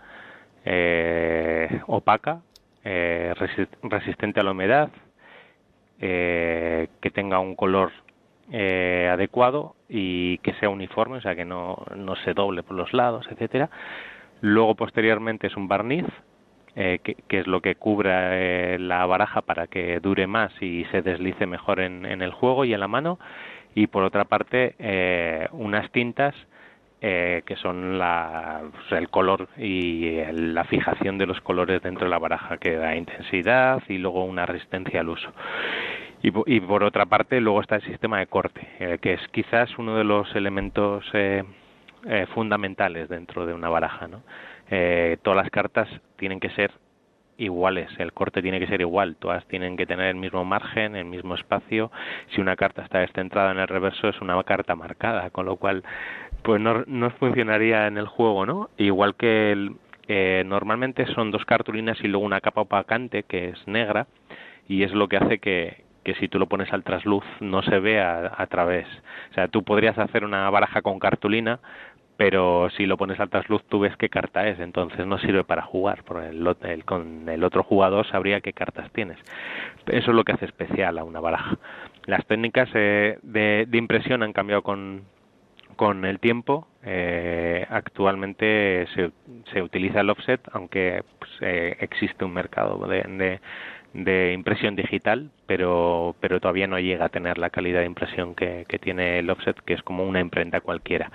opaca eh, resistente a la humedad, eh, que tenga un color eh, adecuado y que sea uniforme, o sea que no, no se doble por los lados, etcétera. Luego posteriormente es un barniz, eh, que, que, es lo que cubre la baraja para que dure más y se deslice mejor en, en el juego y en la mano. Y por otra parte, eh, unas tintas eh, que son la, el color y la fijación de los colores dentro de la baraja, que da intensidad y luego una resistencia al uso. Y, y por otra parte, luego está el sistema de corte, eh, que es quizás uno de los elementos eh, eh fundamentales dentro de una baraja. ¿no? Eh, todas las cartas tienen que ser iguales, el corte tiene que ser igual, todas tienen que tener el mismo margen, el mismo espacio. Si una carta está descentrada en el reverso es una carta marcada, con lo cual pues no, no funcionaría en el juego, ¿no? Igual que el, eh, normalmente son dos cartulinas y luego una capa opacante que es negra y es lo que hace que, que si tú lo pones al trasluz no se vea a, través. O sea, tú podrías hacer una baraja con cartulina, pero si lo pones al trasluz tú ves qué carta es, entonces no sirve para jugar, porque el, el, con el otro jugador sabría qué cartas tienes. Eso es lo que hace especial a una baraja. Las técnicas eh, de, de impresión han cambiado con, con el tiempo eh, actualmente se, se, utiliza el offset aunque pues, eh, existe un mercado de, de, impresión digital pero pero todavía no llega a tener la calidad de impresión que, tiene el offset que es como una imprenta cualquiera.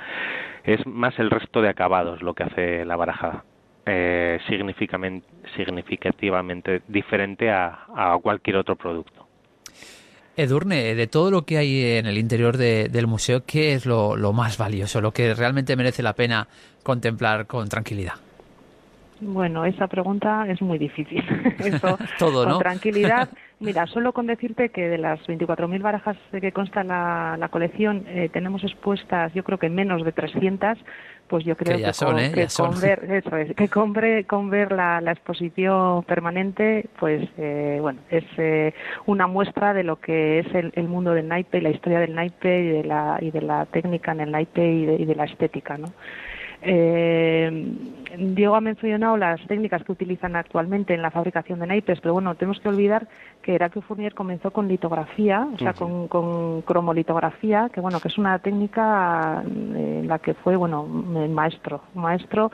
Es más el resto de acabados lo que hace la baraja eh, significativamente diferente a cualquier otro producto Edurne, de todo lo que hay en el interior de, del museo, ¿qué es lo, más valioso, lo que realmente merece la pena contemplar con tranquilidad? Bueno, esa pregunta es muy difícil. Eso, todo, con ¿no? tranquilidad. Mira, solo con decirte que de las 24.000 barajas que consta la, la colección, eh, tenemos expuestas, yo creo que menos de 300, pues yo creo que, que, son, con, ¿eh? que con, ver eso es, que con ver, con ver la, la exposición permanente pues eh, bueno es eh, una muestra de lo que es el, el, mundo del naipe y la historia del naipe y de la y de la técnica en el naipe y de, y de la estética no eh, Diego ha mencionado las técnicas que utilizan actualmente en la fabricación de naipes, pero bueno, tenemos que olvidar que Heraclio Fournier comenzó con litografía, o sea, uh -huh. con, con, cromolitografía, que bueno, que es una técnica en la que fue, bueno, maestro, maestro.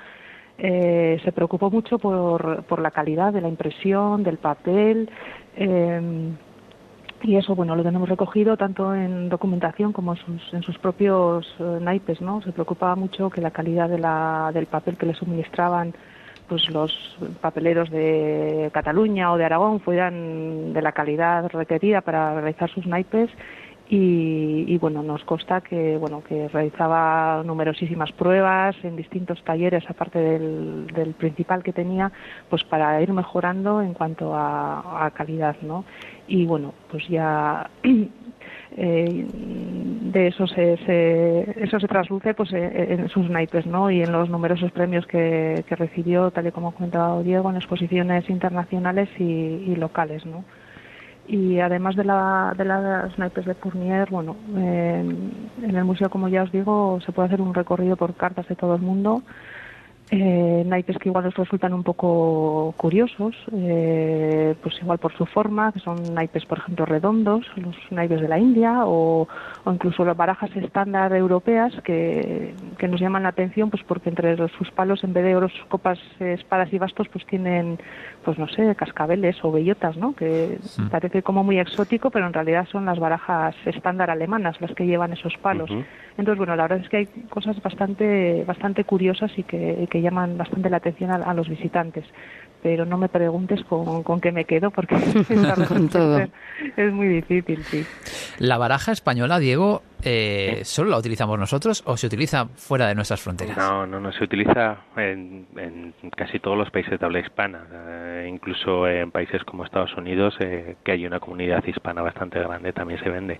Eh, se preocupó mucho por, por la calidad de la impresión, del papel. Eh, y eso bueno lo tenemos recogido tanto en documentación como en sus, en sus propios eh, naipes no se preocupaba mucho que la calidad de la, del papel que le suministraban pues los papeleros de Cataluña o de Aragón fueran de la calidad requerida para realizar sus naipes y, bueno nos consta que bueno que realizaba numerosísimas pruebas en distintos talleres aparte del, del principal que tenía pues para ir mejorando en cuanto a, a calidad no y bueno pues ya eh, de eso se, se, eso se trasluce pues eh, en sus naipes no y en los numerosos premios que, que recibió tal y como ha comentado Diego en exposiciones internacionales y, y locales no y además de, la, de las naipes de Fournier, bueno, en el museo, como ya os digo, se puede hacer un recorrido por cartas de todo el mundo eh, naipes que igual nos resultan un poco curiosos, eh, pues igual por su forma, que son naipes, por ejemplo, redondos, los naipes de la India, o, o incluso las barajas estándar europeas que, que, nos llaman la atención, pues porque entre sus palos, en vez de oros, copas, espadas y bastos, pues tienen, pues no sé, cascabeles o bellotas, ¿no? Que sí. parece como muy exótico, pero en realidad son las barajas estándar alemanas las que llevan esos palos. Uh -huh. Entonces, bueno, la verdad es que hay cosas bastante, bastante curiosas y que, que llaman bastante la atención a, a, los visitantes. Pero no me preguntes con, con qué me quedo porque con todo. es muy difícil, sí. La baraja española, Diego, eh, ¿solo la utilizamos nosotros o se utiliza fuera de nuestras fronteras? No, no, no, se utiliza en, en casi todos los países de habla hispana, eh, incluso en países como Estados Unidos, eh, que hay una comunidad hispana bastante grande, también se vende.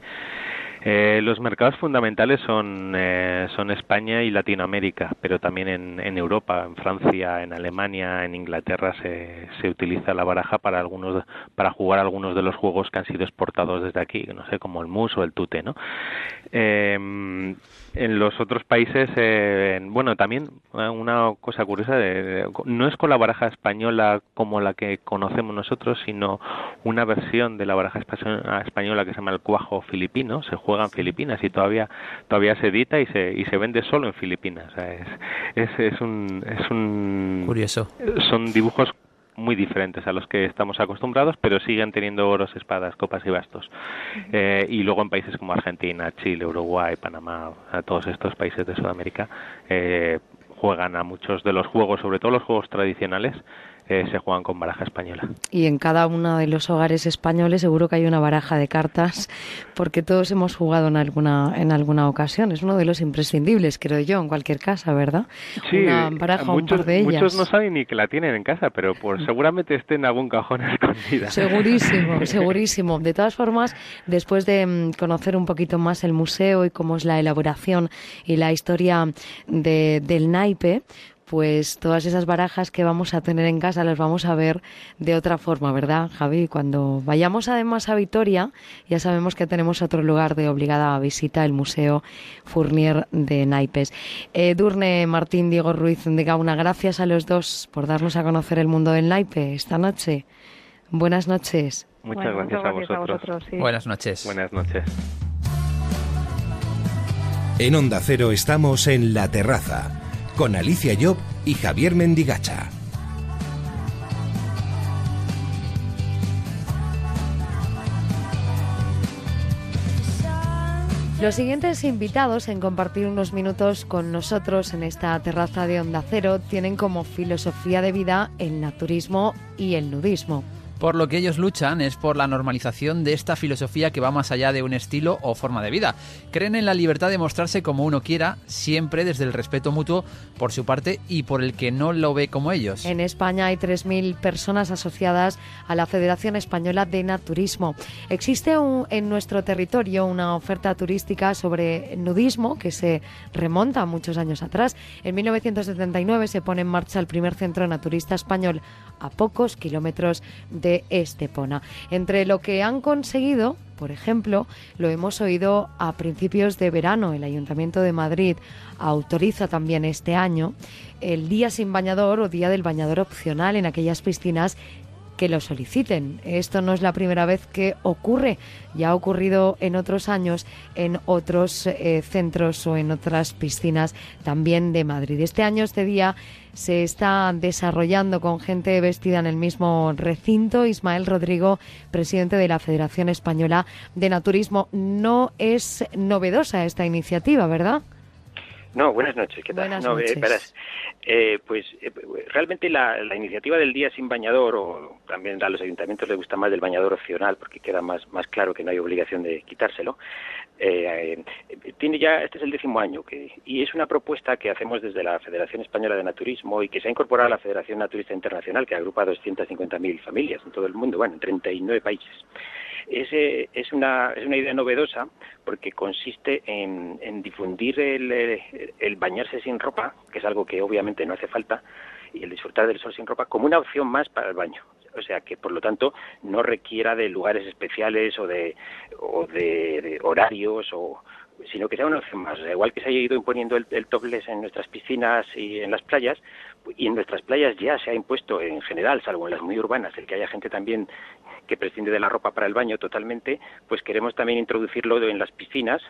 Eh, los mercados fundamentales son, eh, son España y Latinoamérica, pero también en, en, Europa, en Francia, en Alemania, en Inglaterra se, se utiliza la baraja para algunos para jugar algunos de los juegos que han sido exportados desde aquí, no sé, como el mus o el tute, ¿no? Eh, en los otros países, eh, bueno, también una cosa curiosa, de, de, no es con la baraja española como la que conocemos nosotros, sino una versión de la baraja española que se llama el cuajo filipino, se juega en Filipinas y todavía todavía se edita y se y se vende solo en Filipinas. O sea, es, es, es un es un curioso. Son dibujos muy diferentes a los que estamos acostumbrados, pero siguen teniendo oros, espadas, copas y bastos. Eh, y luego en países como Argentina, Chile, Uruguay, Panamá, a todos estos países de Sudamérica, eh, juegan a muchos de los juegos, sobre todo los juegos tradicionales, eh, se juegan con baraja española. Y en cada uno de los hogares españoles seguro que hay una baraja de cartas, porque todos hemos jugado en alguna en alguna ocasión. Es uno de los imprescindibles, creo yo, en cualquier casa, ¿verdad? Sí, una baraja muchos, un par de ellas. muchos no saben ni que la tienen en casa, pero por seguramente esté en algún cajón escondida. Segurísimo, segurísimo. De todas formas, después de mm, conocer un poquito más el museo y cómo es la elaboración y la historia de, del naipe, pues todas esas barajas que vamos a tener en casa las vamos a ver de otra forma, ¿verdad, Javi? Cuando vayamos además a Vitoria, ya sabemos que tenemos otro lugar de obligada visita, el Museo Fournier de Naipes. Eh, Durne, Martín, Diego Ruiz de Gauna, gracias a los dos por darnos a conocer el mundo del naipe esta noche. Buenas noches. Muchas bueno, gracias, a vosotros. A vosotros sí. Buenas noches. Buenas noches. En Onda Cero estamos en La Terraza con Alicia Job y Javier Mendigacha. Los siguientes invitados en compartir unos minutos con nosotros en esta terraza de Onda Cero tienen como filosofía de vida el naturismo y el nudismo. Por lo que ellos luchan es por la normalización de esta filosofía que va más allá de un estilo o forma de vida. Creen en la libertad de mostrarse como uno quiera, siempre desde el respeto mutuo por su parte y por el que no lo ve como ellos. En España hay 3.000 personas asociadas a la Federación Española de Naturismo. Existe un, en nuestro territorio una oferta turística sobre nudismo que se remonta muchos años atrás. En 1979 se pone en marcha el primer centro naturista español a pocos kilómetros de Estepona. Entre lo que han conseguido, por ejemplo, lo hemos oído a principios de verano. El Ayuntamiento de Madrid autoriza también este año el día sin bañador o día del bañador opcional en aquellas piscinas que lo soliciten. Esto no es la primera vez que ocurre, ya ha ocurrido en otros años en otros eh, centros o en otras piscinas también de Madrid. Este año, este día, se está desarrollando con gente vestida en el mismo recinto. Ismael Rodrigo, presidente de la Federación Española de Naturismo. No es novedosa esta iniciativa, ¿verdad? No, buenas noches. ¿Qué tal? Buenas no, noches. verás, eh, pues eh, realmente la, la iniciativa del día sin bañador, o también a los ayuntamientos les gusta más del bañador opcional porque queda más, más claro que no hay obligación de quitárselo, eh, eh, tiene ya, este es el décimo año que, y es una propuesta que hacemos desde la Federación Española de Naturismo y que se ha incorporado a la Federación Naturista Internacional que agrupa a 250.000 familias en todo el mundo, bueno, en 39 países. Es, eh, es, una, es una idea novedosa porque consiste en, en difundir el, el bañarse sin ropa, que es algo que obviamente no hace falta, y el disfrutar del sol sin ropa como una opción más para el baño. O sea que, por lo tanto, no requiera de lugares especiales o de, o de horarios o sino que sea una opción más. Igual que se haya ido imponiendo el, el topless en nuestras piscinas y en las playas, y en nuestras playas ya se ha impuesto en general, salvo en las muy urbanas, el que haya gente también que prescinde de la ropa para el baño totalmente, pues queremos también introducirlo en las piscinas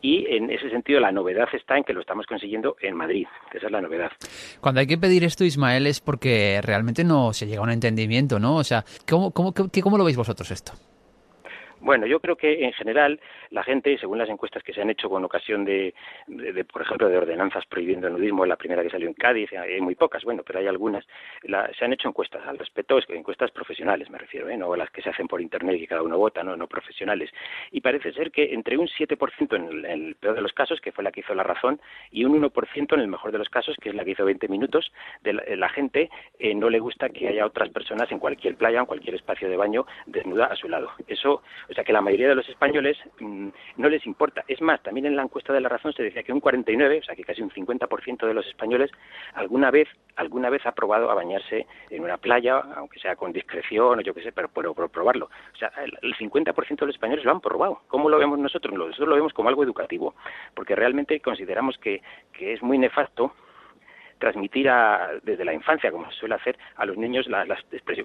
y en ese sentido la novedad está en que lo estamos consiguiendo en Madrid, esa es la novedad. Cuando hay que pedir esto, Ismael, es porque realmente no se llega a un entendimiento, ¿no? O sea, ¿cómo, cómo, cómo lo veis vosotros esto? Bueno, yo creo que en general la gente, según las encuestas que se han hecho con ocasión de, de- por ejemplo, de ordenanzas prohibiendo el nudismo, la primera que salió en Cádiz, hay muy pocas, bueno, pero hay algunas, la- se han hecho encuestas al respecto, encuestas profesionales me refiero, ¿eh? no las que se hacen por internet y que cada uno vota, no, no profesionales. Y parece ser que entre un 7% en el, en el peor de los casos, que fue la que hizo la razón, y un 1% en el mejor de los casos, que es la que hizo 20 minutos, de la, la gente eh, no le gusta que haya otras personas en cualquier playa, en cualquier espacio de baño, desnuda a su lado. Eso, o sea que la mayoría de los españoles mm, no les importa. Es más, también en la encuesta de la razón se decía que un 49, o sea que casi un 50% de los españoles alguna vez, alguna vez ha probado a bañarse en una playa, aunque sea con discreción o yo qué sé, pero por, por probarlo. O sea, el 50% de los españoles lo han probado. ¿Cómo lo vemos nosotros? Nosotros lo vemos como algo educativo, porque realmente consideramos que, que es muy nefasto transmitir a, desde la infancia, como se suele hacer, a los niños la-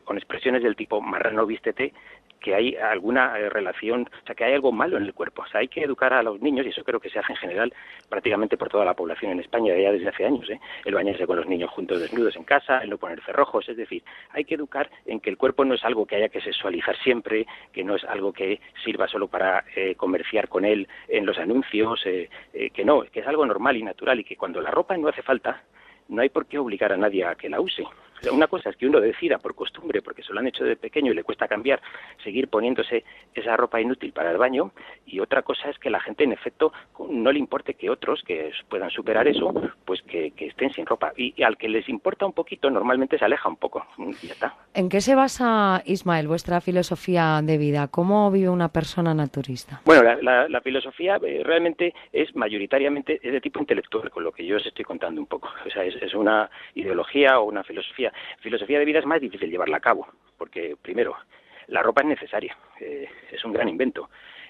con expresiones del tipo marrano vístete, que hay alguna eh, relación, o sea, que hay algo malo en el cuerpo. O sea, hay que educar a los niños, y eso creo que se hace en general prácticamente por toda la población en España ya desde hace años, ¿eh? el bañarse con los niños juntos desnudos en casa, el no poner cerrojos, es decir, hay que educar en que el cuerpo no es algo que haya que sexualizar siempre, que no es algo que sirva solo para eh, comerciar con él en los anuncios, eh, que no, que es algo normal y natural y que cuando la ropa no hace falta, no hay por qué obligar a nadie a que la use. Una cosa es que uno decida por costumbre, porque se lo han hecho de pequeño y le cuesta cambiar, seguir poniéndose esa ropa inútil para el baño, y otra cosa es que la gente, en efecto, no le importe que otros que puedan superar eso, pues que, que estén sin ropa. Y, y al que les importa un poquito, normalmente se aleja un poco. Y ya está. ¿En qué se basa, Ismael, vuestra filosofía de vida? ¿Cómo vive una persona naturista? Bueno, la, la- la filosofía eh, realmente es mayoritariamente es de tipo intelectual, con lo que yo os estoy contando un poco. O sea, es, es una ideología o una filosofía. Filosofía de vida es más difícil llevarla a cabo, porque primero, la ropa es necesaria, eh, es un gran invento.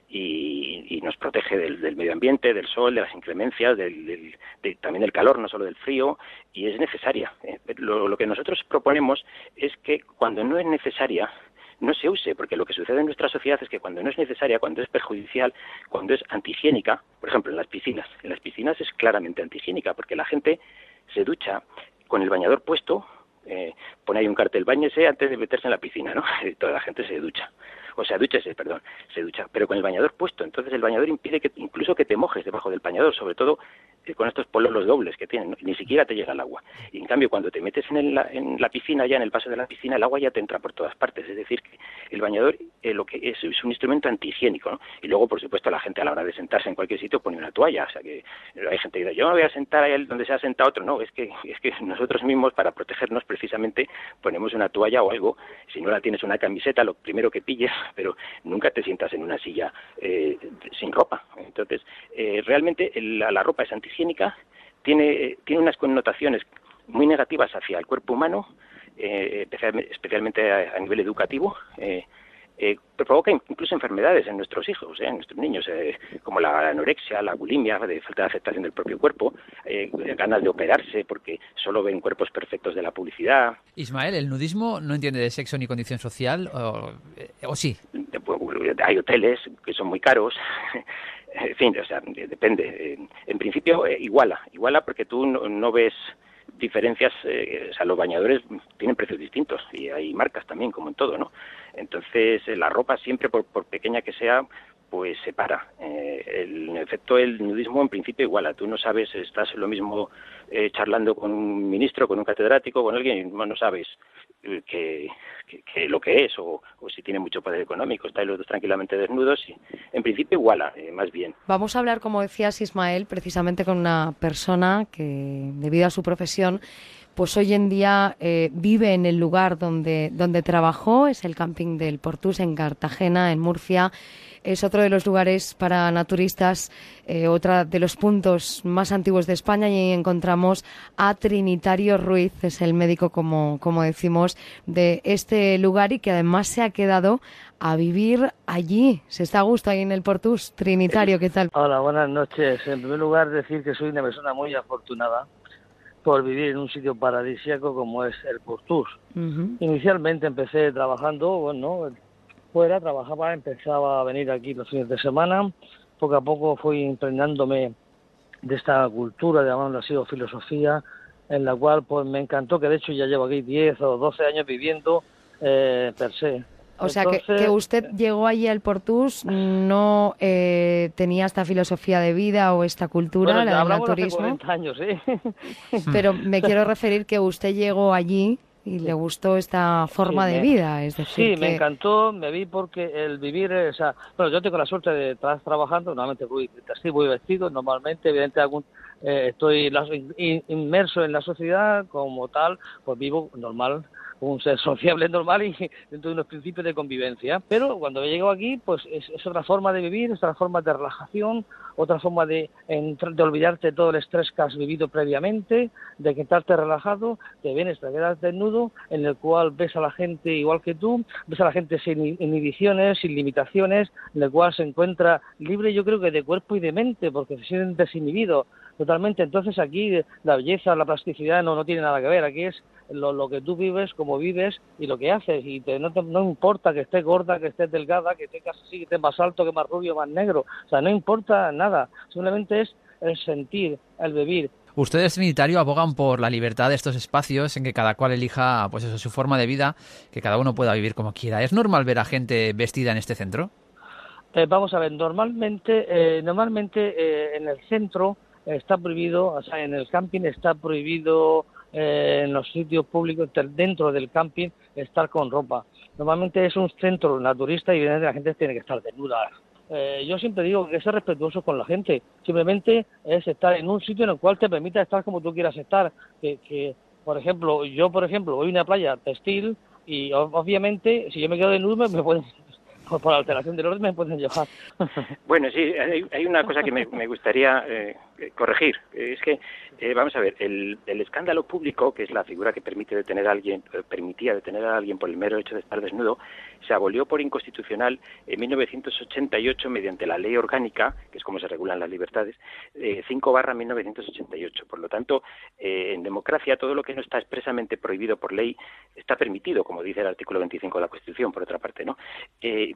Y, y nos protege del, del medio ambiente, del sol, de las inclemencias, del, del- de- también del calor, no solo del frío, y es necesaria. Eh, lo- lo que nosotros proponemos es que cuando no es necesaria, no se use, porque lo que sucede en nuestra sociedad es que cuando no es necesaria, cuando es perjudicial, cuando es antihigiénica, por ejemplo, en las piscinas, en las piscinas es claramente antihigiénica, porque la gente se ducha con el bañador puesto, eh, pone ahí un cartel, bañese antes de meterse en la piscina, ¿no? Y toda la gente se ducha. O sea, dúchese, perdón, se ducha, pero con el bañador puesto. Entonces el bañador impide que incluso que te mojes debajo del bañador, sobre todo con estos pololos dobles que tienen, ni siquiera te llega el agua. Y en cambio, cuando te metes en, el- en la piscina, ya en el paso de la piscina, el agua ya te entra por todas partes. Es decir, que el bañador eh, lo que es, un instrumento antihigiénico. ¿no? Y luego, por supuesto, la gente a la hora de sentarse en cualquier sitio pone una toalla. O sea, que hay gente que dice, yo me voy a sentar ahí donde se ha sentado otro. No, es que, es que nosotros mismos, para protegernos precisamente, ponemos una toalla o algo. Si no la tienes una camiseta, lo primero que pilles, pero nunca te sientas en una silla eh, sin ropa. Entonces, eh, realmente la, la ropa es antihigiénica, tiene, tiene unas connotaciones muy negativas hacia el cuerpo humano, eh, especialmente, a, a nivel educativo. eh, eh, provoca incluso enfermedades en nuestros hijos, ¿eh? en nuestros niños, como la anorexia, la bulimia, de falta de aceptación del propio cuerpo, eh, ganas de operarse porque solo ven cuerpos perfectos de la publicidad. Ismael, ¿el nudismo no entiende de sexo ni condición social o, o sí? Hay hoteles que son muy caros. En fin, o sea, depende. En principio, eh, iguala. Iguala porque tú no, ves diferencias, eh, o sea, los bañadores tienen precios distintos y hay marcas también, como en todo, ¿no? Entonces, eh, la ropa siempre, por, por pequeña que sea, pues separa. Eh, el, en efecto, el nudismo en principio iguala. Tú no sabes, estás lo mismo eh, charlando con un ministro, con un catedrático, con alguien, y no sabes eh, que, lo que es o, o si tiene mucho poder económico. Estáis los dos tranquilamente desnudos y en principio iguala, eh, más bien. Vamos a hablar, como decías Ismael, precisamente con una persona que, debido a su profesión, pues hoy en día eh, vive en el lugar donde, donde trabajó, es el camping del Portus en Cartagena, en Murcia. Es otro de los lugares para naturistas, eh, otro de los puntos más antiguos de España y ahí encontramos a Trinitario Ruiz, es el médico, como, como decimos, de este lugar y que además se ha quedado a vivir allí. Se está a gusto ahí en el Portus. Trinitario, ¿qué tal? Hola, buenas noches. En primer lugar, decir que soy una persona muy afortunada por vivir en un sitio paradisíaco como es el Portus. Inicialmente empecé trabajando, bueno, fuera, trabajaba, empezaba a venir aquí los fines de semana. Poco a poco fui impregnándome de esta cultura, llamándolo así, o filosofía, en la cual pues me encantó, que de hecho ya llevo aquí 10 o 12 años viviendo eh, per se. O sea, que, Entonces, que usted llegó allí al Portus, no eh, tenía esta filosofía de vida o esta cultura, bueno, la del de hace naturismo, 40 años, ¿eh? pero me quiero referir que usted llegó allí y le gustó esta forma Sí, de me- vida, es decir, Sí, me que- encantó, me vi porque el vivir, eh, o sea, bueno, yo tengo la suerte de estar trabajando, normalmente voy así, voy vestido, normalmente, evidentemente, algún, eh, estoy inmerso en la sociedad como tal, pues vivo normal, un ser sociable normal y dentro de unos principios de convivencia. Pero cuando llego aquí, pues es, otra forma de vivir, es otra forma de relajación, otra forma de, de olvidarte todo el estrés que has vivido previamente, de quedarte relajado, te vienes, te quedas desnudo, en el cual ves a la gente igual que tú, ves a la gente sin in- inhibiciones, sin limitaciones, en el cual se encuentra libre, yo creo que de cuerpo y de mente, porque se sienten desinhibidos totalmente. Entonces aquí la belleza, la plasticidad no, no tiene nada que ver, aquí es lo, lo que tú vives, cómo vives y lo que haces. Y te- no, te- no importa que estés gorda, que estés delgada, que tengas así, que estés más alto, que más rubio, más negro. O sea, no importa nada. Simplemente es el sentir, el vivir. Ustedes, Trinitario, abogan por la libertad de estos espacios en que cada cual elija pues eso, su forma de vida, que cada uno pueda vivir como quiera. ¿Es normal ver a gente vestida en este centro? Eh, vamos a ver, normalmente, eh, normalmente eh, en el centro está prohibido, o sea, en el camping está prohibido eh, en los sitios públicos dentro del camping estar con ropa. Normalmente es un centro naturista y evidentemente la gente tiene que estar desnuda. Eh, yo siempre digo que ser respetuoso con la gente. Simplemente es estar en un sitio en el cual te permita estar como tú quieras estar. Que, que por ejemplo, yo, por ejemplo, voy a una playa textil y obviamente si yo me quedo desnudo me, me pueden, por, por alteración del orden me pueden llevar. Bueno, sí, hay, hay una cosa que me, me gustaría eh, corregir. Es que, eh, vamos a ver, el, el escándalo público, que es la figura que permite detener a alguien, eh, permitía detener a alguien por el mero hecho de estar desnudo, se abolió por inconstitucional en 1988 mediante la ley orgánica, que es como se regulan las libertades, eh, 5 barra 1988. Por lo tanto, eh, en democracia todo lo que no está expresamente prohibido por ley está permitido, como dice el artículo 25 de la Constitución, por otra parte, ¿no?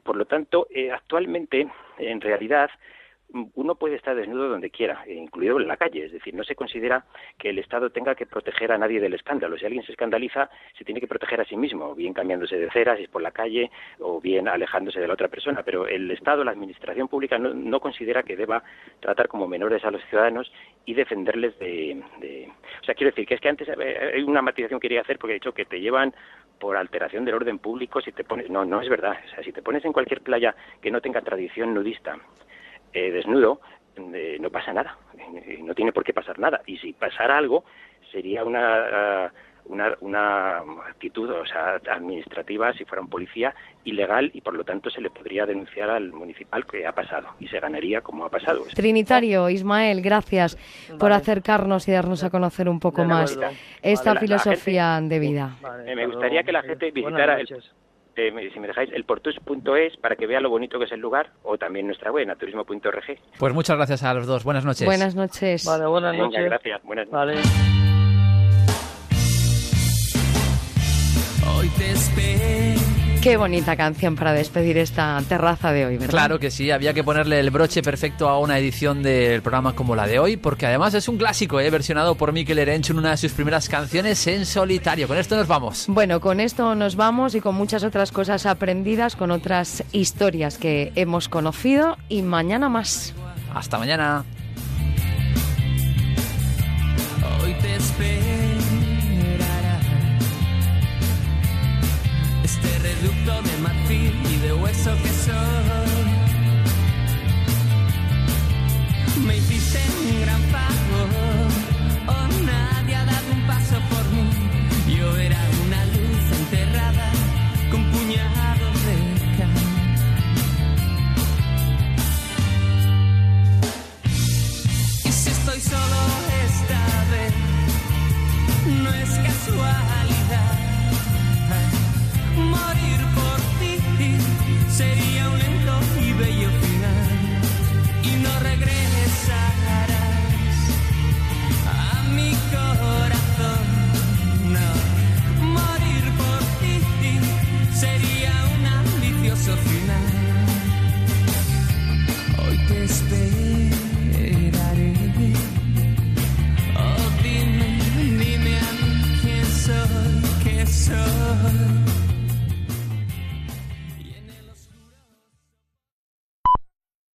Por lo tanto, actualmente, en realidad, uno puede estar desnudo donde quiera, incluido en la calle. Es decir, no se considera que el Estado tenga que proteger a nadie del escándalo. Si alguien se escandaliza, se tiene que proteger a sí mismo, bien cambiándose de cera, si es por la calle, o bien alejándose de la otra persona. Pero el Estado, la Administración Pública, no, no considera que deba tratar como menores a los ciudadanos y defenderles de, de- O sea, quiero decir que es que antes eh, hay una matización que quería hacer porque he dicho que te llevan por alteración del orden público si te pones... No, no es verdad. O sea, si te pones en cualquier playa que no tenga tradición nudista eh, desnudo, eh, no pasa nada, eh, no tiene por qué pasar nada. Y si pasara algo, sería una, ah, una, una actitud o sea, administrativa, si fuera un policía, ilegal y por lo tanto se le podría denunciar al municipal que ha pasado y se ganaría como ha pasado. Trinitario, Ismael, gracias por acercarnos y darnos a conocer un poco más esta Vale, la- la filosofía de vida. Eh, me gustaría que la gente visitara el, eh, si me dejáis, el portus.es para que vea lo bonito que es el lugar o también nuestra web, naturismo.org. Pues muchas gracias a los dos. Buenas noches. Buenas noches. Vale, buenas Venga, noches. gracias. Buenas Vale. Hoy te espero. Qué bonita canción para despedir esta terraza de hoy, ¿verdad? Claro que sí, había que ponerle el broche perfecto a una edición del programa como la de hoy, porque además es un clásico, ¿eh? versionado por Mikel Erench en una de sus primeras canciones en solitario. Con esto nos vamos. Bueno, con esto nos vamos y con muchas otras cosas aprendidas, con otras historias que hemos conocido y mañana más. Hasta mañana. Hoy te esperará este reducto de marfil y de hueso que soy. Me hiciste un gran favor, oh nadie ha dado un paso por mí. Yo era una luz enterrada con puñados de cal. Y si estoy solo esta vez, no es casualidad.